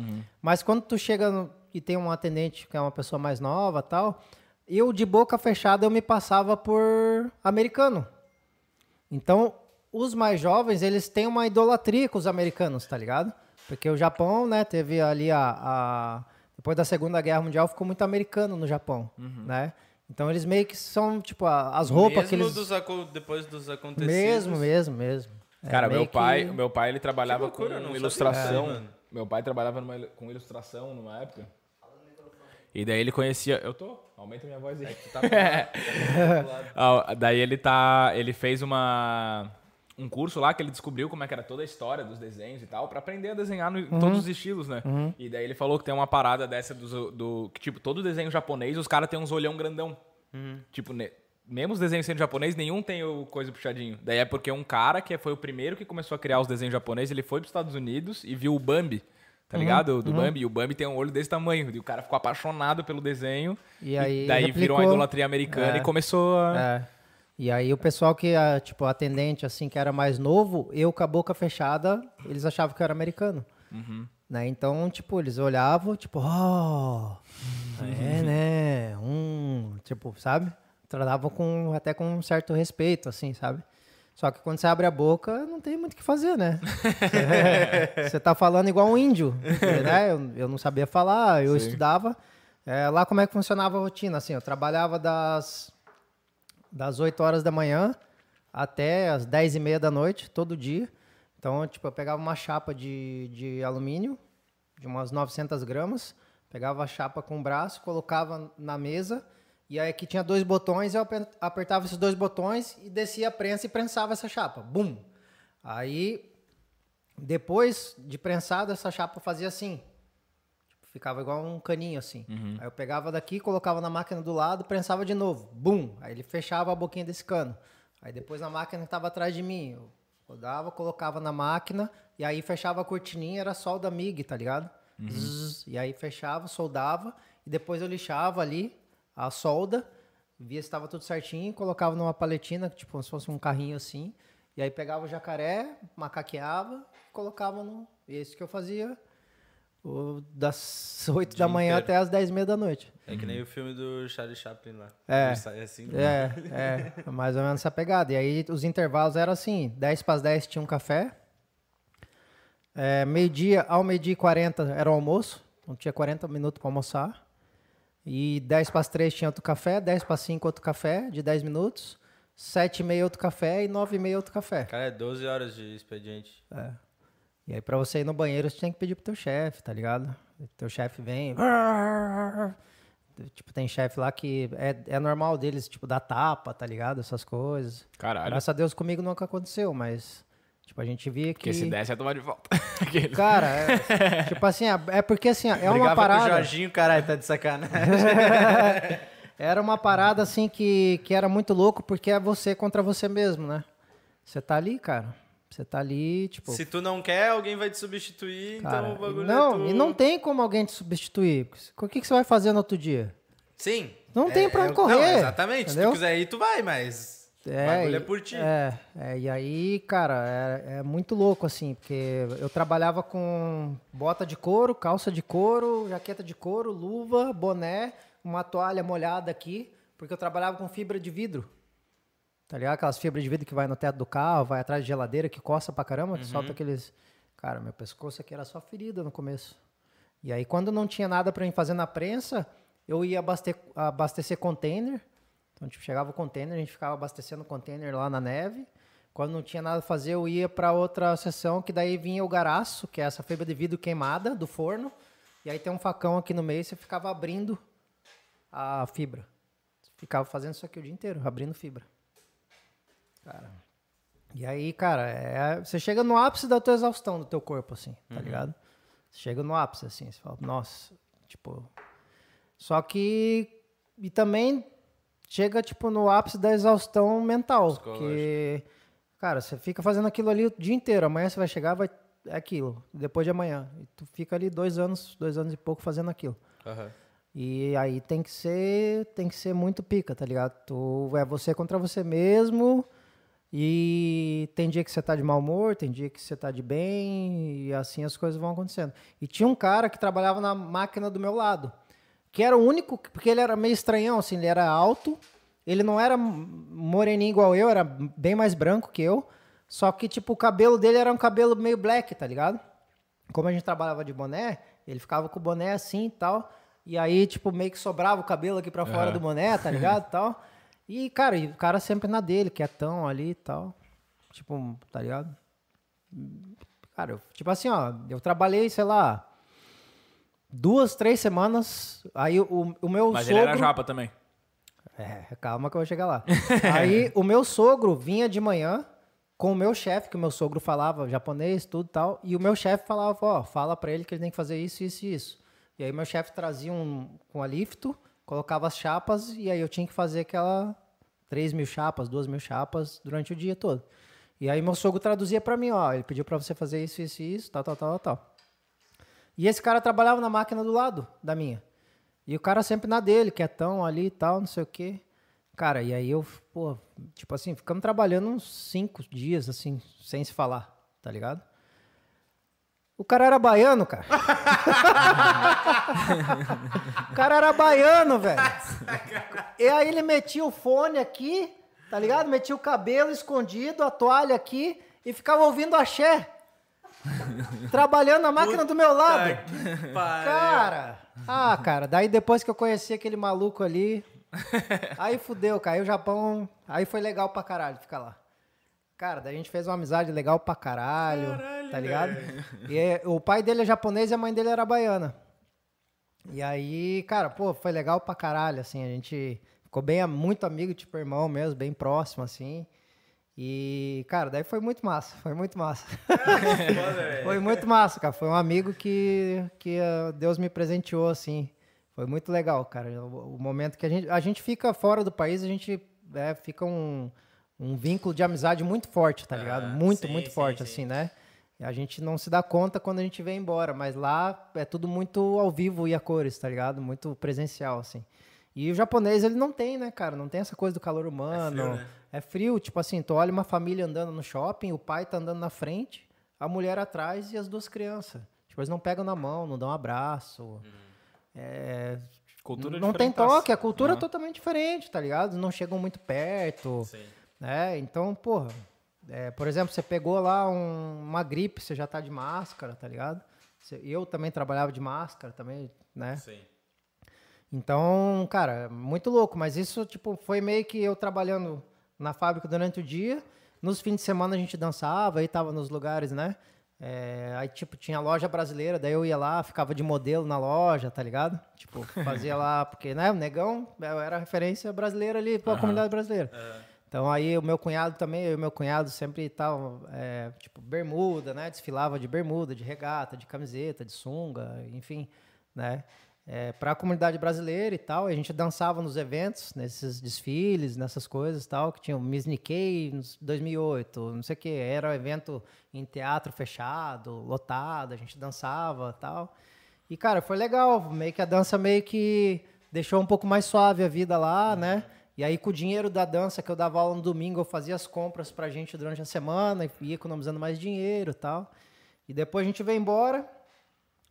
Mas quando tu chega no- e tem um atendente que é uma pessoa mais nova tal, eu de boca fechada eu me passava por americano. Então, os mais jovens, eles têm uma idolatria com os americanos, tá ligado? Porque o Japão, né, teve ali a, a- depois da Segunda Guerra Mundial ficou muito americano no Japão, né? Então eles meio que são, tipo, a- as roupas que
Mesmo
eles...
dos aco- depois dos acontecidos.
Mesmo, mesmo, mesmo. É
Cara, meu
meio que-
pai, meu pai ele trabalhava
Que loucura,
com ilustração.
aí,
meu pai trabalhava numa com ilustração numa época. E daí ele conhecia, eu tô, aumenta minha voz aí. Ah, daí ele tá, ele fez uma um curso lá que ele descobriu como é que era toda a história dos desenhos e tal, pra aprender a desenhar no- em todos os estilos, né? E daí ele falou que tem uma parada dessa do, do que tipo todo desenho japonês, os caras têm uns olhão grandão. Tipo, ne- mesmo os desenhos sendo japonês, nenhum tem o coisa puxadinho. Daí é porque um cara que foi o primeiro que começou a criar os desenhos japoneses, ele foi para os Estados Unidos e viu o Bambi, tá ligado? Do Bambi. E o Bambi tem um olho desse tamanho. E o cara ficou apaixonado pelo desenho.
E aí
daí virou uma idolatria americana
É.
e começou a.
É. E aí o pessoal que, ah, tipo, atendente, assim, que era mais novo, eu com a boca fechada, eles achavam que eu era americano. Né? Então, tipo, eles olhavam, tipo, oh, é, né? Hum, tipo, sabe? Tratavam com, até com um certo respeito, assim, sabe? Só que quando você abre a boca, não tem muito o que fazer, né? você tá falando igual um índio, né? Eu, eu não sabia falar, eu estudava. É, lá como é que funcionava a rotina, assim, eu trabalhava das das 8 horas da manhã até as 10 e meia da noite, todo dia. Então, tipo, eu pegava uma chapa de, de alumínio, de umas 900 gramas, pegava a chapa com o braço, colocava na mesa, e aí aqui tinha dois botões, eu aper- apertava esses dois botões e descia a prensa e prensava essa chapa. Bum! Aí, depois de prensado, essa chapa fazia assim. Ficava igual um caninho assim. Aí eu pegava daqui, colocava na máquina do lado, prensava de novo. Bum! Aí ele fechava a boquinha desse cano. Aí depois na máquina que estava atrás de mim, eu rodava, colocava na máquina e aí fechava a cortininha, era solda MIG, tá ligado? Zzz, e aí fechava, soldava e depois eu lixava ali a solda, via se estava tudo certinho, colocava numa paletina, tipo como se fosse um carrinho assim, e aí pegava o jacaré, macaqueava, colocava no. Esse que eu fazia o- das 8 da manhã
inteiro.
até as 10 e meia da noite.
É que nem o filme do Charlie Chaplin lá.
É.
Assim.
É, é, mais ou menos essa pegada. E aí os intervalos eram assim: 10 para as 10 tinha um café. É, meio-dia ao meio-dia e 40 era o almoço. Então tinha 40 minutos para almoçar. E 10 para as 3 tinha outro café, 10 para as 5 outro café de 10 minutos, 7 e meia outro café e 9 e meia outro café.
Cara, é 12 horas de expediente.
E aí pra você ir no banheiro, você tem que pedir pro teu chefe, tá ligado? Teu chefe vem. Tipo, tem chefe lá que é, é normal deles, tipo, dar tapa, tá ligado? Essas coisas.
Caralho.
Graças a Deus comigo nunca aconteceu, mas. Tipo, a gente via que.
Porque se desse, ia tomar de volta. Aquele.
Cara, é, tipo assim, é é porque assim, é uma
Brigava com o
parada.
Jorginho, caralho, tá de sacanagem.
Era uma parada assim que, que era muito louco, porque é você contra você mesmo, né? Você tá ali, cara. Você tá ali, tipo.
Se tu não quer, alguém vai te substituir,
Cara,
então o bagulho
não,
é tu...
e não tem como alguém te substituir. O que, que você vai fazer no outro dia?
Sim.
Não tem pra onde
é-
correr,
Não, exatamente. Se
entendeu?
tu quiser ir, tu vai, mas o bagulho é por ti.
É, é, e aí, cara, é, é muito louco, assim, porque eu trabalhava com bota de couro, calça de couro, jaqueta de couro, luva, boné, uma toalha molhada aqui, porque eu trabalhava com fibra de vidro. Tá ligado? Aquelas fibras de vidro que vai no teto do carro, vai atrás de geladeira, que coça pra caramba, que solta aqueles. Cara, meu pescoço aqui era só ferida no começo. E aí, quando não tinha nada pra mim fazer na prensa, eu ia abaste- abastecer container. Então, tipo, chegava o container, a gente ficava abastecendo o container lá na neve. Quando não tinha nada a fazer, eu ia para outra seção, que daí vinha o garaço, que é essa fibra de vidro queimada do forno. E aí tem um facão aqui no meio, você ficava abrindo a fibra. Ficava fazendo isso aqui o dia inteiro, abrindo fibra. Cara. E aí, cara, é- você chega no ápice da tua exaustão do teu corpo, assim, tá ligado? Você chega no ápice, assim, você fala, nossa, tipo. Só que. E também chega, tipo, no ápice da exaustão mental. Porque, cara, você fica fazendo aquilo ali o dia inteiro. Amanhã você vai chegar, vai. É aquilo. Depois de amanhã. E tu fica ali dois anos, dois anos e pouco fazendo aquilo.
Aham.
E aí tem que ser, tem que ser muito pica, tá ligado? Tu é você contra você mesmo. E tem dia que você tá de mau humor, tem dia que você tá de bem, e assim as coisas vão acontecendo. E tinha um cara que trabalhava na máquina do meu lado, que era o único, porque ele era meio estranhão, assim, ele era alto, ele não era moreninho igual eu, era bem mais branco que eu, só que, tipo, o cabelo dele era um cabelo meio black, tá ligado? como a gente trabalhava de boné, ele ficava com o boné assim e tal. E aí, tipo, meio que sobrava o cabelo aqui pra fora do boné, tá ligado? tal. E, cara, e o cara sempre na dele, quietão ali e tal. Tipo, tá ligado? Cara, eu- tipo assim, ó, eu trabalhei, sei lá, duas, três semanas. Aí o, o meu
Mas
sogro.
ele era japa também.
É, calma que eu vou chegar lá. Aí o meu sogro vinha de manhã com o meu chefe, que o meu sogro falava japonês, tudo e tal, e o meu chefe falava, ó, fala pra ele que ele tem que fazer isso, isso e isso. E aí meu chefe trazia um com a lifto, colocava as chapas, e aí eu tinha que fazer aquela 3 mil chapas, 2 mil chapas durante o dia todo. E aí meu sogro traduzia pra mim, ó, ele pediu pra você fazer isso, isso isso, tal, tal, tal, tal. E esse cara trabalhava na máquina do lado da minha. E o cara sempre na dele, quietão ali e tal, não sei o quê. Cara, e aí eu, pô, tipo assim, ficamos trabalhando uns cinco dias, assim, sem se falar, tá ligado? O cara era baiano, cara. o cara era baiano, velho. E aí ele metia o fone aqui, tá ligado? Metia o cabelo escondido, a toalha aqui e ficava ouvindo axé. Trabalhando na máquina do meu lado. Cara, ah, cara, daí depois que eu conheci aquele maluco ali, aí fudeu, cara. Aí o Japão, aí foi legal pra caralho ficar lá. Cara, daí a gente fez uma amizade legal pra caralho, caralho tá ligado? E é, o pai dele é japonês e a mãe dele era baiana. E aí, cara, pô, foi legal pra caralho, assim, a gente ficou bem, muito amigo, tipo irmão mesmo, bem próximo, assim. E, cara, daí foi muito massa, foi muito massa. foi muito massa, cara. Foi um amigo que, que uh, Deus me presenteou, assim. Foi muito legal, cara. O, o, momento que a gente, a gente fica fora do país, a gente é, fica um, um vínculo de amizade muito forte, tá ligado? muito, sim, muito forte, sim. assim, né? A gente não se dá conta quando a gente vem embora, mas lá é tudo muito ao vivo e a cores, tá ligado? Muito presencial, assim. E o japonês, ele não tem, né, cara? Não tem essa coisa do calor humano. É frio, né? é frio, tipo assim, tu olha uma família andando no shopping, o pai tá andando na frente, a mulher atrás e as duas crianças. Tipo, eles não pegam na mão, não dão um abraço. Hum. É, cultura não tem toque, a cultura é totalmente diferente, tá ligado? Não chegam muito perto. Sim. Né? Então, porra, é, por exemplo, você pegou lá um, uma gripe, você já tá de máscara, tá ligado? Eu também trabalhava de máscara também, né? Sim. Então, cara, muito louco, mas isso, tipo, foi meio que eu trabalhando na fábrica durante o dia. Nos fins de semana a gente dançava, aí tava nos lugares, né? É, aí, tipo, tinha loja brasileira, daí eu ia lá, ficava de modelo na loja, tá ligado? Tipo, fazia lá, porque, né, o negão eu era referência brasileira ali pra uhum. comunidade brasileira. Uhum. Então aí o meu cunhado também, eu e meu cunhado sempre estavam, é, tipo, bermuda, né? Desfilava de bermuda, de regata, de camiseta, de sunga, enfim, né? é, para a comunidade brasileira e tal. A gente dançava nos eventos, nesses desfiles, nessas coisas tal, que tinha o Miss Nikkei em 2008, não sei o que, era um evento em teatro fechado, lotado, a gente dançava tal. E, cara, foi legal, meio que a dança meio que deixou um pouco mais suave a vida lá, né? E aí, com o dinheiro da dança que eu dava aula no domingo, eu fazia as compras pra gente durante a semana, e ia economizando mais dinheiro e tal. E depois a gente veio embora,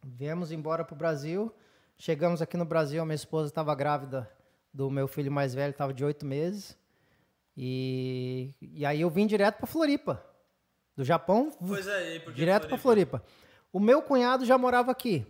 viemos embora pro Brasil. Chegamos aqui no Brasil, a minha esposa estava grávida do meu filho mais velho, estava de oito meses. E, e aí eu vim direto para Floripa. Do Japão, pois é, direto para Floripa. O meu cunhado já morava aqui.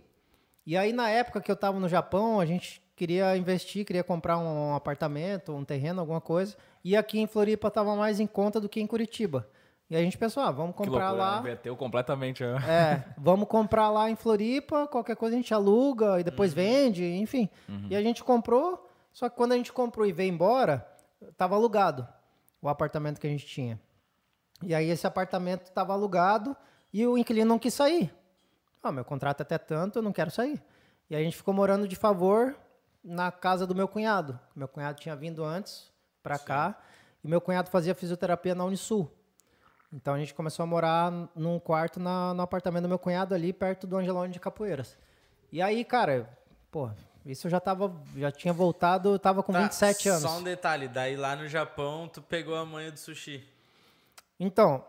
E aí, na época que eu estava no Japão, a gente queria investir, queria comprar um apartamento, um terreno, alguma coisa. E aqui em Floripa estava mais em conta do que em Curitiba. E a gente pensou, ah, vamos comprar loucura, lá.
Inverteu completamente. Ó.
É, vamos comprar lá em Floripa, qualquer coisa a gente aluga e depois uhum. vende, enfim. Uhum. E a gente comprou, só que quando a gente comprou e veio embora, estava alugado o apartamento que a gente tinha. E aí esse apartamento estava alugado e o inquilino não quis sair. Ah, meu contrato é até tanto, eu não quero sair. E a gente ficou morando de favor na casa do meu cunhado. Meu cunhado tinha vindo antes para cá e meu cunhado fazia fisioterapia na Unisul. Então a gente começou a morar num quarto na, no apartamento do meu cunhado ali, perto do Angelone de Capoeiras. E aí, cara, pô, isso eu já tava, já tinha voltado, eu tava com tá, 27 anos.
Só um detalhe, daí lá no Japão tu pegou a manha do sushi.
Então,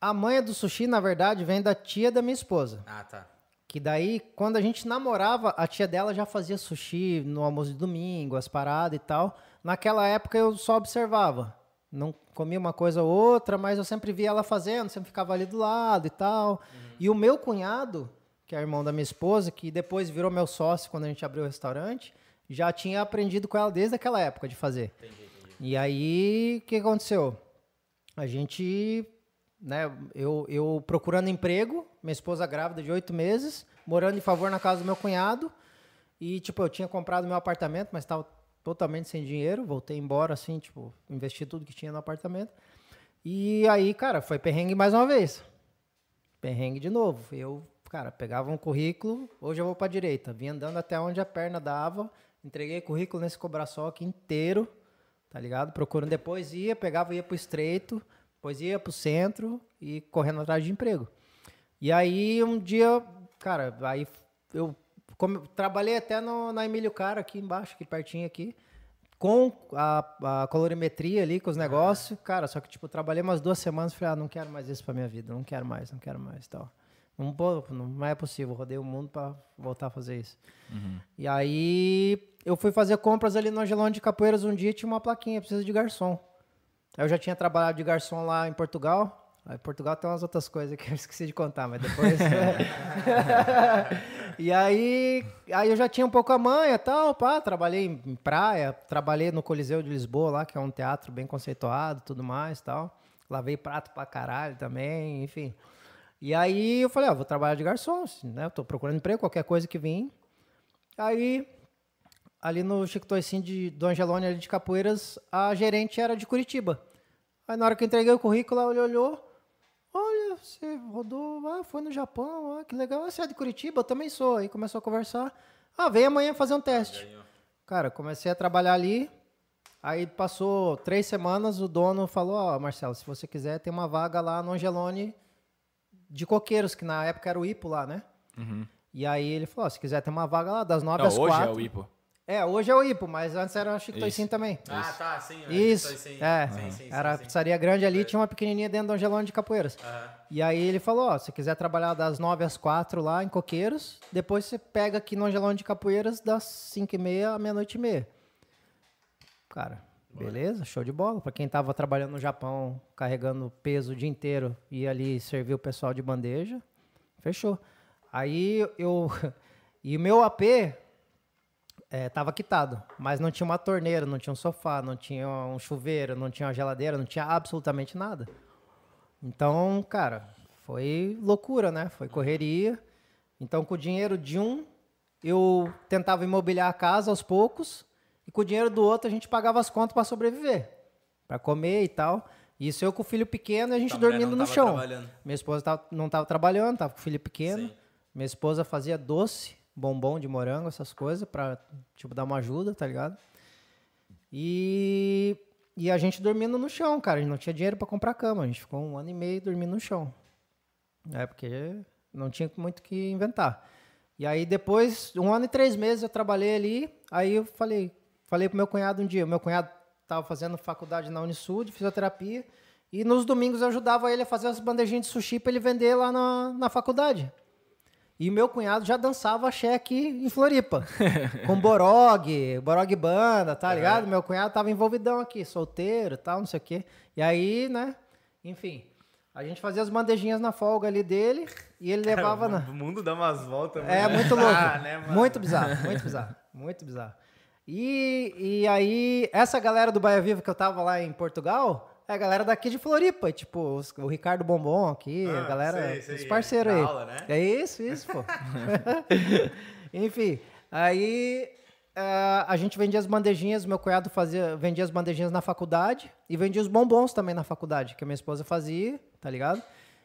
a manha do sushi, na verdade, vem da tia da minha esposa.
Ah, tá.
Que daí, quando a gente namorava, a tia dela já fazia sushi no almoço de domingo, as paradas e tal. Naquela época eu só observava. Não comia uma coisa ou outra, mas eu sempre via ela fazendo, sempre ficava ali do lado e tal. Uhum. E o meu cunhado, que é irmão da minha esposa, que depois virou meu sócio quando a gente abriu o restaurante, já tinha aprendido com ela desde aquela época de fazer. Entendi, entendi. E aí, o que aconteceu? A gente, né, eu, eu procurando emprego, minha esposa grávida de oito meses, morando em favor na casa do meu cunhado, e, tipo, eu tinha comprado meu apartamento, mas estava totalmente sem dinheiro, voltei embora assim, tipo, investi tudo que tinha no apartamento. E aí, cara, foi perrengue mais uma vez. Perrengue de novo. Eu, cara, pegava um currículo, hoje eu vou para direita, vim andando até onde a perna dava, entreguei currículo nesse cobraçol aqui inteiro, tá ligado? Procurando depois ia, pegava ia pro estreito, depois ia pro centro e correndo atrás de emprego. E aí um dia, cara, aí eu como, trabalhei até no, na Emílio Cara, aqui embaixo, aqui pertinho aqui, com a, a colorimetria ali, com os negócios. Cara, só que, tipo, trabalhei umas duas semanas e falei, ah, não quero mais isso pra minha vida, não quero mais, não quero mais tal. Não, não é possível, rodei o mundo para voltar a fazer isso. Uhum. E aí eu fui fazer compras ali no Angelão de Capoeiras um dia e tinha uma plaquinha, precisa de garçom. Eu já tinha trabalhado de garçom lá em Portugal, Aí Portugal tem umas outras coisas que eu esqueci de contar, mas depois. e aí, aí eu já tinha um pouco a manha tal, pá, trabalhei em praia, trabalhei no Coliseu de Lisboa lá, que é um teatro bem conceituado, tudo mais tal. lavei prato pra caralho também, enfim. E aí eu falei, ó, vou trabalhar de garçom, né? Eu tô procurando emprego, qualquer coisa que vim. Aí, ali no Chico Toicin de do Angelone, ali de Capoeiras, a gerente era de Curitiba. Aí na hora que eu entreguei o currículo, ela olhou, olhou olha, você rodou, ah, foi no Japão, ah, que legal, ah, você é de Curitiba, eu também sou. Aí começou a conversar, ah, vem amanhã fazer um teste. Cara, comecei a trabalhar ali, aí passou três semanas, o dono falou, ó, oh, Marcelo, se você quiser, tem uma vaga lá no Angelone de coqueiros, que na época era o IPO lá, né?
Uhum.
E aí ele falou, oh, se quiser, tem uma vaga lá, das nove às
hoje
quatro.
é o IPO.
É, hoje é o IPO, mas antes era o Chico
Isso.
Toicinho também.
Ah, tá, sim.
Isso,
Sim,
é.
sim, sim,
era a
sim.
pizzaria grande ali, tinha uma pequenininha dentro do Angelone de Capoeiras.
Aham.
E aí ele falou, ó, se quiser trabalhar das 9 às 4 lá em Coqueiros, depois você pega aqui no Angelone de Capoeiras das 5 e meia à meia-noite e meia. Cara, beleza, show de bola. Pra quem tava trabalhando no Japão, carregando peso o dia inteiro, e ali servir o pessoal de bandeja, fechou. Aí eu... E o meu AP é, tava quitado, mas não tinha uma torneira, não tinha um sofá, não tinha um chuveiro, não tinha uma geladeira, não tinha absolutamente nada. Então, cara, foi loucura, né? Foi correria. Então, com o dinheiro de um, eu tentava imobiliar a casa aos poucos, e com o dinheiro do outro a gente pagava as contas para sobreviver, para comer e tal. Isso eu com o filho pequeno e a gente
mulher
dormindo no chão. Minha esposa tava- não estava trabalhando, estava com o filho pequeno.
Sim.
Minha esposa fazia doce, bombom de morango, essas coisas, pra, tipo, dar uma ajuda, tá ligado? E, e a gente dormindo no chão, cara. A gente não tinha dinheiro pra comprar cama. A gente ficou um ano e meio dormindo no chão. É, porque não tinha muito que inventar. E aí depois, um ano e três meses eu trabalhei ali. Aí eu falei, falei pro meu cunhado um dia. Meu cunhado tava fazendo faculdade na Unisul de fisioterapia. E nos domingos eu ajudava ele a fazer as bandejinhas de sushi pra ele vender lá na, na faculdade. E meu cunhado já dançava axé aqui em Floripa. com Borog, Borog Banda, tá ligado? Meu cunhado tava envolvidão aqui, solteiro e tal, não sei o quê. E aí, né? Enfim, a gente fazia as bandejinhas na folga ali dele e ele levava na.
O mundo dá umas voltas.
É
mano.
muito louco.
Ah, né,
muito bizarro, muito bizarro, muito bizarro. E, e aí, essa galera do Baia Viva que eu tava lá em Portugal, é a galera daqui de Floripa, tipo, os- o Ricardo Bombom aqui, a
Ah,
galera,
sei, sei,
os parceiros
da
aí.
aula, né?
É isso, isso, pô. Enfim, aí ah, a gente vendia as bandejinhas, meu cunhado fazia, vendia as bandejinhas na faculdade e vendia os bombons também na faculdade, que a minha esposa fazia, tá ligado?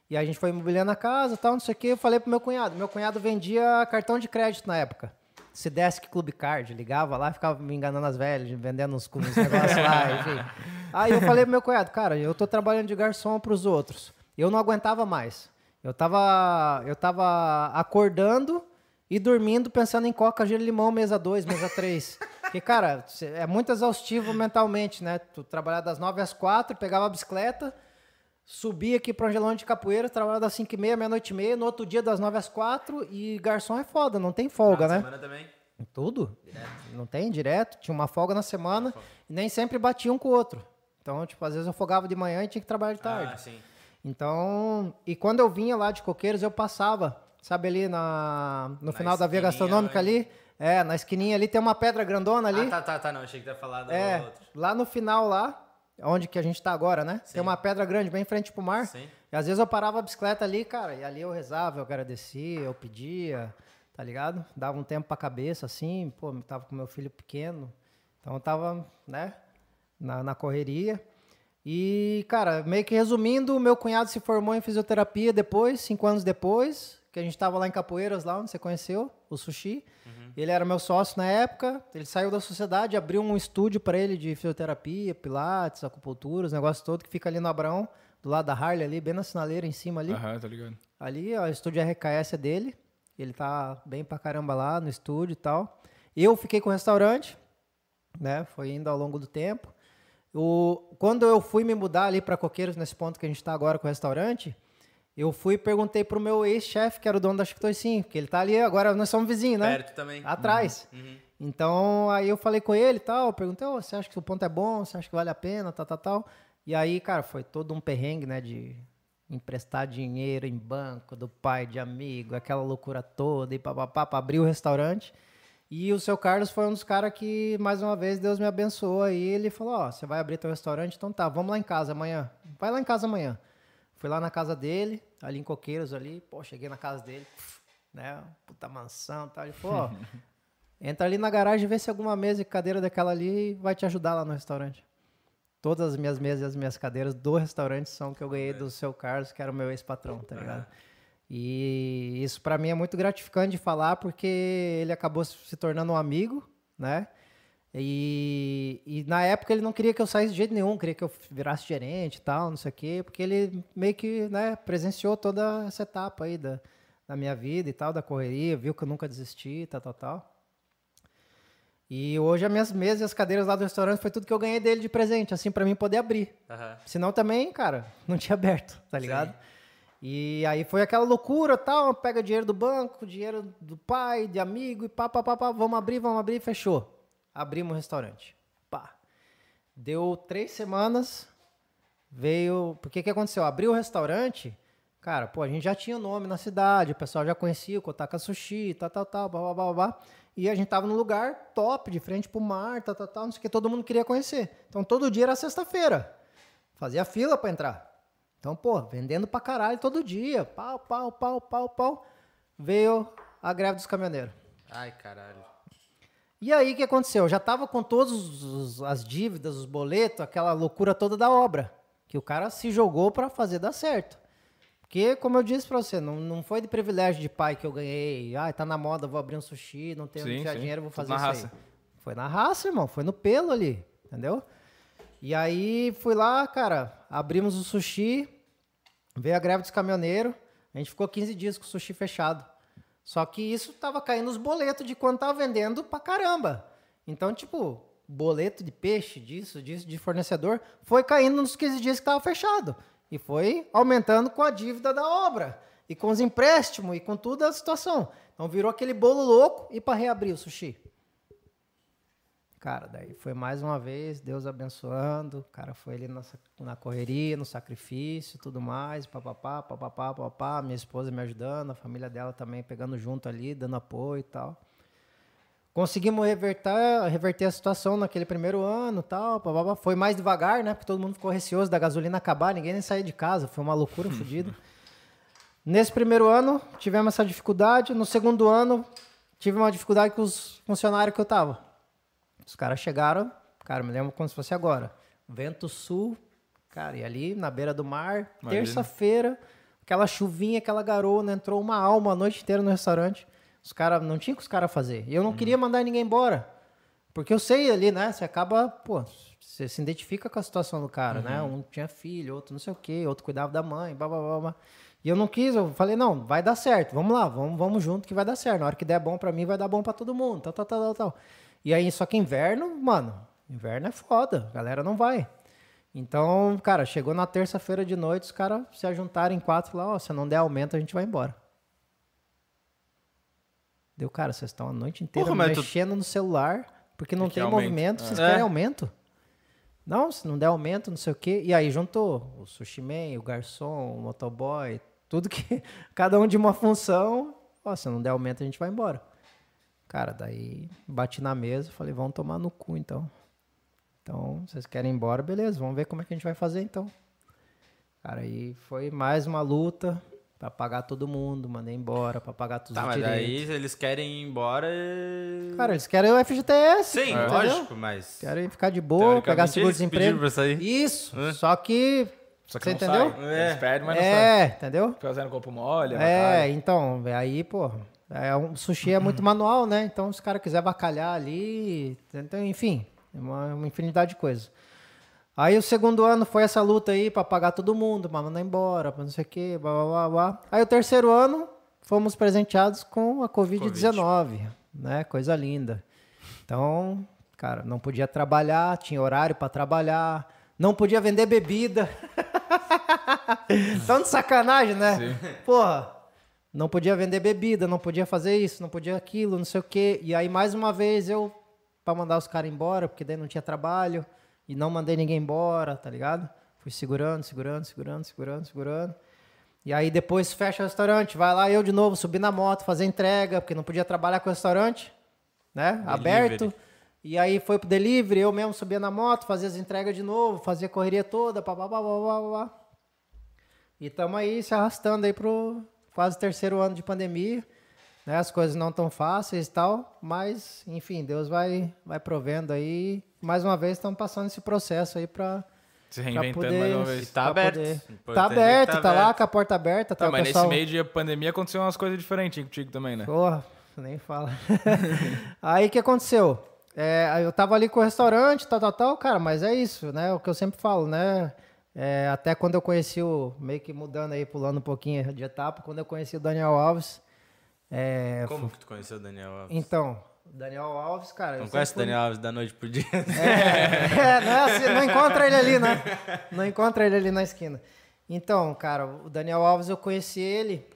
E a gente foi imobiliando a casa e tal, não sei o que. Eu falei pro meu cunhado. Meu cunhado vendia cartão de crédito na época. Cidesk Club Card. Ligava lá, ficava me enganando as velhas, vendendo uns, uns negócios lá, enfim. Aí eu falei pro meu cunhado, cara, eu tô trabalhando de garçom pros outros. Eu não aguentava mais. Eu tava, eu tava acordando e dormindo pensando em coca, gelo limão, mesa 2, mesa 3. Porque, cara, é muito exaustivo mentalmente, né? Tu trabalhar das 9 às 4, pegava a bicicleta, subia aqui para Angelão de Capoeira, trabalhava das 5 e meia, meia-noite e meia, no outro dia das 9 às 4 e garçom é foda, não tem folga,
de
né?
semana também.
Tudo. Não tem direto. Tinha uma folga na semana e nem sempre batia um com o outro. Então, tipo, às vezes eu folgava de manhã e tinha que trabalhar de tarde.
Ah, sim.
Então, e quando eu vinha lá de Coqueiros, eu passava, sabe ali na, no
Na
final da via gastronômica
né?
ali? É, na esquininha ali tem uma pedra grandona ali.
Ah, tá, tá, tá. Não, achei que ia falar da
é,
outra.
lá no final lá, onde que a gente tá agora, né?
Sim.
Tem uma pedra grande bem em frente pro mar.
Sim.
E às vezes eu parava a bicicleta ali, cara, e ali eu rezava, eu agradecia, eu pedia, tá ligado? Dava um tempo pra cabeça, assim, pô, eu tava com meu filho pequeno. Então eu tava, né, na, na correria. E, cara, meio que resumindo, o meu cunhado se formou em fisioterapia depois, cinco anos depois, que a gente tava lá em Capoeiras, lá onde você conheceu, o Sushi. Ele era meu sócio na época, ele saiu da sociedade, abriu um estúdio para ele de fisioterapia, pilates, acupuntura, os negócios todos, que fica ali no Abrão, do lado da Harley ali, bem na sinaleira em cima ali.
Aham, tá ligado.
Ali, ó, o estúdio RKS é dele. Ele tá bem pra caramba lá no estúdio e tal. Eu fiquei com o restaurante, né? Foi indo ao longo do tempo. O, quando eu fui me mudar ali para Coqueiros, nesse ponto que a gente tá agora com o restaurante, eu fui e perguntei pro meu ex-chefe, que era o dono da Chicotoicinho, que ele tá ali, agora nós somos vizinhos, né?
Perto também.
Atrás.
Uhum.
Então, aí eu falei com ele e tal, perguntei, "Ô, você acha que o ponto é bom, você acha que vale a pena, tal, tal, tal. E aí, cara, foi todo um perrengue, né, de emprestar dinheiro em banco, do pai, de amigo, aquela loucura toda, e papapá, pra abrir o restaurante. E o seu Carlos foi um dos caras que, mais uma vez, Deus me abençoou aí. Ele falou, ó, você vai abrir teu restaurante? Então tá, vamos lá em casa amanhã. vai lá em casa amanhã. Fui lá na casa dele, ali em Coqueiros, ali, pô, cheguei na casa dele, né, puta mansão e tal. Ele falou, ó, entra ali na garagem e vê se alguma mesa e cadeira daquela ali vai te ajudar lá no restaurante. Todas as minhas mesas e as minhas cadeiras do restaurante são que eu ganhei do seu Carlos, que era o meu ex-patrão, tá ligado? E isso para mim é muito gratificante de falar, porque ele acabou se tornando um amigo, né? E, e, na época ele não queria que eu saísse de jeito nenhum, queria que eu virasse gerente e tal, não sei o quê, porque ele meio que né, presenciou toda essa etapa aí da, da minha vida e tal, da correria, viu que eu nunca desisti, tal, tal, tal. E hoje as minhas mesas e as cadeiras lá do restaurante foi tudo que eu ganhei dele de presente, assim, para mim poder abrir. Uhum. Senão também, cara, não tinha aberto, tá ligado? Sim. E aí foi aquela loucura, tal, pega dinheiro do banco, dinheiro do pai, de amigo e pá, pá, pá, pá, vamos abrir, vamos abrir, fechou. Abrimos o restaurante. Pá. Deu três semanas, veio... Porque que aconteceu? Abriu o restaurante, cara, pô, a gente já tinha nome na cidade, o pessoal já conhecia o Kotaka Sushi, tal, tal, tal, blá, blá, blá, blá. E a gente tava num lugar top, de frente pro mar, tal, tal, tal, não sei o que, todo mundo queria conhecer. Então todo dia era sexta-feira. Fazia fila para entrar. Então, pô, vendendo pra caralho todo dia. Pau, pau, pau, pau, pau. Veio a greve dos caminhoneiros.
Ai, caralho.
E aí, o que aconteceu? Eu já tava com todas as dívidas, os boletos, aquela loucura toda da obra. Que o cara se jogou para fazer dar certo. Porque, como eu disse pra você, não, não foi de privilégio de pai que eu ganhei. Ah, tá na moda, vou abrir um sushi, não tenho sim, sim. dinheiro, vou fazer Tudo isso raça. aí. Foi na raça, irmão. Foi no pelo ali, entendeu? E aí, fui lá, cara, abrimos o sushi, veio a greve dos caminhoneiros, a gente ficou 15 dias com o sushi fechado. Só que isso tava caindo os boletos de quanto tava vendendo pra caramba. Então, tipo, boleto de peixe, disso, disso, de fornecedor, foi caindo nos 15 dias que tava fechado. E foi aumentando com a dívida da obra, e com os empréstimos, e com toda a situação. Então virou aquele bolo louco e para reabrir o sushi. Cara, daí foi mais uma vez, Deus abençoando, o cara foi ali na, na correria, no sacrifício, tudo mais, papapá, papapá, papapá, minha esposa me ajudando, a família dela também pegando junto ali, dando apoio e tal. Conseguimos reverter, reverter a situação naquele primeiro ano tal. Blá, Foi mais devagar, né? Porque todo mundo ficou receoso da gasolina acabar, ninguém nem saía de casa. Foi uma loucura fodida. Nesse primeiro ano, tivemos essa dificuldade. No segundo ano, tive uma dificuldade com os funcionários que eu tava. Os caras chegaram, cara, me lembro como se fosse agora. Vento sul, cara, e ali na beira do mar, terça-feira, aquela chuvinha, aquela garoa, entrou uma alma a noite inteira no restaurante. Os caras não tinha o que os caras fazer. E eu não uhum. queria mandar ninguém embora. Porque eu sei ali, né? Você acaba, pô, você se identifica com a situação do cara, né? uhum. né? Um tinha filho, outro não sei o quê, outro cuidava da mãe, blá, blá, blá, blá. E eu não quis, eu falei, não, vai dar certo, vamos lá, vamos, vamos junto que vai dar certo. Na hora que der bom para mim, vai dar bom para todo mundo, tal, tal, tal, tal, tal. E aí, só que inverno, mano, inverno é foda, a galera não vai. Então, cara, chegou na terça-feira de noite, os caras se ajuntaram em quatro lá, ó, se não der aumento, a gente vai embora. Deu, cara, vocês estão a noite inteira Porra, mexendo tu... no celular, porque não tem aumento. movimento, vocês é. querem aumento? Não, se não der aumento, não sei o quê. E aí juntou o sushi man, o garçom, o motoboy, tudo que. Cada um de uma função. Ó, se não der aumento, a gente vai embora. Cara, daí bati na mesa falei, vamos tomar no cu então. Então, vocês querem ir embora, beleza, vamos ver como é que a gente vai fazer então. Cara, aí foi mais uma luta. Pra pagar todo mundo, mandei embora, pra pagar todos
tá,
os
mas
direitos.
daí eles querem ir embora e...
Cara, eles querem o FGTS.
Sim, entendeu? lógico, mas...
Querem ficar de boa, pegar seguro-desemprego.
pra sair.
Isso, é. só que...
Só que
você entendeu?
Sai. É. Eles pedem, mas não
É, sai. entendeu?
Fazendo corpo mole,
É, então, aí, pô... É, um sushi é muito manual, né? Então, se o cara quiser bacalhar ali... Então, enfim, é uma, uma infinidade de coisas. Aí o segundo ano foi essa luta aí para pagar todo mundo, para mandar embora, para não sei o quê, blá, blá, blá, blá. Aí o terceiro ano fomos presenteados com a Covid-19, né? Coisa linda. Então, cara, não podia trabalhar, tinha horário para trabalhar, não podia vender bebida. Tão de sacanagem, né? Sim. Porra, não podia vender bebida, não podia fazer isso, não podia aquilo, não sei o quê. E aí, mais uma vez, eu, para mandar os caras embora, porque daí não tinha trabalho. E não mandei ninguém embora, tá ligado? Fui segurando, segurando, segurando, segurando, segurando. E aí depois fecha o restaurante, vai lá eu de novo subir na moto, fazer entrega, porque não podia trabalhar com o restaurante, né? Delivery. Aberto. E aí foi pro delivery, eu mesmo subia na moto, fazia as entregas de novo, fazia a correria toda, pá, pá, pá, pá, pá, pá. E estamos aí se arrastando aí pro quase terceiro ano de pandemia. Né? As coisas não tão fáceis e tal, mas, enfim, Deus vai, vai provendo aí. Mais uma vez, estamos passando esse processo aí para
Se reinventando mais uma vez.
Tá aberto.
poder- Tá
é
aberto,
tá
tá, lá
aberto.
com a porta aberta. Tá,
Tá, mas
pessoal...
nesse meio de pandemia aconteceu umas coisas diferentes contigo também, né?
Porra, nem fala. aí o que aconteceu? É, aí eu tava ali com o restaurante, tal, tal, tal, cara, mas é isso, né? O que eu sempre falo, né? É, até quando eu conheci o. Meio que mudando aí, pulando um pouquinho de etapa, quando eu conheci o Daniel Alves. é,
Como que tu conheceu o Daniel Alves?
então, o Daniel Alves, cara.
Não conhece o
fui-
Daniel Alves da noite pro dia?
É, não, é assim, não encontra ele ali, né? Não encontra ele ali na esquina. Então, cara, o Daniel Alves, eu conheci ele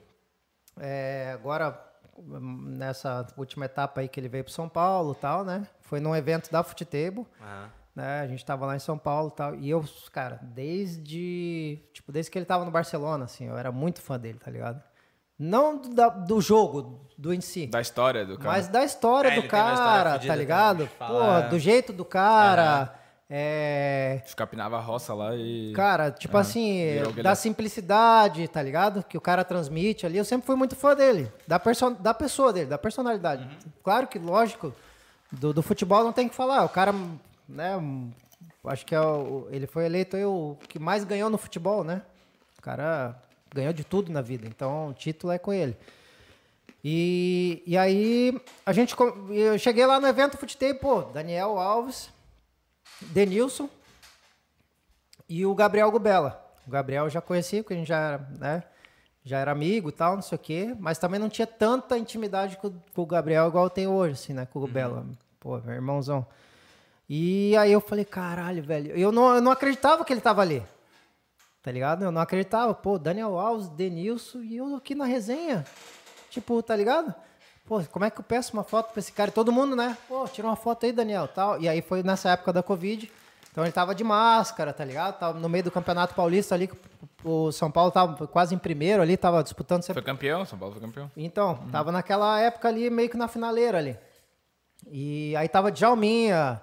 é, agora nessa última etapa aí que ele veio para São Paulo e tal, né? Foi num evento da Futebol,
Aham.
Né? A gente tava lá em São Paulo e tal. E eu, cara, desde, tipo, desde que ele tava no Barcelona, assim, eu era muito fã dele, tá ligado? Não do, da- do jogo, do em si.
Da história do cara.
Mas da história
É,
do
história
cara,
fodida
tá ligado? Pô, do jeito do cara. É.
Capinava a roça lá e.
Cara, tipo
Ah,
assim, da
é.
simplicidade, tá ligado? Que o cara transmite ali. Eu sempre fui muito fã dele. Da, perso da pessoa dele, da personalidade.
Uhum.
Claro que, lógico, do, do futebol não tem o que falar. O cara, né? Acho que é o, ele foi eleito aí o que mais ganhou no futebol, né? O cara ganhou de tudo na vida. Então, o título é com ele. E, e aí, a gente. Eu cheguei lá no evento Futebol, pô, Daniel Alves, Denilson e o Gabriel Gubela. O Gabriel eu já conhecia, porque a gente já era, né? Já era amigo e tal, não sei o quê. Mas também não tinha tanta intimidade com, com o Gabriel igual tenho hoje, assim, né? Com o Gubela. Pô, meu irmãozão. E aí eu falei, caralho, velho. Eu não, eu não acreditava que ele tava ali. Tá ligado? Eu não acreditava. Pô, Daniel Alves, Denilson e eu aqui na resenha. Tipo, tá ligado? Pô, como é que eu peço uma foto pra esse cara? E todo mundo, né? Pô, tira uma foto aí, Daniel, tal. E aí foi nessa época da Covid. Então ele tava de máscara, tá ligado? Tava no meio do Campeonato Paulista ali, o São Paulo tava quase em primeiro ali, tava disputando sempre
Foi campeão, São Paulo foi campeão.
então, tava naquela época ali, meio que na finaleira ali. E aí tava Djalminha,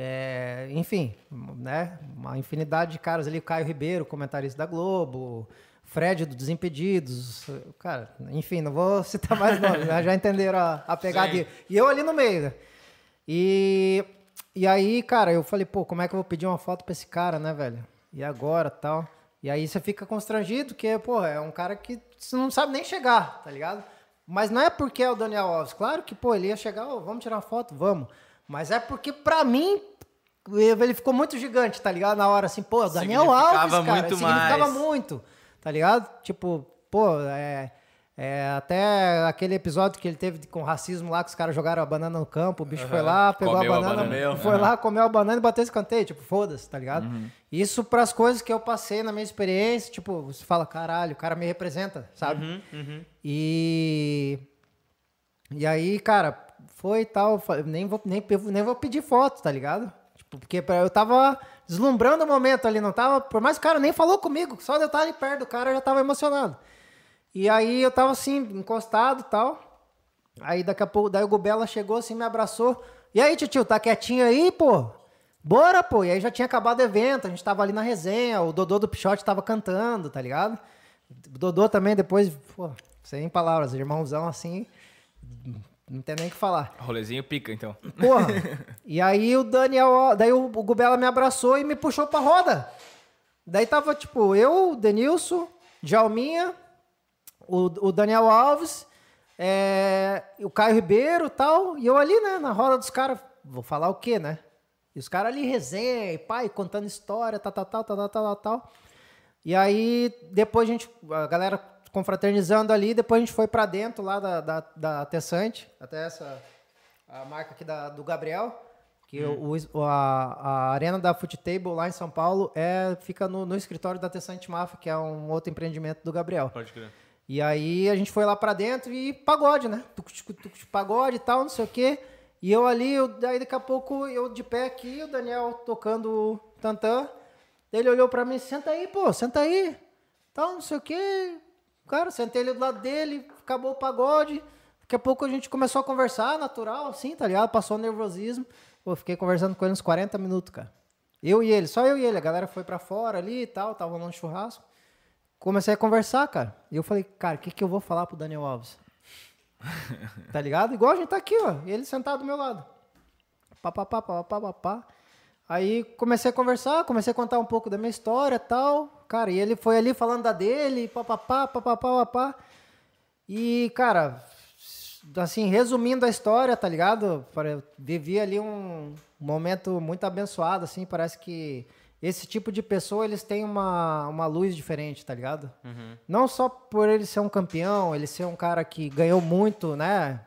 é, enfim, né? Uma infinidade de caras ali, Caio Ribeiro, comentarista da Globo, Fred do Desimpedidos, cara, enfim, não vou citar mais nomes, né? Já entenderam a, a pegada.
Sim.
E eu ali no meio, né? E, e aí, cara, eu falei, pô, como é que eu vou pedir uma foto pra esse cara, né, velho? E agora, tal? E aí você fica constrangido, porque, pô, é um cara que você não sabe nem chegar, tá ligado? Mas não é porque é o Daniel Alves. Claro que, pô, ele ia chegar, ô, vamos tirar uma foto? Vamos. Mas é porque, pra mim, ele ficou muito gigante, tá ligado? Na hora, assim, pô, o Daniel Alves, cara.
muito
significava
mais.
muito, tá ligado? Tipo, pô, é... é, até aquele episódio que ele teve com racismo lá, que os caras jogaram a banana no campo, o bicho foi lá, pegou
Comeu
a
a
banana,
banana.
foi lá, comeu a banana e bateu esse canteio, tipo, foda-se, tá ligado?
Uhum.
Isso pras coisas que eu passei na minha experiência, tipo, você fala, caralho, o cara me representa, sabe?
Uhum,
E. E aí, cara, foi e tal, nem vou, nem, nem vou pedir foto, tá ligado? Tipo, porque eu tava deslumbrando o momento ali, não tava. Por mais que o cara nem falou comigo, só de eu estar ali perto do cara eu já tava emocionado. E aí eu tava assim, encostado e tal. Aí daqui a pouco, daí o Gubela chegou assim, me abraçou. E aí, tio, tá quietinho aí, pô? Bora, pô. E aí já tinha acabado o evento, a gente tava ali na resenha, o Dodô do Pichote tava cantando, tá ligado? O Dodô também depois, pô, sem palavras, irmãozão assim, não tem nem o que falar.
Rolezinho pica, então.
Porra. e aí o Daniel, daí o, Gubela me abraçou e me puxou pra roda. Daí tava, tipo, eu, o Denilson, Djalminha, o, o Daniel Alves, é, o Caio Ribeiro e tal, e eu ali, né, na roda dos caras, vou falar o quê, né? E os caras ali resenha, e pai, contando história, tal, tal, tal, tal, tal, tal, tal. E aí, depois a gente, a galera confraternizando ali, depois a gente foi pra dentro lá da, da, da Tessante, até essa, a marca aqui da, do Gabriel, que o, o- a, a arena da Foot Table lá em São Paulo é, fica no, no escritório da Tessante Mafia, que é um outro empreendimento do Gabriel.
Pode crer.
E aí a gente foi lá pra dentro e pagode, né? Tuc, tuc, tuc, tuc, Pagode e tal, não sei o quê. E eu ali, eu, daí daqui a pouco eu de pé aqui, o Daniel tocando tantã. Ele olhou pra mim, senta aí, pô, senta aí. Tal, não sei o quê. Cara, sentei ali do lado dele, acabou o pagode. Daqui a pouco a gente começou a conversar, natural, assim, tá ligado? Passou o nervosismo. Pô, fiquei conversando com ele uns 40 minutos, cara. Eu e ele, só eu e ele. A galera foi pra fora ali e tal, tava no churrasco. Comecei a conversar, cara. E eu falei, cara, o que, que eu vou falar pro Daniel Alves? tá ligado? Igual a gente tá aqui, ó. Ele sentado do meu lado. Pá, pá, pá, pá, pá, pá, pá. Aí comecei a conversar, comecei a contar um pouco da minha história tal. Cara, e ele foi ali falando da dele, pá, pá, pá, pá, pá, pá, pá. E, cara, assim, resumindo a história, tá ligado? Vivi ali um momento muito abençoado, assim, parece que esse tipo de pessoa, eles têm uma, uma luz diferente, tá ligado? Uhum. Não só por ele ser um campeão, ele ser um cara que ganhou muito, né?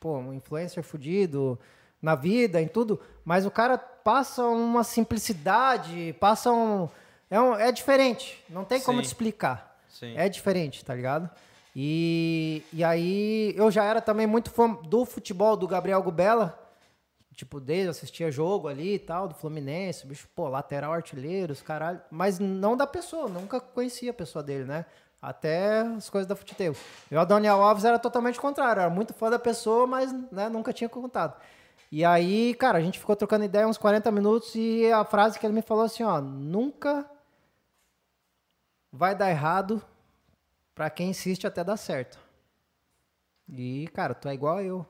Pô, um influencer fudido na vida, em tudo, mas o cara passa uma simplicidade, passa um... É, um, é diferente, não tem como Sim. te explicar. Sim. É diferente, tá ligado? E, e aí eu já era também muito fã do futebol do Gabriel Gubela, tipo, desde assistia jogo ali e tal, do Fluminense, bicho, pô, lateral artilheiro, os caralho. Mas não da pessoa, nunca conhecia a pessoa dele, né? Até as coisas da futebol. Eu, a Daniel Alves, era totalmente contrário, era muito fã da pessoa, mas né, nunca tinha contato. E aí, cara, a gente ficou trocando ideia uns 40 minutos e a frase que ele me falou assim, ó, nunca vai dar errado para quem insiste até dar certo. E, cara, tu é igual eu.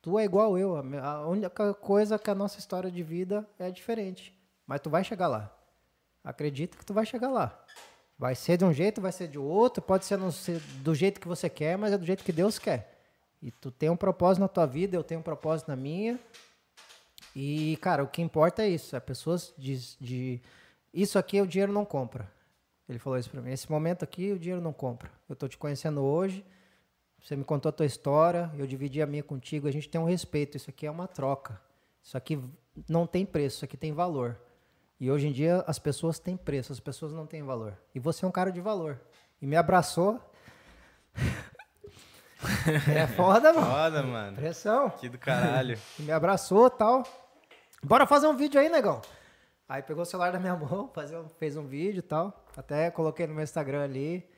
Tu é igual eu. A única coisa que a nossa história de vida é diferente. Mas tu vai chegar lá. Acredita que tu vai chegar lá. Vai ser de um jeito, vai ser de outro. Pode ser do jeito que você quer, mas é do jeito que Deus quer. E tu tem um propósito na tua vida, eu tenho um propósito na minha. E, cara, o que importa é isso. É pessoas de, de... Isso aqui o dinheiro não compra. Ele falou isso para mim. Esse momento aqui o dinheiro não compra. Eu tô te conhecendo hoje. Você me contou a tua história, eu dividi a minha contigo, a gente tem um respeito. Isso aqui é uma troca. Isso aqui não tem preço, isso aqui tem valor. E hoje em dia as pessoas têm preço, as pessoas não têm valor. E você é um cara de valor. E me abraçou. é foda, mano.
Foda, mano.
Pressão.
Que do caralho.
E me abraçou tal. Bora fazer um vídeo aí, negão. Aí pegou o celular da minha mão, fez um vídeo e tal. Até coloquei no meu Instagram ali.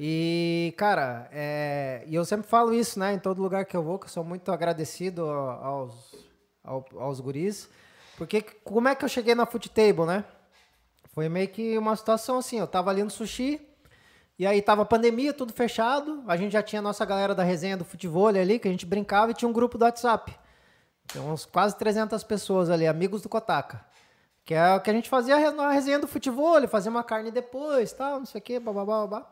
E, cara, é, e eu sempre falo isso, né, em todo lugar que eu vou, que eu sou muito agradecido aos, aos, aos guris. Porque como é que eu cheguei na Foot Table, né? Foi meio que uma situação assim, eu tava ali no sushi, e aí tava pandemia, tudo fechado, a gente já tinha a nossa galera da resenha do futebol ali, que a gente brincava, e tinha um grupo do WhatsApp. Tem uns quase 300 pessoas ali, amigos do Kotaka. Que é o que a gente fazia na resenha do futebol, fazia uma carne depois, tal, não sei o quê, babá, babá.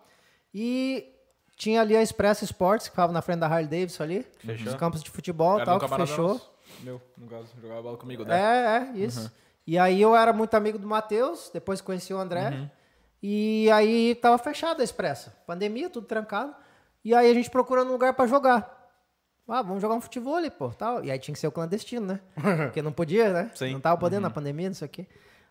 E tinha ali a Express Sports, que ficava na frente da Harley Davidson ali, fechou. nos campos de futebol e tal, que fechou.
Meu, no caso, jogava bola comigo, né?
É, é, isso. Uhum. E aí eu era muito amigo do Matheus, depois conheci o André. Uhum. E aí tava fechada a Expressa. Pandemia, tudo trancado. E aí a gente procurando um lugar para jogar. Ah, vamos jogar um futebol ali, pô, tal. E aí tinha que ser o clandestino, né? Porque não podia, né? Sim. Não tava podendo uhum. na pandemia, não sei o quê.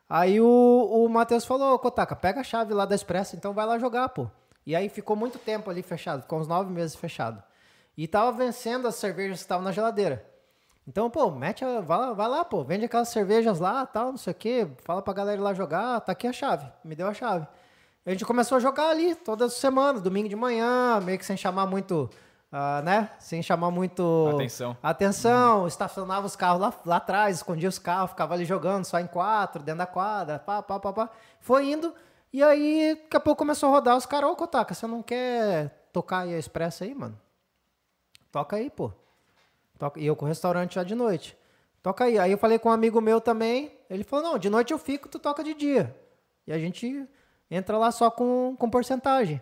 Aí o, o Matheus falou, Kotaka, pega a chave lá da Expressa, então vai lá jogar, pô. E aí ficou muito tempo ali fechado, ficou uns nove meses fechado. E tava vencendo as cervejas que estavam na geladeira. Então, pô, mete a, vai, lá, vai lá, pô, vende aquelas cervejas lá, tal, não sei o quê, fala pra galera ir lá jogar, tá aqui a chave, me deu a chave. A gente começou a jogar ali toda semana, domingo de manhã, meio que sem chamar muito, uh, né, sem chamar muito...
Atenção.
Atenção, uhum. estacionava os carros lá, lá atrás, escondia os carros, ficava ali jogando só em quatro, dentro da quadra, pá, pá, pá, pá. Foi indo, e aí, daqui a pouco começou a rodar os caras, ô Kotaka, você não quer tocar aí a expressa aí, mano? Toca aí, pô. Toca. E eu com o restaurante já de noite. Toca aí. Aí eu falei com um amigo meu também, ele falou, não, de noite eu fico, tu toca de dia. E a gente entra lá só com, com porcentagem.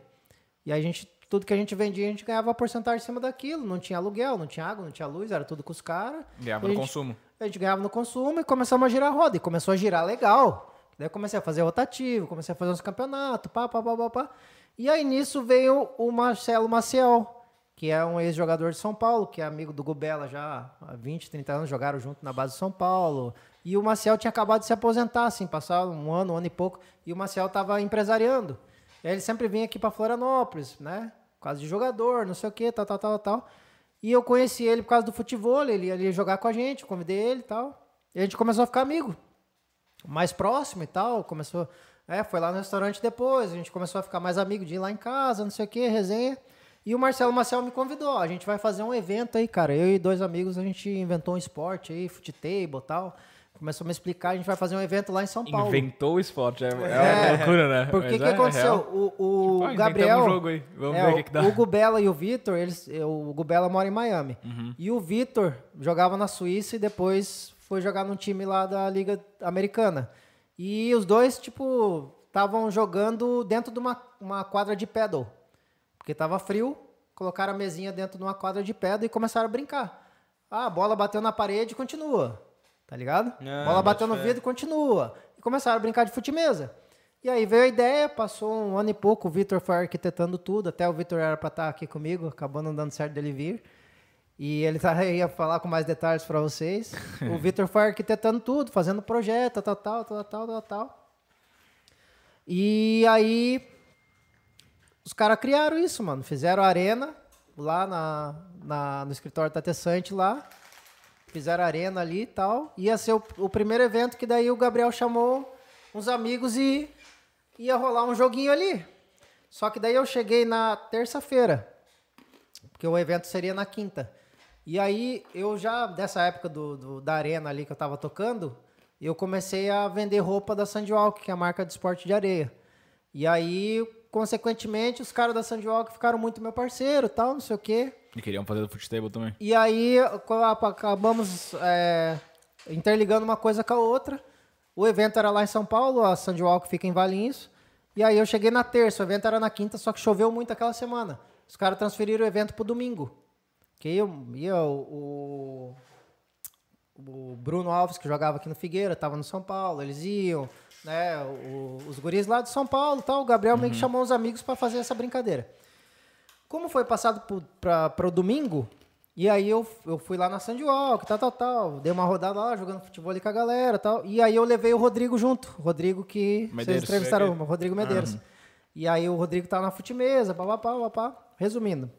E a gente, tudo que a gente vendia, a gente ganhava porcentagem em cima daquilo. Não tinha aluguel, não tinha água, não tinha luz, era tudo com os caras.
Ganhava no gente, consumo.
A gente ganhava no consumo e começamos a girar a roda. E começou a girar legal. Daí comecei a fazer rotativo, comecei a fazer uns campeonatos, pá, pá, pá, pá, pá. E aí nisso veio o Marcelo Maciel, que é um ex-jogador de São Paulo, que é amigo do Gubela já há 20, 30 anos, jogaram junto na base de São Paulo. E o Maciel tinha acabado de se aposentar, assim, passar um ano, um ano e pouco, e o Maciel estava empresariando. E ele sempre vinha aqui para Florianópolis, né? Quase de jogador, não sei o quê, tal, tal, tal, tal. E eu conheci ele por causa do futebol, ele ia jogar com a gente, convidei ele e tal. E a gente começou a ficar amigo mais próximo e tal, começou, é, foi lá no restaurante depois, a gente começou a ficar mais amigo de ir lá em casa, não sei o que, resenha. E o Marcelo Marcel me convidou, a gente vai fazer um evento aí, cara. Eu e dois amigos, a gente inventou um esporte aí, futebol e tal. Começou a me explicar, a gente vai fazer um evento lá em São Paulo.
Inventou o esporte, é, é, uma loucura, né?
Por que
Mas
que
é
aconteceu?
real.
O, o
Tipo, ah,
Gabriel...
um jogo aí, vamos
é,
ver o que, que dá.
O Gubela e o Vitor, eles, o Gubela mora em Miami.
Uhum.
E o Vitor jogava na Suíça e depois foi jogar num time lá da Liga Americana. E os dois, tipo, estavam jogando dentro de uma, uma quadra de pedal. Porque tava frio, colocaram a mesinha dentro de uma quadra de pedal e começaram a brincar. Ah, a bola bateu na parede e continua. Tá ligado?
Ah,
bola bateu no vidro e continua. E começaram a brincar de fute-mesa. E aí veio a ideia, passou um ano e pouco, o Vitor foi arquitetando tudo, até o Vitor era para estar aqui comigo, acabou não dando certo dele vir. E ele tá, ia falar com mais detalhes para vocês. O Vitor foi arquitetando tudo, fazendo projeto, tal, tal, tal, tal, tal, tal. E aí os caras criaram isso, mano. Fizeram a arena lá na, na- no escritório da Tessante lá. Fizeram arena ali e tal. Ia ser o, o primeiro evento que daí o Gabriel chamou uns amigos e ia rolar um joguinho ali. Só que daí eu cheguei na terça-feira, porque o evento seria na quinta. E aí eu já, dessa época do, do- da arena ali que eu tava tocando, eu comecei a vender roupa da Sandwalk, que é a marca de esporte de areia. E aí, consequentemente, os caras da Sandwalk ficaram muito meu parceiro tal, não sei o quê.
E queriam fazer do futebol também.
E aí acabamos é, interligando uma coisa com a outra. O evento era lá em São Paulo, a Sandwalk fica em Valinhos. E aí eu cheguei na terça, o evento era na quinta, só que choveu muito aquela semana. Os caras transferiram o evento pro domingo. Que ia o, o, Bruno Alves, que jogava aqui no Figueira, estava no São Paulo, eles iam, né? o- os guris lá de São Paulo tal. O Gabriel meio que chamou os amigos para fazer essa brincadeira. Como foi passado para o domingo, e aí eu, eu fui lá na Sandwalk, tal, tal, tal. Dei uma rodada lá, jogando futebol ali com a galera tal. E aí eu levei o Rodrigo junto. Rodrigo que
Medeiros.
vocês entrevistaram, o Rodrigo Medeiros. E aí o Rodrigo tava na futimesa, papapá, papapá. Resumindo,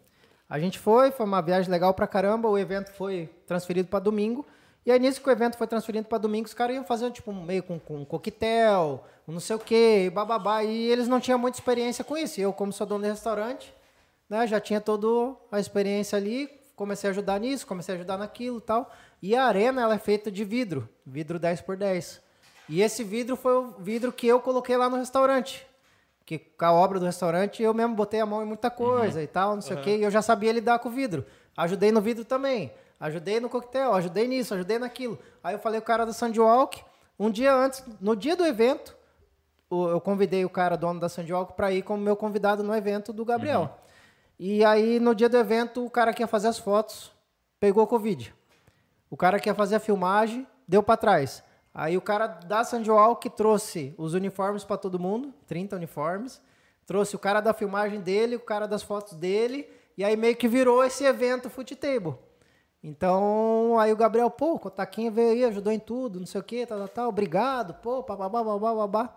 a gente foi, foi uma viagem legal pra caramba. O evento foi transferido para domingo. E aí, nisso que o evento foi transferido para domingo, os caras iam fazer tipo, um meio com, com coquetel, um não sei o quê, bababá. E eles não tinham muita experiência com isso. E eu, como sou dono de restaurante, né, já tinha toda a experiência ali, comecei a ajudar nisso, comecei a ajudar naquilo tal. E a arena ela é feita de vidro, vidro 10 por 10. E esse vidro foi o vidro que eu coloquei lá no restaurante. Que com a obra do restaurante eu mesmo botei a mão em muita coisa e tal, não sei o quê, e eu já sabia lidar com o vidro. Ajudei no vidro também. Ajudei no coquetel, ajudei nisso, ajudei naquilo. Aí eu falei o cara da Sandwalk, um dia antes, no dia do evento, eu convidei o cara, dono da Sandwalk, para ir como meu convidado no evento do Gabriel. E aí, no dia do evento, o cara que ia fazer as fotos pegou Covid. O cara que ia fazer a filmagem deu para trás. Aí o cara da Sandwalk trouxe os uniformes para todo mundo, 30 uniformes. Trouxe o cara da filmagem dele, o cara das fotos dele. E aí meio que virou esse evento Foot Table. Então, aí o Gabriel, pô, o Taquinho veio aí, ajudou em tudo, não sei o que, tal, tal, tal, obrigado, pô, babá, babá, babá.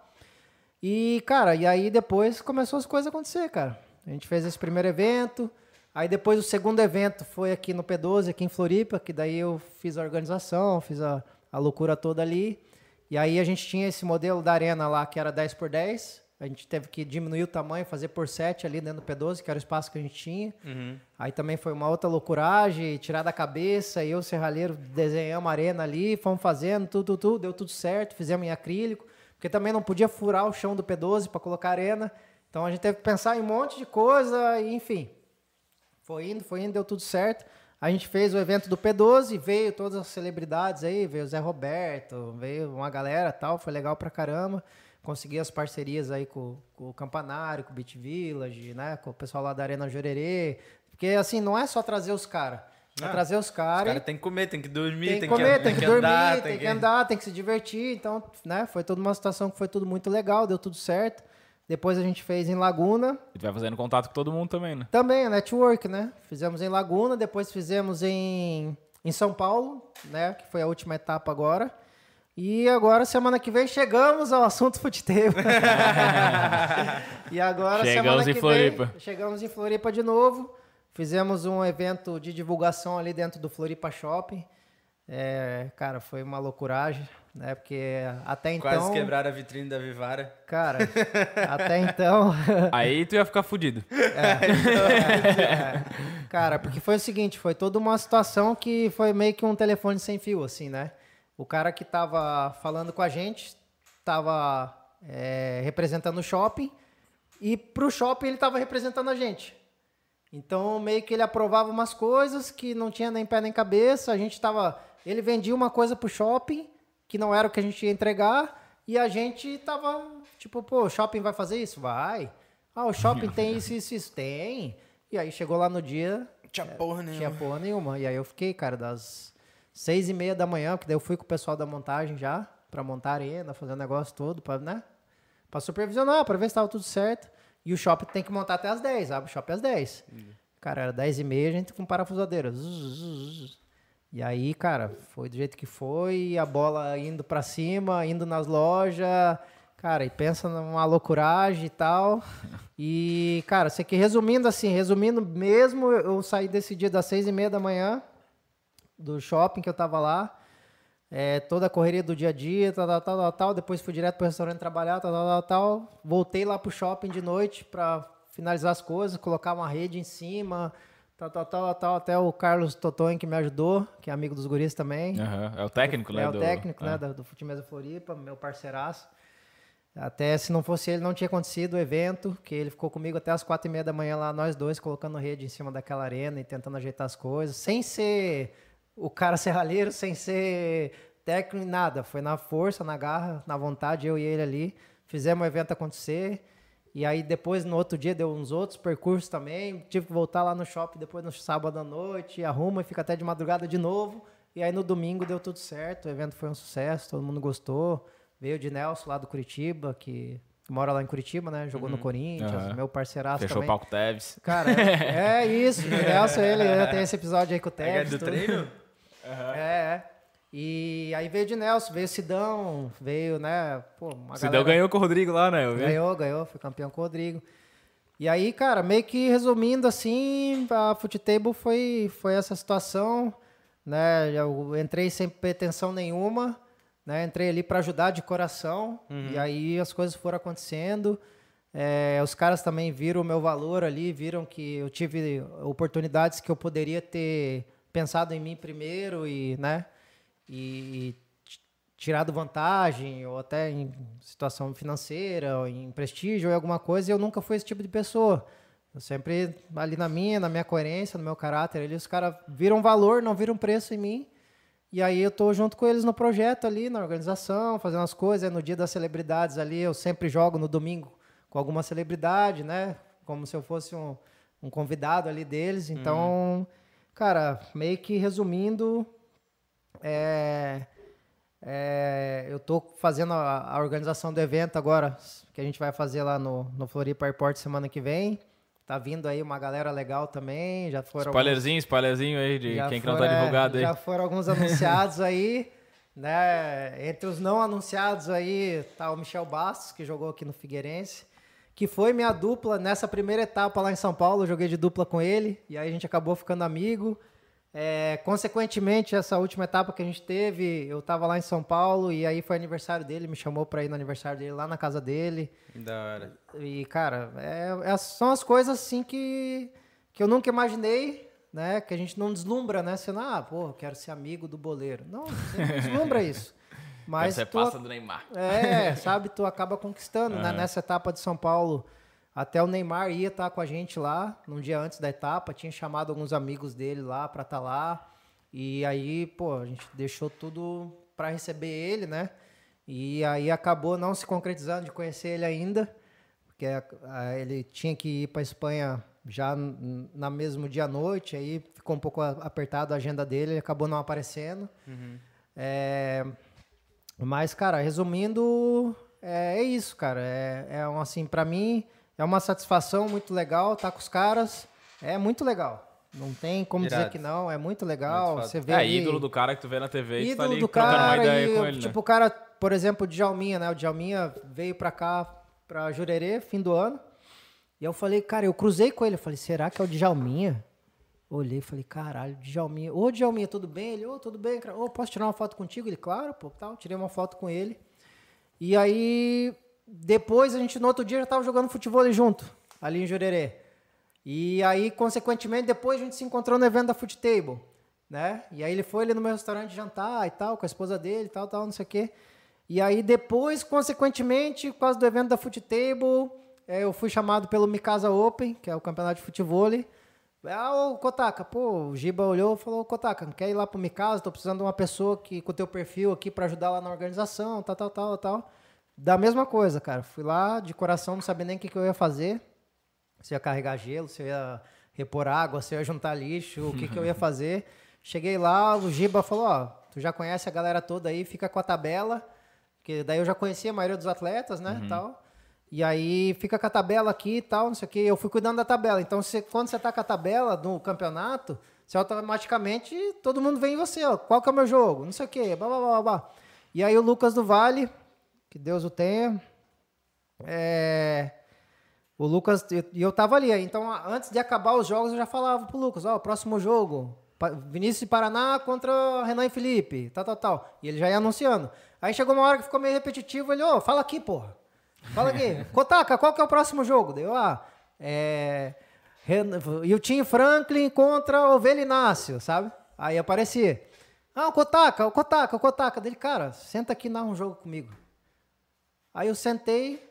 E, cara, e aí depois começou as coisas a acontecer, cara. A gente fez esse primeiro evento, aí depois o segundo evento foi aqui no P12, aqui em Floripa, que daí eu fiz a organização, fiz a, a loucura toda ali. E aí a gente tinha esse modelo da arena lá, que era 10 por 10. A gente teve que diminuir o tamanho, fazer por 7 ali dentro do P12, que era o espaço que a gente tinha. Aí também foi uma outra loucuragem, tirar da cabeça, eu, serralheiro, desenhamos a arena ali, fomos fazendo, tudo, tudo, tudo, deu tudo certo, fizemos em acrílico, porque também não podia furar o chão do P12 para colocar arena. Então a gente teve que pensar em um monte de coisa, e, enfim. Foi indo, foi indo, deu tudo certo. A gente fez o evento do P12, veio todas as celebridades aí, veio o Zé Roberto, veio uma galera tal, foi legal pra caramba. Consegui as parcerias aí com, com o Campanário, com o Beat Village, né, com o pessoal lá da Arena Jurerê. Porque assim, não é só trazer os caras. É
Ah,
trazer os
Os
caras.
caras tem que comer, tem que dormir,
Tem que
tem,
comer,
que,
tem que, dormir,
andar,
tem que andar, tem que se divertir. Então, né, foi toda uma situação que foi tudo muito legal, deu tudo certo. Depois a gente fez em Laguna,
E tu vai fazendo contato com todo mundo também, né?
também, a network, né? Fizemos em Laguna, depois fizemos em, em São Paulo, né? Que foi a última etapa agora. E agora, semana que vem, chegamos ao assunto futeteiro. e agora,
Chegamos
semana
em
que
Floripa.
vem, chegamos em Floripa de novo. Fizemos um evento de divulgação ali dentro do Floripa Shopping. É, cara, foi uma loucuragem, né? Porque até então.
Quase quebraram a vitrine da Vivara.
Cara, até então.
Aí tu ia ficar fudido.
É, cara, porque foi o seguinte, foi toda uma situação que foi meio que um telefone sem fio, assim, né? O cara que tava falando com a gente tava é, representando o shopping e pro shopping ele tava representando a gente. Então, meio que ele aprovava umas coisas que não tinha nem pé nem cabeça, a gente tava... Ele vendia uma coisa pro shopping que não era o que a gente ia entregar e a gente tava, tipo, pô, o shopping vai fazer isso? Vai. Ah, o shopping tem isso, isso, isso. Tem. E aí chegou lá no dia.
Tinha porra nenhuma.
Tinha porra nenhuma. E aí eu fiquei, cara, das seis e meia da manhã, porque daí eu fui com o pessoal da montagem já, pra montar a arena, fazer o negócio todo, pra, né? Pra supervisionar, pra ver se tava tudo certo. E o shopping tem que montar até as 10, abre o shopping às 10. Cara, era 10 e meia, a gente com parafusadeira. Zzz, zzz, zzz. E aí, cara, foi do jeito que foi, a bola indo pra cima, indo nas lojas, cara, e pensa numa loucuragem e tal. E, cara, sei que resumindo assim, resumindo mesmo, eu saí desse dia das seis e meia da manhã do shopping que eu tava lá, é, toda a correria do dia a dia, tal, tal, tal, tal, depois fui direto pro restaurante trabalhar, tal, tal, tal, tal. Voltei lá pro shopping de noite pra finalizar as coisas, colocar uma rede em cima, tal, tal, tal, tal, até o Carlos Totonho que me ajudou, que é amigo dos guris também.
Aham, É o técnico, né?
É o
do-
técnico,
é.
né, da- do Fute Mesa Floripa, meu parceiraço. Até se não fosse ele, não tinha acontecido o evento, que ele ficou comigo até as quatro e meia da manhã lá, nós dois, colocando rede em cima daquela arena e tentando ajeitar as coisas, sem ser o cara serralheiro, sem ser técnico, nada. Foi na força, na garra, na vontade, eu e ele ali. Fizemos o evento acontecer. E aí depois, no outro dia, deu uns outros percursos também. Tive que voltar lá no shopping depois no sábado à noite, arruma e fica até de madrugada de novo. E aí no domingo deu tudo certo, o evento foi um sucesso, todo mundo gostou. Veio o de Nelson lá do Curitiba, que mora lá em Curitiba, né? Jogou no Corinthians,
Aham.
meu parceiraço
Fechou
também.
o palco Teves.
Cara, é, é isso. O Nelson, ele tem esse episódio aí com o
É
Tevez.
do
tudo.
treino?
É, é. E aí veio de Nelson, veio Sidão, veio, né? Pô,
Sidão
galera-
ganhou com o Rodrigo lá, né?
Ganhou, ganhou, foi campeão com o Rodrigo. E aí, cara, meio que resumindo assim, a Futebol foi, foi essa situação, né? Eu entrei sem pretensão nenhuma, né? Entrei ali para ajudar de coração, e aí as coisas foram acontecendo. É, os caras também viram o meu valor ali, viram que eu tive oportunidades que eu poderia ter pensado em mim primeiro e, né? E, tirado vantagem, ou até em situação financeira, ou em prestígio, ou em alguma coisa, eu nunca fui esse tipo de pessoa. Eu sempre ali na minha, na minha coerência, no meu caráter, ali, os caras viram valor, não viram preço em mim. E aí eu tô junto com eles no projeto ali, na organização, fazendo as coisas. No dia das celebridades ali, eu sempre jogo no domingo com alguma celebridade, né? Como se eu fosse um, um convidado ali deles. Então, cara, meio que resumindo, é, é, eu tô fazendo a, a organização do evento agora, que a gente vai fazer lá no, no Floripa Airport semana que vem. Tá vindo aí uma galera legal também, já foram alguns-
Spoilerzinho, spoilerzinho aí de quem que não tá
é,
divulgado aí.
Já foram alguns anunciados aí, né? Entre os não anunciados aí tá o Michel Bastos, que jogou aqui no Figueirense, que foi minha dupla nessa primeira etapa lá em São Paulo, eu joguei de dupla com ele, e aí a gente acabou ficando amigo. É, consequentemente, essa última etapa que a gente teve, eu tava lá em São Paulo, e aí foi aniversário dele, me chamou pra ir no aniversário dele lá na casa dele.
Da hora.
E, cara, é, é- são as coisas assim que, que eu nunca imaginei, né? Que a gente não deslumbra, né? Sendo, ah, pô, quero ser amigo do boleiro. Não, você não deslumbra isso. Mas
Você
tu,
passa do Neymar.
é, sabe, tu acaba conquistando, né? Nessa etapa de São Paulo, até o Neymar ia estar com a gente lá, num dia antes da etapa, tinha chamado alguns amigos dele lá pra estar lá. E aí, pô, a gente deixou tudo pra receber ele, né? E aí acabou não se concretizando de conhecer ele ainda, porque ah, ele tinha que ir pra Espanha já na mesmo dia à noite, aí ficou um pouco apertado a agenda dele, ele acabou não aparecendo. É, mas, cara, resumindo, é, é isso, cara. É, é um, assim, pra mim, é uma satisfação muito legal estar com os caras. É muito legal. Não tem como dizer
Irado.
que não, é muito legal.
Muito
Você vê
É,
ali-
ídolo do cara que tu vê na TV e tu tá
ídolo
ali
do
trocando uma
cara
ideia
e,
com ele,
tipo,
né?
o cara, por exemplo, o Djalminha, né? O Djalminha veio pra cá, pra Jurerê, fim do ano. E eu falei, cara, eu cruzei com ele. Eu falei, será que é o Djalminha? Olhei e falei, caralho, Djalminha. Ô, Djalminha, tudo bem? Ele, ô, tudo bem, cara. Ô, posso tirar uma foto contigo? Ele, claro, pô, tal. Tirei uma foto com ele. E aí, depois, a gente, no outro dia, já tava jogando futebol junto, ali em Jurerê. E aí, consequentemente, depois a gente se encontrou no evento da Foot Table, né? E aí ele foi ali no meu restaurante jantar e tal, com a esposa dele tal, tal, não sei o quê. E aí depois, consequentemente, por causa do evento da Foot Table, é, eu fui chamado pelo Mikasa Open, que é o campeonato de futebol. Ah, ô Kotaka, pô, o Giba olhou e falou, Kotaka, quer ir lá pro Mikasa? Tô precisando de uma pessoa que, com o teu perfil aqui para ajudar lá na organização, tal, tal, tal, tal. Da mesma coisa, cara. Fui lá de coração, não sabia nem o que, que eu ia fazer. Se ia carregar gelo, se ia repor água, se ia juntar lixo, o que, que eu ia fazer. Cheguei lá, o Giba falou, ó, tu já conhece a galera toda aí, fica com a tabela, que daí eu já conhecia a maioria dos atletas, né, tal. E aí fica com a tabela aqui e tal, não sei o que. Eu fui cuidando da tabela. Então, você, quando você tá com a tabela no campeonato, você automaticamente todo mundo vem em você, ó. Qual que é o meu jogo? Não sei o que, blá, blá, blá, blá. E aí o Lucas do Vale, que Deus o tenha, é, o Lucas, e eu tava ali. Então, antes de acabar os jogos, eu já falava pro Lucas, ó, próximo jogo, Vinícius de Paraná contra Renan e Felipe, tal, tal, tal. E ele já ia anunciando. Aí chegou uma hora que ficou meio repetitivo, ele, ô, fala aqui, porra. Fala aqui. Kotaka, qual que é o próximo jogo? Deu, ah, é... E o Tim Franklin contra o Velinácio, sabe? Aí aparecia. Ah, o Kotaka, o Kotaka, o Kotaka. Dele, cara, senta aqui e narra um jogo comigo. Aí eu sentei,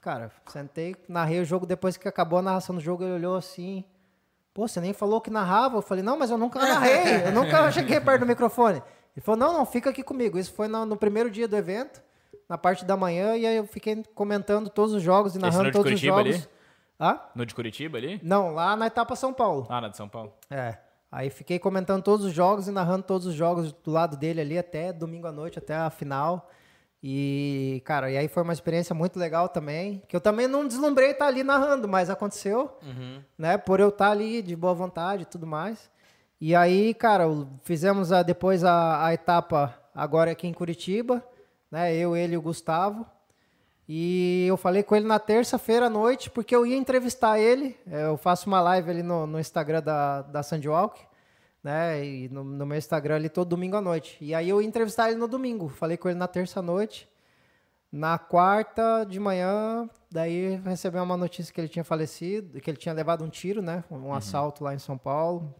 cara, sentei, narrei o jogo. Depois que acabou a narração do jogo, ele olhou assim. Pô, você nem falou que narrava? Eu falei, não, mas eu nunca narrei, eu nunca cheguei perto do microfone. Ele falou, não, não, fica aqui comigo. Isso foi no, no primeiro dia do evento na parte da manhã e aí eu fiquei comentando todos os jogos e narrando todos os jogos.
Ali?
Ah?
No de Curitiba ali?
Não, lá na etapa São Paulo.
Ah, na de São Paulo.
É. Aí fiquei comentando todos os jogos e narrando todos os jogos do lado dele ali até domingo à noite, até a final. E, cara, e aí foi uma experiência muito legal também, que eu também não deslumbrei estar ali narrando, mas aconteceu, uhum. né, por eu estar ali de boa vontade e tudo mais. E aí, cara, fizemos a, depois a, a etapa agora aqui em Curitiba, né? Eu, ele e o Gustavo. E eu falei com ele na terça-feira à noite, porque eu ia entrevistar ele. É, eu faço uma live ali no, no Instagram da, da Sandwalk, né? E no, no, meu Instagram ali todo domingo à noite. E aí eu ia entrevistar ele no domingo. Falei com ele na terça noite. Na quarta de manhã, daí recebeu uma notícia que ele tinha falecido, que ele tinha levado um tiro, né? Um uhum. assalto lá em São Paulo.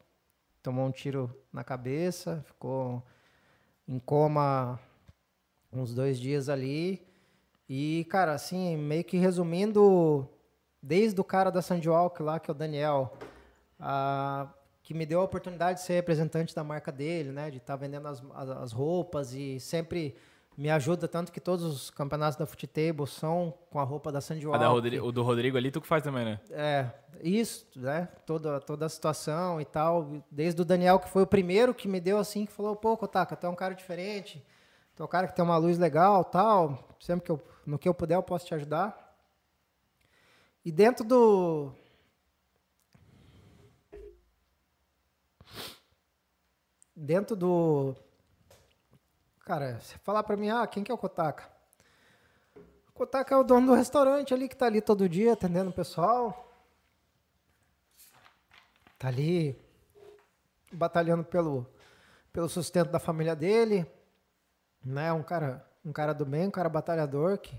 Tomou um tiro na cabeça, ficou em coma uns dois dias ali. E, cara, assim, meio que resumindo, desde o cara da Sandwalk lá, que é o Daniel, a, que me deu a oportunidade de ser representante da marca dele, né? De estar tá vendendo as, as roupas e sempre me ajuda tanto que todos os campeonatos da Table são com a roupa da Sandy Walk.
o do Rodrigo ali, tu que faz também, né?
É, isso, né? Toda, toda a situação e tal. Desde o Daniel, que foi o primeiro que me deu assim, que falou, pô, Kotaka, tu é um cara diferente. Tu é um cara que tem uma luz legal, tal. Sempre que eu, no que eu puder, eu posso te ajudar. E dentro do... Dentro do... Cara, você falar pra mim, ah, quem que é o Kotaka? O Kotaka é o dono do restaurante ali, que tá ali todo dia atendendo o pessoal. Tá ali batalhando pelo, pelo sustento da família dele né? Um cara, um cara do bem, um cara batalhador que,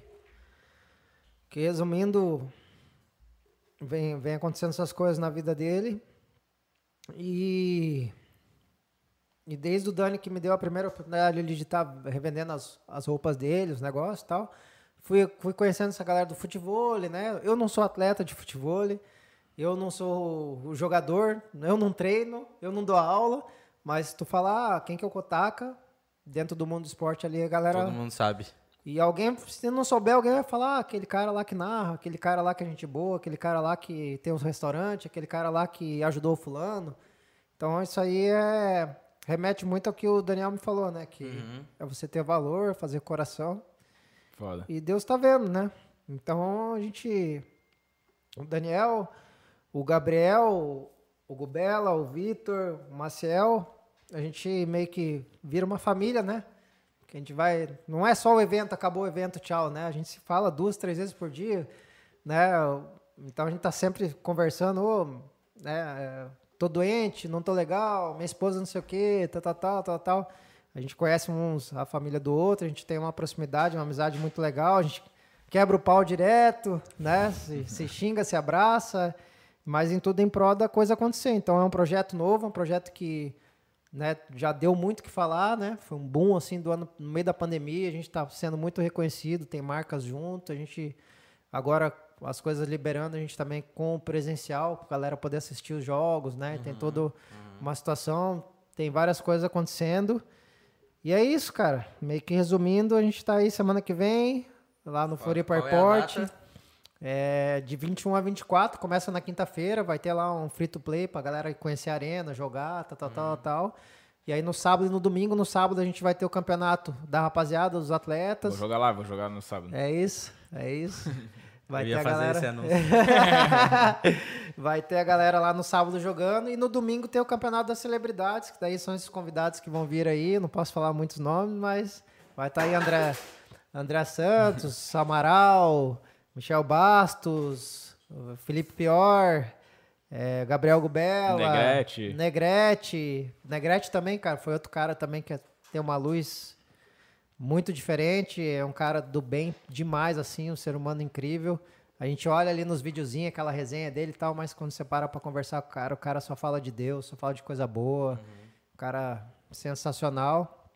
que resumindo, vem, vem acontecendo essas coisas na vida dele. E, e desde o Dani que me deu a primeira oportunidade de estar revendendo as, as roupas dele, os negócios e tal, fui, fui conhecendo essa galera do futebol, né? Eu não sou atleta de futebol, eu não sou o jogador, eu não treino, eu não dou aula, mas tu falar ah, quem que é o Kotaka, dentro do mundo do esporte ali, a galera.
Todo mundo sabe.
E alguém, se não souber, alguém vai falar, ah, aquele cara lá que narra, aquele cara lá que é gente boa, aquele cara lá que tem os restaurantes, aquele cara lá que ajudou o fulano. Então isso aí é remete muito ao que o Daniel me falou, né? Que uhum. é você ter valor, fazer coração.
Foda.
E Deus está vendo, né? Então a gente. O Daniel, o Gabriel, o Gubela, o Vitor, o Maciel, a gente meio que vira uma família, né? Que a gente vai. Não é só o evento, acabou o evento, tchau, né? A gente se fala duas, três vezes por dia, né? Então a gente tá sempre conversando, né? Tô doente, não tô legal, minha esposa não sei o quê, tal, tal, tal, tal, tal. A gente conhece uns a família do outro, a gente tem uma proximidade, uma amizade muito legal, a gente quebra o pau direto, né? Se, se xinga, se abraça, mas em tudo em prol da coisa acontecer. Então é um projeto novo, um projeto que né, já deu muito que falar, né? Foi um boom assim do ano no meio da pandemia, a gente está sendo muito reconhecido, tem marcas junto, a gente agora as coisas liberando, a gente também com o presencial, para a galera poder assistir os jogos, né? Uhum, tem toda uhum. uma situação, tem várias coisas acontecendo. E é isso, cara. Meio que resumindo, a gente está aí semana que vem, lá no Floripa Airport. É, é, de 21 a 24, começa na quinta-feira, vai ter lá um free to play pra galera conhecer a arena, jogar, tal, tal, uhum. tal, tal. E aí no sábado e no domingo, no sábado a gente vai ter o campeonato da rapaziada, dos atletas.
Vou jogar lá, vou jogar no sábado.
É isso, é isso.
Vai ter a galera.
vai ter a galera lá no sábado jogando e no domingo tem o campeonato das celebridades, que daí são esses convidados que vão vir aí. Não posso falar muitos nomes, mas vai estar tá aí André, André Santos, Amaral, Michel Bastos, Felipe Pior, é, Gabriel Gubela,
Negrete.
Negrete. Negrete também, cara, foi outro cara também que tem uma luz muito diferente, é um cara do bem demais, assim, um ser humano incrível. A gente olha ali nos videozinhos aquela resenha dele e tal, mas quando você para pra conversar com o cara, o cara só fala de Deus, só fala de coisa boa. Uhum. Um cara sensacional.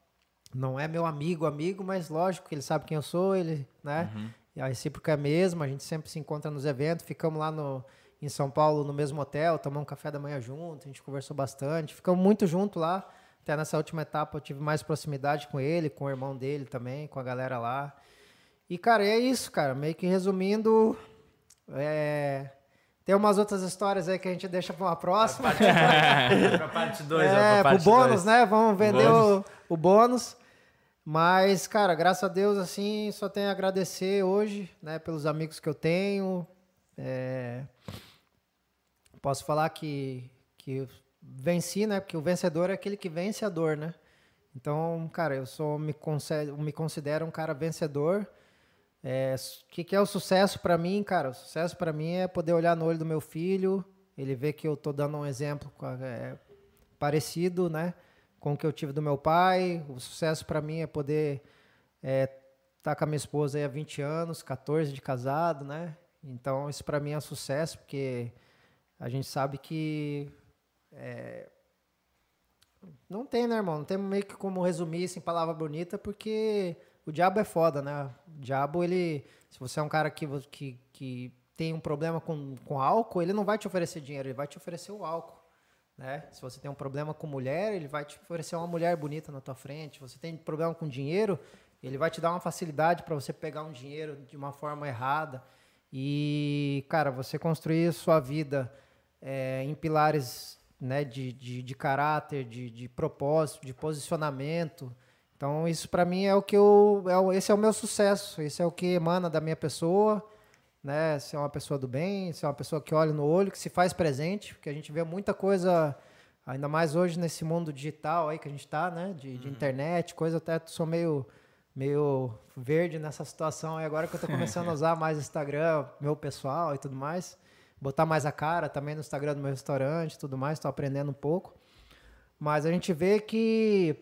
Não é meu amigo, amigo, mas lógico que ele sabe quem eu sou, ele, né? Uhum. E a recíproca é a mesma, a gente sempre se encontra nos eventos, ficamos lá no, em São Paulo no mesmo hotel, tomamos um café da manhã junto, a gente conversou bastante, ficamos muito junto lá. Até nessa última etapa eu tive mais proximidade com ele, com o irmão dele também, com a galera lá. E, cara, é isso, cara. Meio que resumindo, é... tem umas outras histórias aí que a gente deixa para uma próxima.
Para parte 2. É,
pro bônus, dois. né? Vamos vender bônus. O, o bônus. Mas, cara, graças a Deus, assim, só tenho a agradecer hoje, né, pelos amigos que eu tenho. É... Posso falar que, que venci, né? Porque o vencedor é aquele que vence a dor, né? Então, cara, eu sou me considero, me considero um cara vencedor. O é, que, que é o sucesso para mim, cara? O sucesso para mim é poder olhar no olho do meu filho, ele ver que eu tô dando um exemplo é, parecido, né, com o que eu tive do meu pai. O sucesso para mim é poder é, tá com a minha esposa há 20 anos, 14 de casado, né? Então, isso para mim é um sucesso, porque a gente sabe que é... Não tem, né, irmão? Não tem meio que como resumir isso em palavra bonita, porque o diabo é foda, né? O diabo, ele. Se você é um cara que, que, que tem um problema com, com álcool, ele não vai te oferecer dinheiro, ele vai te oferecer o álcool. Né? Se você tem um problema com mulher, ele vai te oferecer uma mulher bonita na tua frente. Se você tem problema com dinheiro, ele vai te dar uma facilidade para você pegar um dinheiro de uma forma errada. E, cara, você construir sua vida é, em pilares né, de, de, de caráter, de, de propósito, de posicionamento. Então, isso para mim é o que eu. É, esse é o meu sucesso, esse é o que emana da minha pessoa. Né, ser uma pessoa do bem, ser uma pessoa que olha no olho, que se faz presente, porque a gente vê muita coisa, ainda mais hoje nesse mundo digital aí que a gente está, né, de, de uhum. internet, coisa até sou meio meio verde nessa situação, e agora que eu estou começando a usar mais Instagram, meu pessoal e tudo mais botar mais a cara também no Instagram do meu restaurante e tudo mais, estou aprendendo um pouco. Mas a gente vê que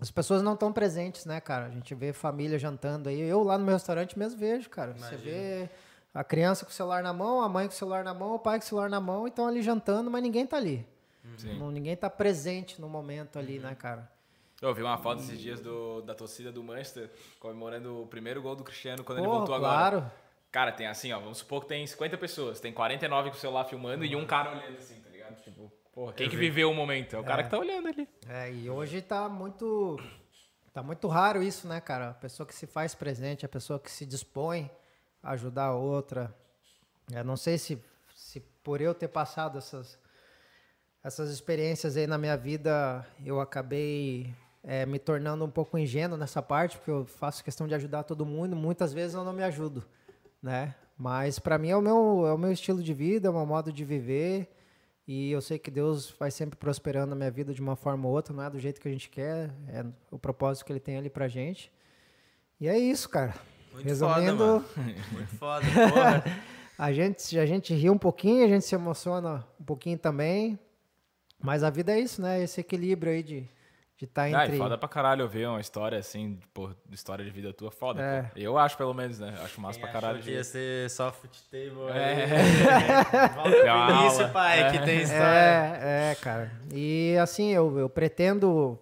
as pessoas não estão presentes, né, cara? A gente vê família jantando aí. Eu lá no meu restaurante mesmo vejo, cara. Imagina. Você vê a criança com o celular na mão, a mãe com o celular na mão, o pai com o celular na mão, e estão ali jantando, mas ninguém tá ali. Não, ninguém tá presente no momento ali, uhum. né, cara?
Eu vi uma foto esses dias do, da torcida do Manchester comemorando o primeiro gol do Cristiano quando Porra, ele voltou
claro.
agora. Cara, tem assim, ó, vamos supor que tem 50 pessoas, tem 49 com o celular filmando uhum. e um cara olhando assim, tá ligado? Tipo, porra, quem que viveu o momento? É o é. cara que tá olhando ali.
É, e hoje tá muito. Tá muito raro isso, né, cara? A pessoa que se faz presente, a pessoa que se dispõe a ajudar a outra. Eu não sei se, se por eu ter passado essas, essas experiências aí na minha vida, eu acabei é, me tornando um pouco ingênuo nessa parte, porque eu faço questão de ajudar todo mundo. Muitas vezes eu não me ajudo né? Mas para mim é o meu é o meu estilo de vida, é o meu modo de viver. E eu sei que Deus vai sempre prosperando a minha vida de uma forma ou outra, não é do jeito que a gente quer, é o propósito que ele tem ali pra gente. E é isso, cara.
Muito Resumindo, foda, Muito foda,
a gente a gente ri um pouquinho, a gente se emociona um pouquinho também. Mas a vida é isso, né? Esse equilíbrio aí de de estar tá
entre... Ah, foda pra caralho ver uma história assim, pô, história de vida tua, foda. É. Pô. Eu acho, pelo menos, né? Acho massa Quem pra caralho.
que ia ser só table. É. é. Volta início, pai, é. que tem história.
É, é, cara. E assim, eu, eu pretendo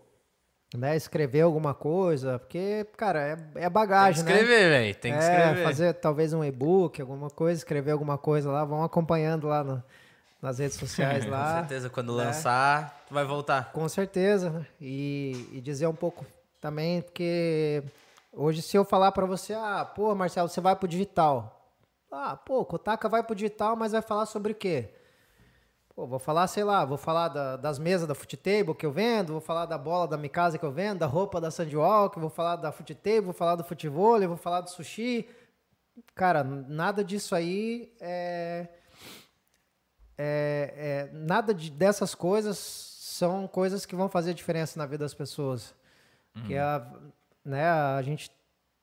né, escrever alguma coisa, porque, cara, é, é bagagem,
tem que escrever, né? velho, tem que é, escrever.
fazer talvez um e-book, alguma coisa, escrever alguma coisa lá, vão acompanhando lá no nas redes sociais lá.
Com certeza, quando né? lançar, vai voltar.
Com certeza. Né? E, e dizer um pouco também, porque hoje se eu falar para você, ah, pô, Marcelo, você vai pro digital. Ah, pô, Kotaka vai pro digital, mas vai falar sobre o quê? Pô, vou falar, sei lá, vou falar da, das mesas da Table que eu vendo, vou falar da bola da Mikasa que eu vendo, da roupa da Sandwalk, vou falar da Table vou falar do futebol, vou falar do sushi. Cara, nada disso aí é é, é, nada de, dessas coisas são coisas que vão fazer diferença na vida das pessoas. Uhum. Que a, né, a gente,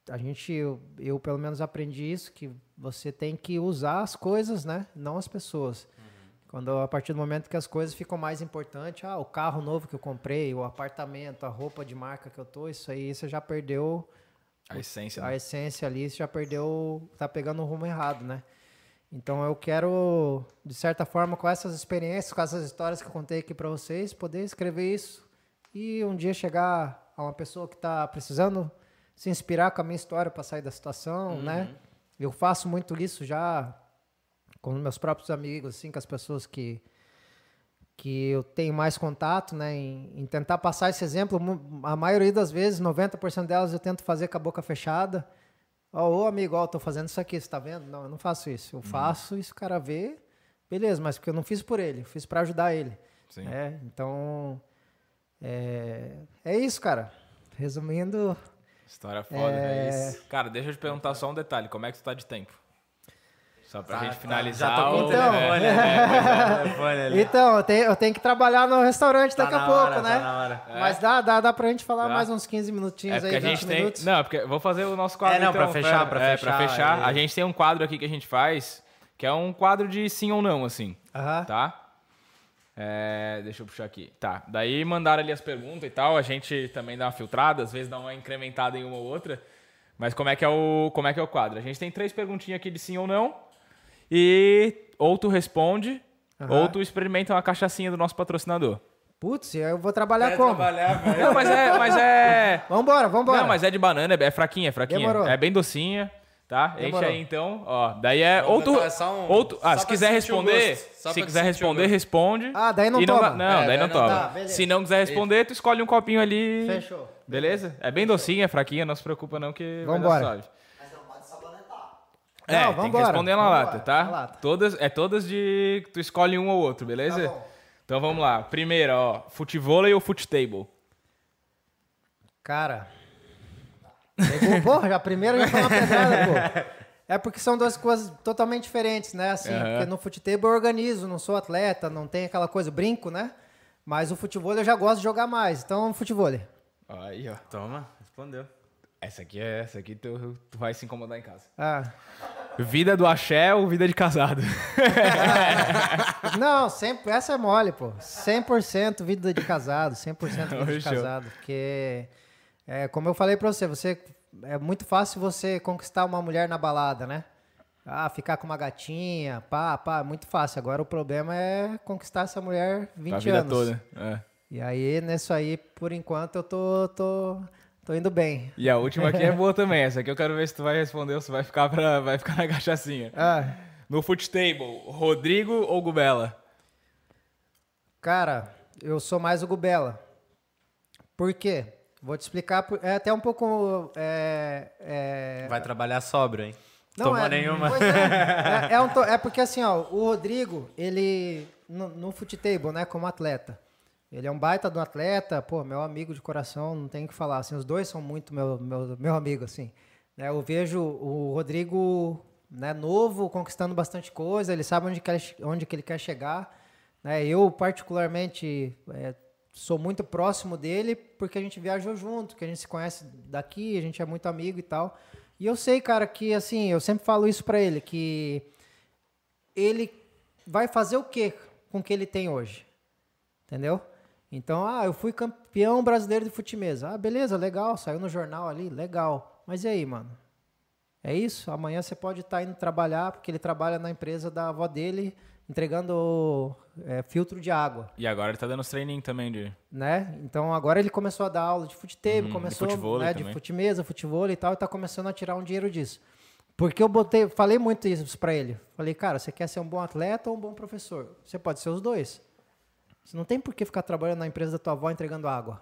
a gente eu, eu, pelo menos aprendi isso, que você tem que usar as coisas, né, não as pessoas. Uhum. Quando a partir do momento que as coisas ficam mais importantes, ah, o carro novo que eu comprei, o apartamento, a roupa de marca que eu tô, isso aí você já perdeu
a essência,
a
né?
essência ali, você já perdeu, tá pegando o rumo errado, né? Então eu quero, de certa forma, com essas experiências, com essas histórias que eu contei aqui para vocês, poder escrever isso e um dia chegar a uma pessoa que está precisando se inspirar com a minha história para sair da situação, uhum. né? Eu faço muito isso já com meus próprios amigos, assim, com as pessoas que que eu tenho mais contato, né, em, em tentar passar esse exemplo. A maioria das vezes, 90% delas eu tento fazer com a boca fechada Ó, ô amigo, ó, tô fazendo isso aqui, você tá vendo? Não, eu não faço isso. Eu uhum. faço isso, o cara vê, beleza, mas porque eu não fiz por ele, eu fiz para ajudar ele. Sim. É, então, é, é isso, cara. Resumindo.
História foda, é... é isso. Cara, deixa eu te perguntar só um detalhe: como é que tu tá de tempo? Só pra tá, gente finalizar. Já tô
então, né? né? então eu, tenho, eu tenho que trabalhar no restaurante tá daqui a pouco, hora, né? Tá é. Mas dá, dá, dá pra gente falar tá. mais uns 15 minutinhos
é
aí,
a gente tem, minutos. Não, porque vou fazer o nosso quadro.
É, não, então, pra fechar, pra, é,
fechar. Pra fechar. É. A gente tem um quadro aqui que a gente faz, que é um quadro de sim ou não, assim. Uh -huh. Tá? É, deixa eu puxar aqui. Tá. Daí mandaram ali as perguntas e tal. A gente também dá uma filtrada, às vezes dá uma incrementada em uma ou outra. Mas como é que é o, como é, que é o quadro? A gente tem três perguntinhas aqui de sim ou não. E ou tu responde, uhum. ou tu experimenta uma cachaçinha do nosso patrocinador.
Putz, eu vou trabalhar Vai como?
Trabalhar. Não, mas é, mas é.
vambora, vambora.
Não, mas é de banana, é fraquinha, é fraquinha. Demorou. É bem docinha. Tá? Demorou. Enche aí então, ó. Daí é. ou tu, é um, ou tu, ah, se quiser responder, se quiser responder, responde.
Ah, daí não toma.
Não, não é, daí não, não toma. Tá, se não quiser responder, tu escolhe um copinho ali. Fechou. Beleza? É bem docinha, é fraquinha, não se preocupa não que
Vambora. vai dar suave.
É, Não, tem que responder na lata, tá? Na lata. Todas, é todas de. Tu escolhe um ou outro, beleza? Tá então vamos lá. Primeira, ó. Futevôlei ou futebol?
Cara. Pegou, porra, já primeiro já foi uma pedrada, pô. É porque são duas coisas totalmente diferentes, né? Assim, uhum. porque no futebol eu organizo, não sou atleta, não tem aquela coisa, brinco, né? Mas o futebol eu já gosto de jogar mais. Então, futebol.
Aí, ó. Toma, respondeu.
Essa aqui é essa aqui tu, tu vai se incomodar em casa.
Ah.
Vida do axé ou vida de casado?
Não, sempre, essa é mole, pô. 100% vida de casado, 100% vida de casado. Porque, é, como eu falei pra você, você, é muito fácil você conquistar uma mulher na balada, né? Ah, ficar com uma gatinha, pá, pá, muito fácil. Agora o problema é conquistar essa mulher 20 a vida anos. toda, é. E aí, nisso aí, por enquanto, eu tô, tô Tô indo bem.
E a última aqui é boa também. Essa aqui eu quero ver se tu vai responder ou se vai ficar, pra, vai ficar na cachaçinha.
Ah.
No Table, Rodrigo ou Gubela?
Cara, eu sou mais o Gubela. Por quê? Vou te explicar. É até um pouco. É, é...
Vai trabalhar sóbrio, hein? Não Tomou
é,
nenhuma.
É, é, é, um, é, porque assim, ó, o Rodrigo, ele. No, no Table, né, como atleta. Ele é um baita do atleta, pô, meu amigo de coração, não tem o que falar. Assim, os dois são muito meu, meu, meu amigo, assim. Né, eu vejo o Rodrigo né, novo, conquistando bastante coisa, ele sabe onde, quer, onde que ele quer chegar. Né? Eu, particularmente, é, sou muito próximo dele porque a gente viajou junto, que a gente se conhece daqui, a gente é muito amigo e tal. E eu sei, cara, que assim, eu sempre falo isso para ele, que ele vai fazer o quê com o que ele tem hoje? Entendeu? Então, ah, eu fui campeão brasileiro de futimesa. Ah, beleza, legal, saiu no jornal ali, legal. Mas e aí, mano? É isso? Amanhã você pode estar tá indo trabalhar, porque ele trabalha na empresa da avó dele, entregando é, filtro de água.
E agora ele tá dando training também de.
Né? Então agora ele começou a dar aula de futebol, uhum, começou de, né, de futimesa, futebol e tal, e tá começando a tirar um dinheiro disso. Porque eu botei, falei muito isso para ele. Falei, cara, você quer ser um bom atleta ou um bom professor? Você pode ser os dois. Você não tem por que ficar trabalhando na empresa da tua avó entregando água.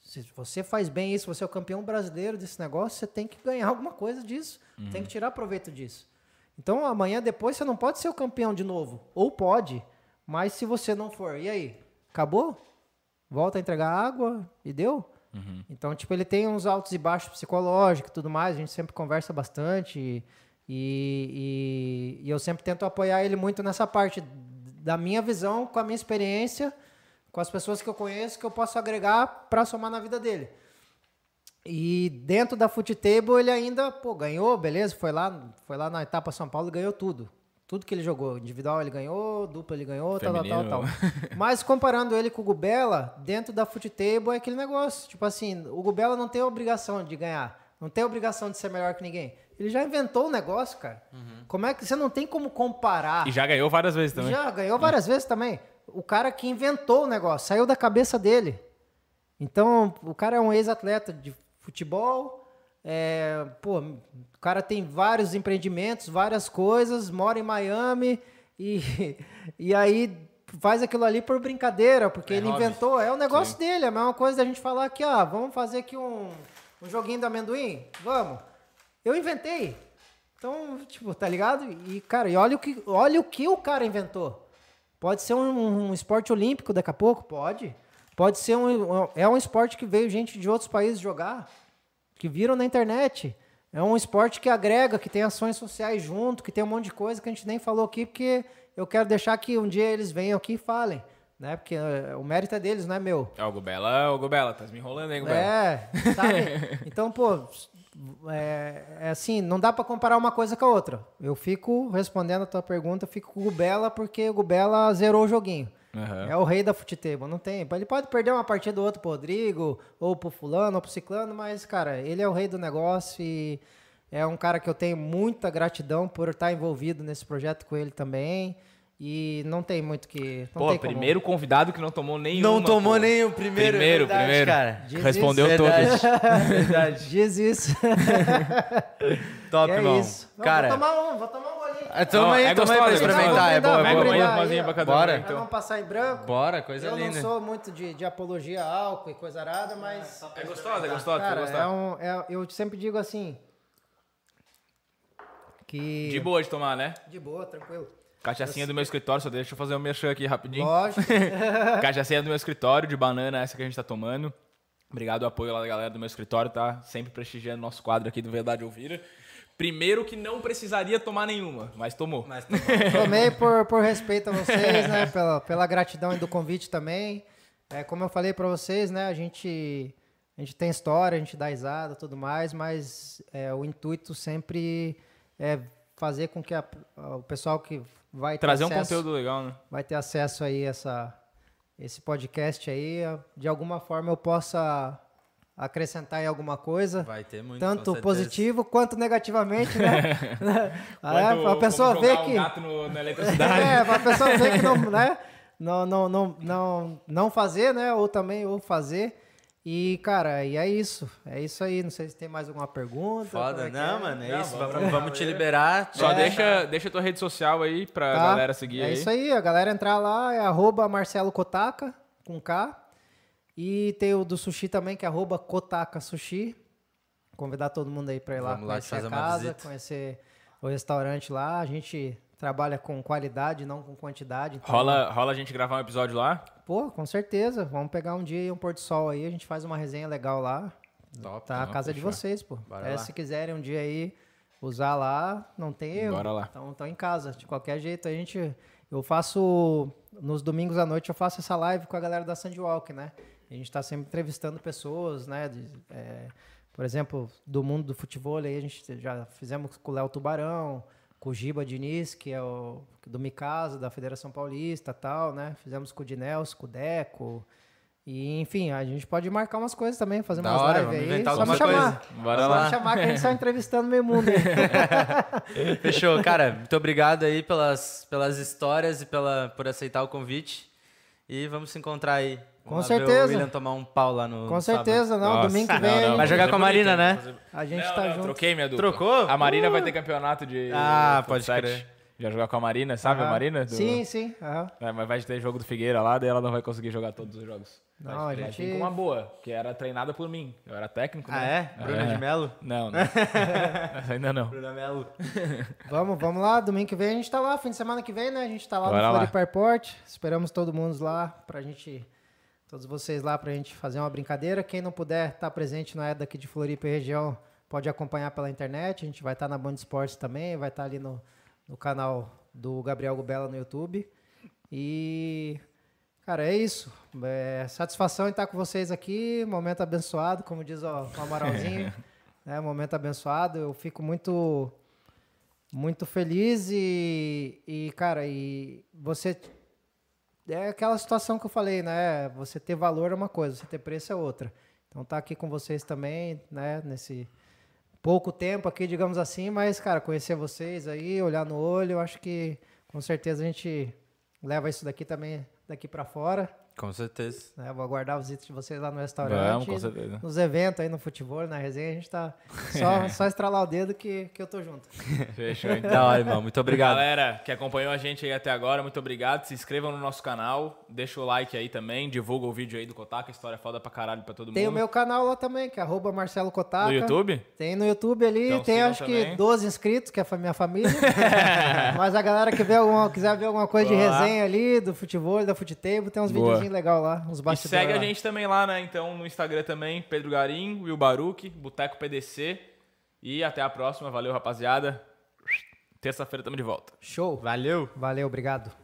Se você faz bem isso, você é o campeão brasileiro desse negócio, você tem que ganhar alguma coisa disso. Uhum. Tem que tirar proveito disso. Então amanhã depois você não pode ser o campeão de novo. Ou pode, mas se você não for, e aí? Acabou? Volta a entregar água e deu? Uhum. Então, tipo, ele tem uns altos e baixos psicológicos e tudo mais, a gente sempre conversa bastante e, e, e, eu sempre tento apoiar ele muito nessa parte da minha visão, com a minha experiência, com as pessoas que eu conheço, que eu posso agregar para somar na vida dele. E dentro da Foot Table ele ainda, pô, ganhou, beleza, foi lá, foi lá na etapa São Paulo e ganhou tudo. Tudo que ele jogou, individual ele ganhou, dupla ele ganhou, Feminino. tal, tal, tal, tal. Mas comparando ele com o Gubela, dentro da Foot Table é aquele negócio, tipo assim, o Gubela não tem obrigação de ganhar, não tem obrigação de ser melhor que ninguém. Ele já inventou o negócio, cara. Uhum. Como é que você não tem como comparar?
E já ganhou várias vezes também.
Já ganhou várias vezes também. O cara que inventou o negócio, saiu da cabeça dele. Então, o cara é um ex-atleta de futebol. É, pô, o cara tem vários empreendimentos, várias coisas, mora em Miami e, e aí faz aquilo ali por brincadeira, porque é ele hobby. inventou, é o negócio Sim. dele, é a mesma coisa da gente falar aqui, ó, vamos fazer aqui um, um joguinho do amendoim? Vamos. Eu inventei. Então, tipo, tá ligado? E, cara, e olha o que, olha o, que o cara inventou. Pode ser um, um esporte olímpico daqui a pouco? Pode. Pode ser um. É um esporte que veio gente de outros países jogar, que viram na internet. É um esporte que agrega, que tem ações sociais junto, que tem um monte de coisa que a gente nem falou aqui, porque eu quero deixar que um dia eles venham aqui e falem. Né? Porque uh, o mérito é deles, não é meu.
É o Gubela, o Gubela, tá me enrolando aí, Gubela.
É, sabe? então, pô, é, é, assim, não dá para comparar uma coisa com a outra. Eu fico respondendo a tua pergunta, fico com o Gubela porque o Gubela zerou o joguinho. Uhum. É o rei da futebol, não tem. Ele pode perder uma partida ou outra pro Rodrigo, ou pro fulano, ou pro ciclano, mas, cara, ele é o rei do negócio e é um cara que eu tenho muita gratidão por estar envolvido nesse projeto com ele também. E não tem muito que.
Pô, primeiro como... convidado que não tomou nenhum.
Não tomou nem o primeiro.
Primeiro, verdade, primeiro.
Cara.
Diz Respondeu isso. todos.
Verdade. Diz isso.
Top, é irmão.
Isso. Não, cara. Vou tomar um, vou tomar um golinho.
Ah, toma aí, é toma aí pra experimentar. É bom, é bom.
Uma
Bora.
Então. Vamos passar em branco.
Bora, coisa
eu
linda.
Eu não sou muito de, de apologia a álcool e coisa arada, mas.
É gostosa, é gostosa.
Cara, é um, é, eu sempre digo assim. Que...
De boa de tomar, né?
De boa, tranquilo.
Cachaçinha do meu escritório, só deixa eu fazer um merchan aqui rapidinho.
Lógico.
Cachaçinha do meu escritório, de banana, essa que a gente tá tomando. Obrigado ao apoio lá da galera do meu escritório, tá? Sempre prestigiando nosso quadro aqui do Verdade Ouvira. Primeiro que não precisaria tomar nenhuma, mas tomou. Mas
tomou. Tomei por, por respeito a vocês, né? Pela, pela gratidão e do convite também. É, como eu falei para vocês, né? A gente, a gente tem história, a gente dá risada tudo mais, mas é, o intuito sempre é fazer com que a, o pessoal que vai
trazer
acesso,
um conteúdo legal, né?
Vai ter acesso aí a essa esse podcast aí, de alguma forma eu possa acrescentar em alguma coisa.
Vai ter muito.
Tanto positivo quanto negativamente, né? é, a pessoa vê que.
Um no, na eletricidade.
é, a pessoa vê que não, né? Não, não, não, não, não fazer, né? Ou também ou fazer. E, cara, e é isso. É isso aí. Não sei se tem mais alguma pergunta.
Foda,
é
não, é? mano. É não, isso. Vamos, vamos, te liberar.
Só é. deixa, deixa tua rede social aí pra tá. galera seguir
é
aí.
É isso aí. A galera entrar lá, é arroba Marcelo Kotaka, com K. E tem o do sushi também, que é arroba Kotaka Sushi. Convidar todo mundo aí pra ir lá vamos conhecer lá a casa, conhecer o restaurante lá. A gente trabalha com qualidade, não com quantidade.
Então... Rola, rola a gente gravar um episódio lá?
Pô, com certeza. Vamos pegar um dia e um pôr do sol aí, a gente faz uma resenha legal lá. Top, tá a casa de vocês, pô. É, se quiserem um dia aí usar lá, não tem erro.
Bora lá.
Então, estão em casa. De qualquer jeito, a gente. Eu faço. Nos domingos à noite eu faço essa live com a galera da Sandwalk, né? A gente está sempre entrevistando pessoas, né? De, é, por exemplo, do mundo do futebol aí, a gente já fizemos com o Léo Tubarão, com o Giba Diniz, que é o do Mikasa, da Federação Paulista tal, né? Fizemos com o Dinelso, com o Deco. E, enfim, a gente pode marcar umas coisas também, fazer
Da
umas
hora,
lives
vamos
aí. Só me chamar.
coisa.
Bora
Só
lá.
me chamar que a gente está entrevistando meio mundo.
Fechou, cara. Muito obrigado aí pelas, pelas histórias e pela, por aceitar o convite. E vamos se encontrar aí.
Com
Vamos
certeza.
O William tomar um pau lá no
Com
no sábado.
certeza, não.
Nossa,
domingo que
não,
vem
não,
Vai jogar com a Marina, né?
fazer-
a gente
não,
tá
não,
junto.
Troquei minha dupla.
Trocou?
A Marina
Uh!
vai ter campeonato de.
Ah,
de
pode crer.
Já jogar com a Marina, sabe a
Aham.
Marina? Do-
Sim, sim. aham.
É, mas vai ter jogo do Figueira lá, daí ela não vai conseguir jogar todos os jogos.
Não,
Mas
a gente-
vir com uma boa, que era treinada por mim. Eu era técnico,
Ah,
né?
é? Bruna de Melo?
Não, não. Ainda não.
Bruna Melo.
Vamos, vamos lá. Domingo que vem a gente tá lá. Fim de semana que vem, né? A gente tá lá
Bora
no. Floripa Airport. Esperamos todo mundo lá pra gente... Todos vocês lá pra gente fazer uma brincadeira. Quem não puder estar presente, não é daqui de Floripa e região, pode acompanhar pela internet. A gente vai estar na Band Esportes também. Vai estar ali no, no canal do Gabriel Gubela no YouTube. E... Cara, é isso. É, satisfação em estar com vocês aqui. Momento abençoado, como diz o, o Amaralzinho. né? Momento abençoado. Eu fico muito muito feliz e, e cara, e você é aquela situação que eu falei, né? Você ter valor é uma coisa, você ter preço é outra. Então tá aqui com vocês também, né? Nesse pouco tempo aqui, digamos assim, mas cara, conhecer vocês aí, olhar no olho, eu acho que com certeza a gente leva isso daqui também daqui para fora.
Com certeza.
Né? Vou aguardar a visita de vocês lá no restaurante.
Vamos, com certeza.
Nos eventos aí no futebol, na resenha, a gente tá só, só estralar o dedo que, que eu tô junto.
Fechou, então.
Da hora, irmão. Muito obrigado.
Galera que acompanhou a gente aí até agora, muito obrigado. Se inscrevam no nosso canal, deixa o like aí também, divulga o vídeo aí do Kotaka, história é foda pra caralho pra todo
Tem o
mundo.
meu canal lá também, que é arroba Marcelo Kotaka.
No YouTube?
Tem no YouTube ali,
Então
tem acho
também.
que 12 inscritos, que é a minha família. Mas a galera que vê alguma, quiser ver alguma coisa de resenha ali, do futebol, da futebol, tem uns
Boa.
Videozinhos legais lá,
E
bastidores
segue a
lá.
gente também lá, né? Então, no Instagram também, Pedro Garim, Will Baruch, Boteco PDC. E até a próxima. Valeu, rapaziada. Terça-feira tamo de volta.
Show.
Valeu.
Valeu, obrigado.